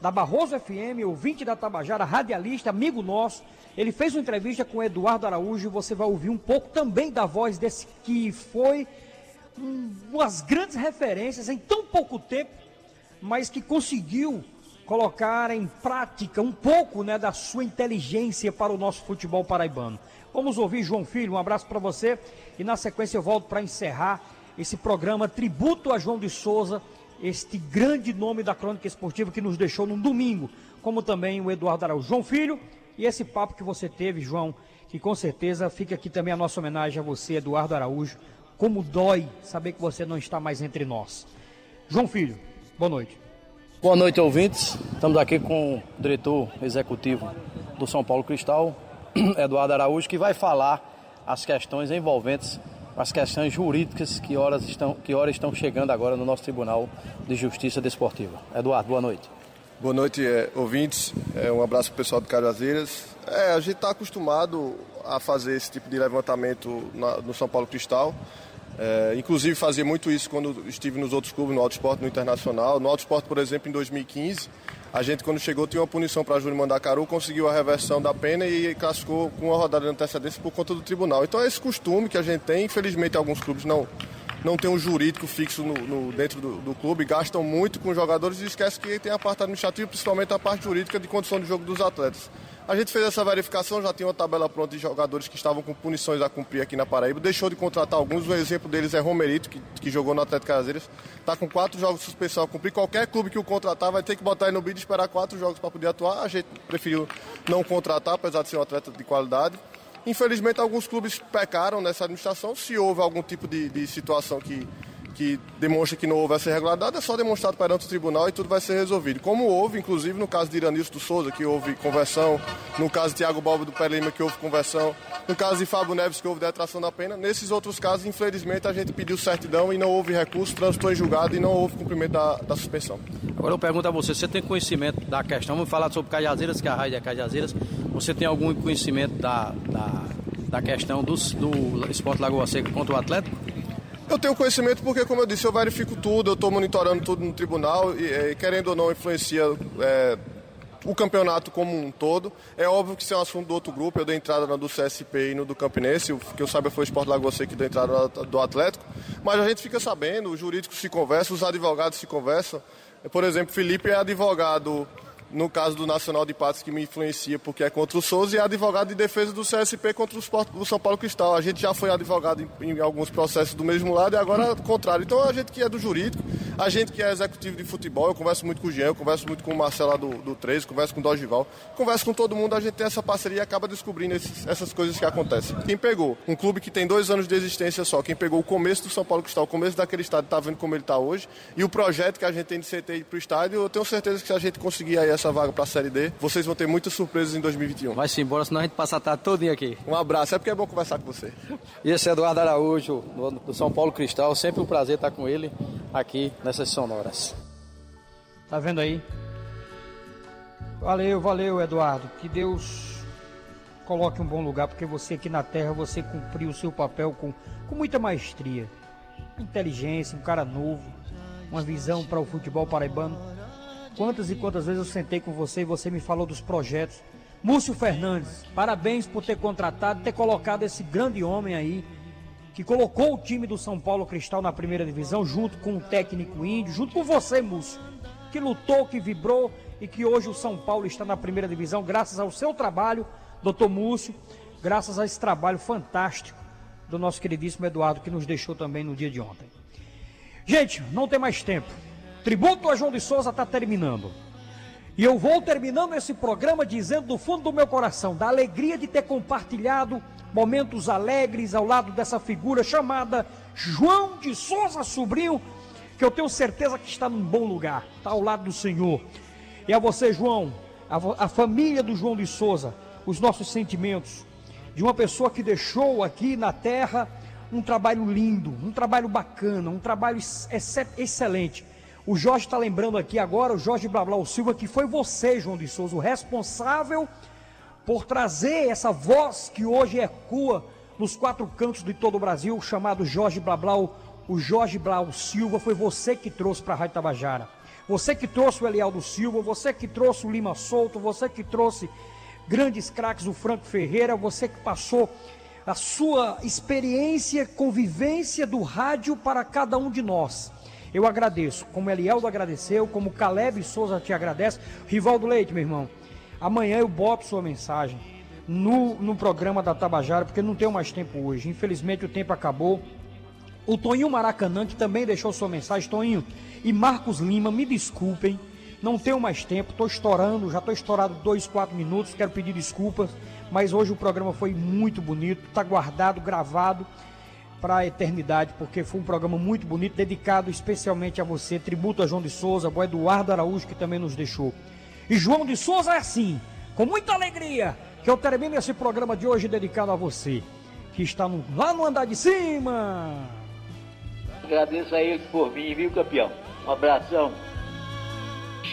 da Barroso FM, ouvinte da Tabajara, radialista, amigo nosso. Ele fez uma entrevista com Eduardo Araújo você vai ouvir um pouco também da voz desse que foi umas grandes referências em tão pouco tempo, mas que conseguiu colocar em prática um pouco né, da sua inteligência para o nosso futebol paraibano. Vamos ouvir João Filho, um abraço para você e na sequência eu volto para encerrar esse programa Tributo a João de Souza, este grande nome da crônica esportiva que nos deixou no domingo, como também o Eduardo Araújo. João Filho, e esse papo que você teve, João, que com certeza fica aqui também a nossa homenagem a você, Eduardo Araújo, como dói saber que você não está mais entre nós. João Filho, boa noite. Boa noite, ouvintes. Estamos aqui com o diretor executivo do São Paulo Cristal, Eduardo Araújo, que vai falar as questões envolventes as questões jurídicas que horas estão, que horas estão chegando agora no nosso Tribunal de Justiça Desportiva. Eduardo, boa noite. Boa noite, é, ouvintes. É, um abraço para o pessoal de Cajazeiras. É, a gente está acostumado a fazer esse tipo de levantamento na, no São Paulo Cristal. É, inclusive fazia muito isso quando estive nos outros clubes, no Auto Esporte, no Internacional. No Auto Esporte, por exemplo, em 2015, a gente quando chegou tinha uma punição para Júlio Mandacaru, conseguiu a reversão da pena e classificou com uma rodada de antecedência por conta do tribunal. Então é esse costume que a gente tem, infelizmente alguns clubes não não tem um jurídico fixo no, no dentro do, do, clube, gastam muito com jogadores e esquecem que tem a parte administrativa, principalmente a parte jurídica de condição de jogo dos atletas. A gente fez essa verificação, já tinha uma tabela pronta de jogadores que estavam com punições a cumprir aqui na Paraíba. Deixou de contratar alguns. O exemplo deles é Romerito, que, que jogou no Atlético Caseiras. Está com quatro jogos de suspensão a cumprir. Qualquer clube que o contratar vai ter que botar aí no bid e esperar quatro jogos para poder atuar. A gente preferiu não contratar, apesar de ser um atleta de qualidade. Infelizmente, alguns clubes pecaram nessa administração. Se houve algum tipo de, de situação que que demonstra que não houve essa irregularidade, é só demonstrado perante o tribunal e tudo vai ser resolvido. Como houve, inclusive, no caso de Iranilson do Souza, que houve conversão, no caso de Tiago Balbo do Pé que houve conversão, no caso de Fábio Neves, que houve detração da pena. Nesses outros casos, infelizmente, a gente pediu certidão e não houve recurso, transitou em julgado e não houve cumprimento da, da suspensão. Agora eu pergunto a você, você tem conhecimento da questão, vamos falar sobre Cajazeiras, que é a raia é Cajazeiras, você tem algum conhecimento da, da, da questão do, do Esporte Lagoa Seca contra o Atlético? Eu tenho conhecimento porque, como eu disse, eu verifico tudo, eu estou monitorando tudo no tribunal e, e, querendo ou não, influencia é, o campeonato como um todo. É óbvio que isso é um assunto do outro grupo, eu dei entrada na do CSP e no do Campinense, o que eu saiba foi o Sport Lagoa que deu entrada do Atlético, mas a gente fica sabendo, os jurídicos se conversam, os advogados se conversam. Por exemplo, Felipe é advogado no caso do Nacional de Patos, que me influencia porque é contra o Souza, e é advogado de defesa do CSP contra o, São Paulo Cristal. A gente já foi advogado em, em, alguns processos do mesmo lado e agora é o contrário. Então a gente que é do jurídico, a gente que é executivo de futebol, eu converso muito com o Jean, eu converso muito com o Marcelo do, do 13, converso com o Dogival, converso com todo mundo, a gente tem essa parceria e acaba descobrindo esses, essas coisas que acontecem. Quem pegou um clube que tem dois anos de existência só, quem pegou o começo do São Paulo Cristal, o começo daquele estádio, está vendo como ele está hoje, e o projeto que a gente tem de CT para o estádio, eu tenho certeza que se a gente conseguir aí essa vaga para a Série D, vocês vão ter muitas surpresas em 2021. Vai sim, embora, senão a gente passa a tarde todinha aqui. Um abraço, é porque é bom conversar com você. E esse é Eduardo Araújo, do São Paulo Cristal. Sempre um prazer estar com ele aqui nessas sonoras. Tá vendo aí? Valeu, valeu, Eduardo. Que Deus coloque um bom lugar, porque você aqui na Terra, você cumpriu o seu papel com, com muita maestria, inteligência, um cara novo, uma visão para o futebol paraibano Quantas e quantas vezes eu sentei com você e você me falou dos projetos. Múcio Fernandes, parabéns por ter contratado, ter colocado esse grande homem aí, que colocou o time do São Paulo Cristal na primeira divisão, junto com o técnico índio, junto com você, Múcio, que lutou, que vibrou e que hoje o São Paulo está na primeira divisão, graças ao seu trabalho, doutor Múcio, graças a esse trabalho fantástico do nosso queridíssimo Eduardo, que nos deixou também no dia de ontem. Gente, não tem mais tempo. Tributo a João de Souza está terminando. E eu vou terminando esse programa dizendo do fundo do meu coração, da alegria de ter compartilhado momentos alegres ao lado dessa figura chamada João de Souza Sobrinho, que eu tenho certeza que está num bom lugar, está ao lado do Senhor. E a você, João, a, a família do João de Souza, os nossos sentimentos de uma pessoa que deixou aqui na terra um trabalho lindo, um trabalho bacana, um trabalho excelente o Jorge está lembrando aqui agora, o Jorge Blablau Silva, que foi você, João de Souza, o responsável por trazer essa voz que hoje ecoa nos quatro cantos de todo o Brasil, chamado Jorge Blablau, o Jorge Blau Silva, foi você que trouxe para a Rádio Tabajara. Você que trouxe o Elialdo Silva, você que trouxe o Lima Souto, você que trouxe grandes craques, o Franco Ferreira, você que passou a sua experiência, convivência do rádio para cada um de nós. Eu agradeço, como Elieldo agradeceu, como Caleb Souza te agradece. Rivaldo Leite, meu irmão, amanhã eu boto sua mensagem no, no programa da Tabajara, porque não tenho mais tempo hoje. Infelizmente o tempo acabou. O Toninho Maracanã, que também deixou sua mensagem, Toninho, e Marcos Lima, me desculpem, não tenho mais tempo, estou estourando, já estou estourado dois, quatro minutos, quero pedir desculpas, mas hoje o programa foi muito bonito, está guardado, gravado para a eternidade, porque foi um programa muito bonito, dedicado especialmente a você, tributo a João de Souza, ao Eduardo Araújo, que também nos deixou. E João de Souza é assim, com muita alegria, que eu termino esse programa de hoje dedicado a você, que está no, lá no andar de cima. Agradeço a ele por mim, viu, campeão? Um abração.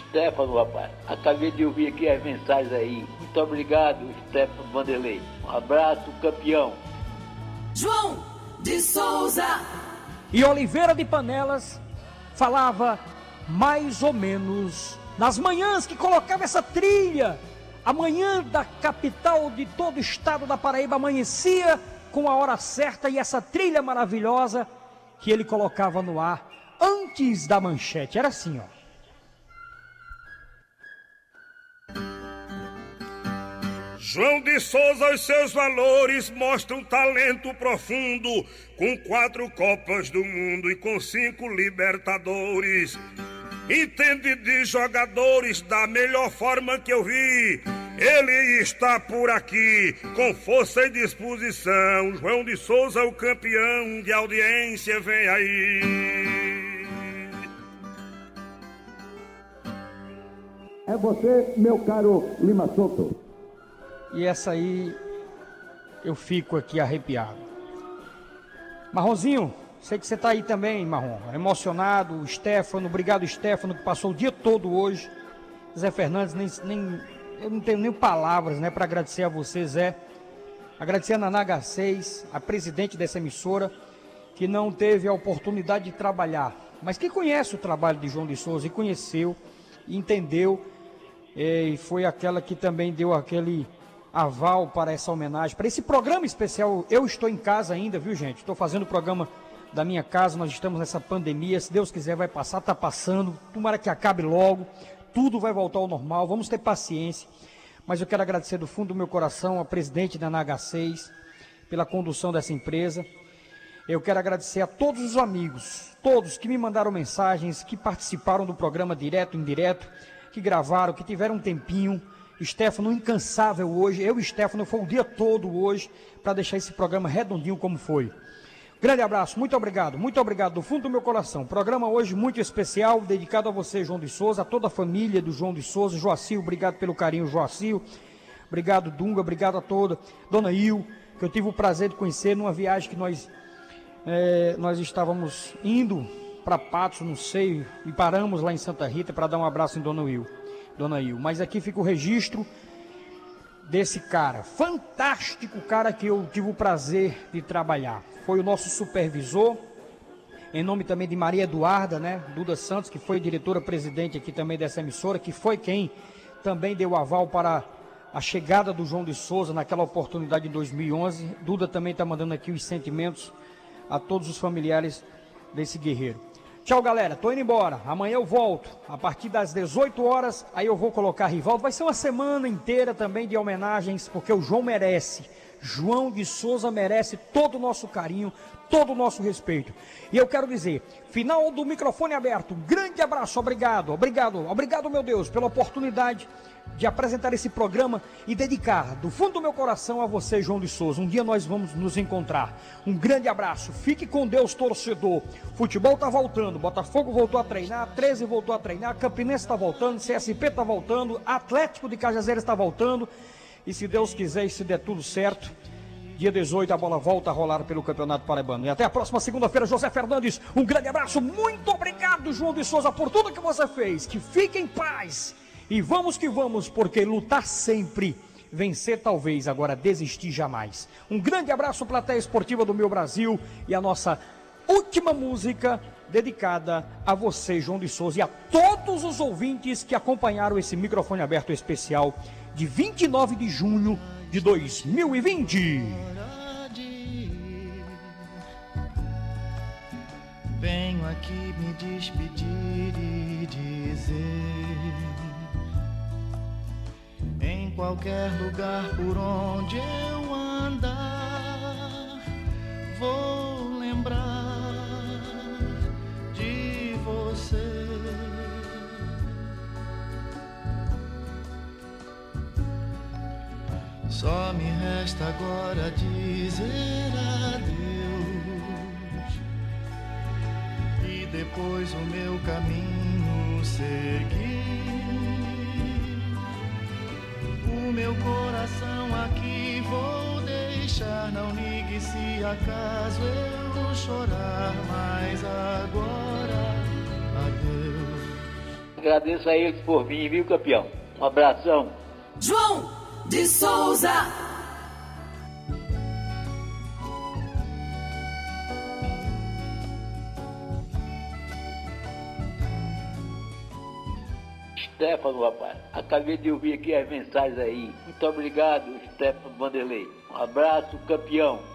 Stefano, rapaz. Acabei de ouvir aqui as mensagens aí. Muito obrigado, Stefano Vanderlei. Um abraço, campeão. João de Souza. E Oliveira de Panelas falava mais ou menos nas manhãs que colocava essa trilha. A manhã da capital de todo o estado da Paraíba amanhecia com a hora certa e essa trilha maravilhosa que ele colocava no ar antes da manchete. Era assim, ó. João de Souza, os seus valores mostram talento profundo, com quatro Copas do Mundo e com cinco Libertadores. Entende de jogadores da melhor forma que eu vi. Ele está por aqui, com força e disposição. João de Souza, o campeão de audiência, vem aí. É você, meu caro Lima Soto. E essa aí eu fico aqui arrepiado. Marronzinho, sei que você está aí também, Marrom. Emocionado, o Stefano, obrigado Stefano, que passou o dia todo hoje. Zé Fernandes, nem, nem eu não tenho nem palavras né, para agradecer a você, Zé. Agradecer a Naná 6 a presidente dessa emissora, que não teve a oportunidade de trabalhar, mas que conhece o trabalho de João de Souza e conheceu, entendeu, e foi aquela que também deu aquele aval para essa homenagem, para esse programa especial. Eu estou em casa ainda, viu, gente? Estou fazendo o programa da minha casa. Nós estamos nessa pandemia. Se Deus quiser, vai passar, está passando. Tomara que acabe logo. Tudo vai voltar ao normal. Vamos ter paciência. Mas eu quero agradecer do fundo do meu coração a presidente da NH6 pela condução dessa empresa. Eu quero agradecer a todos os amigos, todos que me mandaram mensagens, que participaram do programa direto indireto, que gravaram, que tiveram um tempinho Stefano incansável hoje. Eu e Stefano foi o dia todo hoje para deixar esse programa redondinho como foi. Grande abraço, muito obrigado, muito obrigado do fundo do meu coração. Programa hoje muito especial, dedicado a você, João de Souza, a toda a família do João de Souza. Joacil, obrigado pelo carinho, Joacil. Obrigado, Dunga, obrigado a toda. Dona Il, que eu tive o prazer de conhecer numa viagem que nós, é, nós estávamos indo para Patos, não sei, e paramos lá em Santa Rita para dar um abraço em Dona Will. Dona Il. Mas aqui fica o registro desse cara, fantástico cara que eu tive o prazer de trabalhar. Foi o nosso supervisor, em nome também de Maria Eduarda, né? Duda Santos, que foi diretora-presidente aqui também dessa emissora, que foi quem também deu aval para a chegada do João de Souza naquela oportunidade em 2011. Duda também está mandando aqui os sentimentos a todos os familiares desse guerreiro. Tchau, galera. Tô indo embora. Amanhã eu volto. A partir das 18 horas, aí eu vou colocar Rivaldo. Vai ser uma semana inteira também de homenagens, porque o João merece. João de Souza merece todo o nosso carinho, todo o nosso respeito. E eu quero dizer, final do microfone aberto. Grande abraço, obrigado, obrigado, obrigado, meu Deus, pela oportunidade de apresentar esse programa e dedicar do fundo do meu coração a você, João de Souza. Um dia nós vamos nos encontrar. Um grande abraço. Fique com Deus, torcedor. Futebol está voltando. Botafogo voltou a treinar, 13 voltou a treinar, Campinense está voltando, CSP está voltando, Atlético de Cajazeiras está voltando. E se Deus quiser e se der tudo certo, dia 18 a bola volta a rolar pelo Campeonato Paraibano. E até a próxima segunda-feira, José Fernandes. Um grande abraço. Muito obrigado, João de Souza, por tudo que você fez. Que fique em paz e vamos que vamos, porque lutar sempre vencer talvez, agora desistir jamais. Um grande abraço, plateia esportiva do meu Brasil e a nossa última música dedicada a você, João de Souza, e a todos os ouvintes que acompanharam esse microfone aberto especial de 29 de junho de 2020. Venho aqui me despedir e dizer: Em qualquer lugar por onde eu andar, vou lembrar Só me resta agora dizer adeus e depois o meu caminho seguir. O meu coração aqui vou deixar, não ligue se acaso eu chorar, mas agora adeus. Agradeço a eles por vir, viu, campeão? Um abração. João de Souza. Stefano, rapaz. Acabei de ouvir aqui as mensagens aí. Muito obrigado, Stefano Vanderlei. Um abraço, campeão.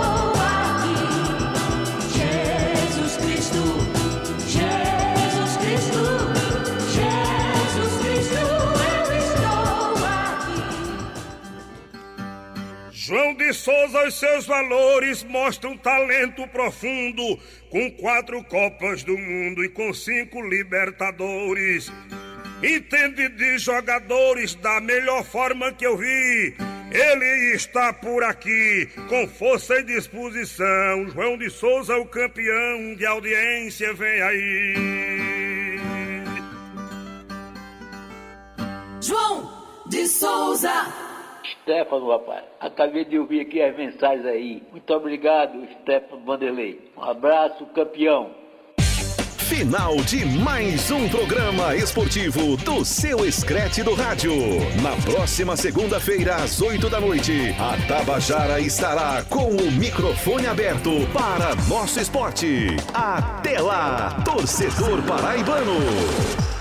João de Souza, os seus valores mostram talento profundo, com quatro Copas do Mundo e com cinco Libertadores. Entende de jogadores da melhor forma que eu vi. Ele está por aqui, com força e disposição. João de Souza, o campeão de audiência, vem aí. João de Souza. Stefano, rapaz. Acabei de ouvir aqui as mensagens aí. Muito obrigado, Stefano Vanderlei. Um abraço, campeão. Final de mais um programa esportivo do seu Escrete do Rádio. Na próxima segunda-feira, às 8 da noite, a Tabajara estará com o microfone aberto para nosso esporte. Até lá, torcedor paraibano!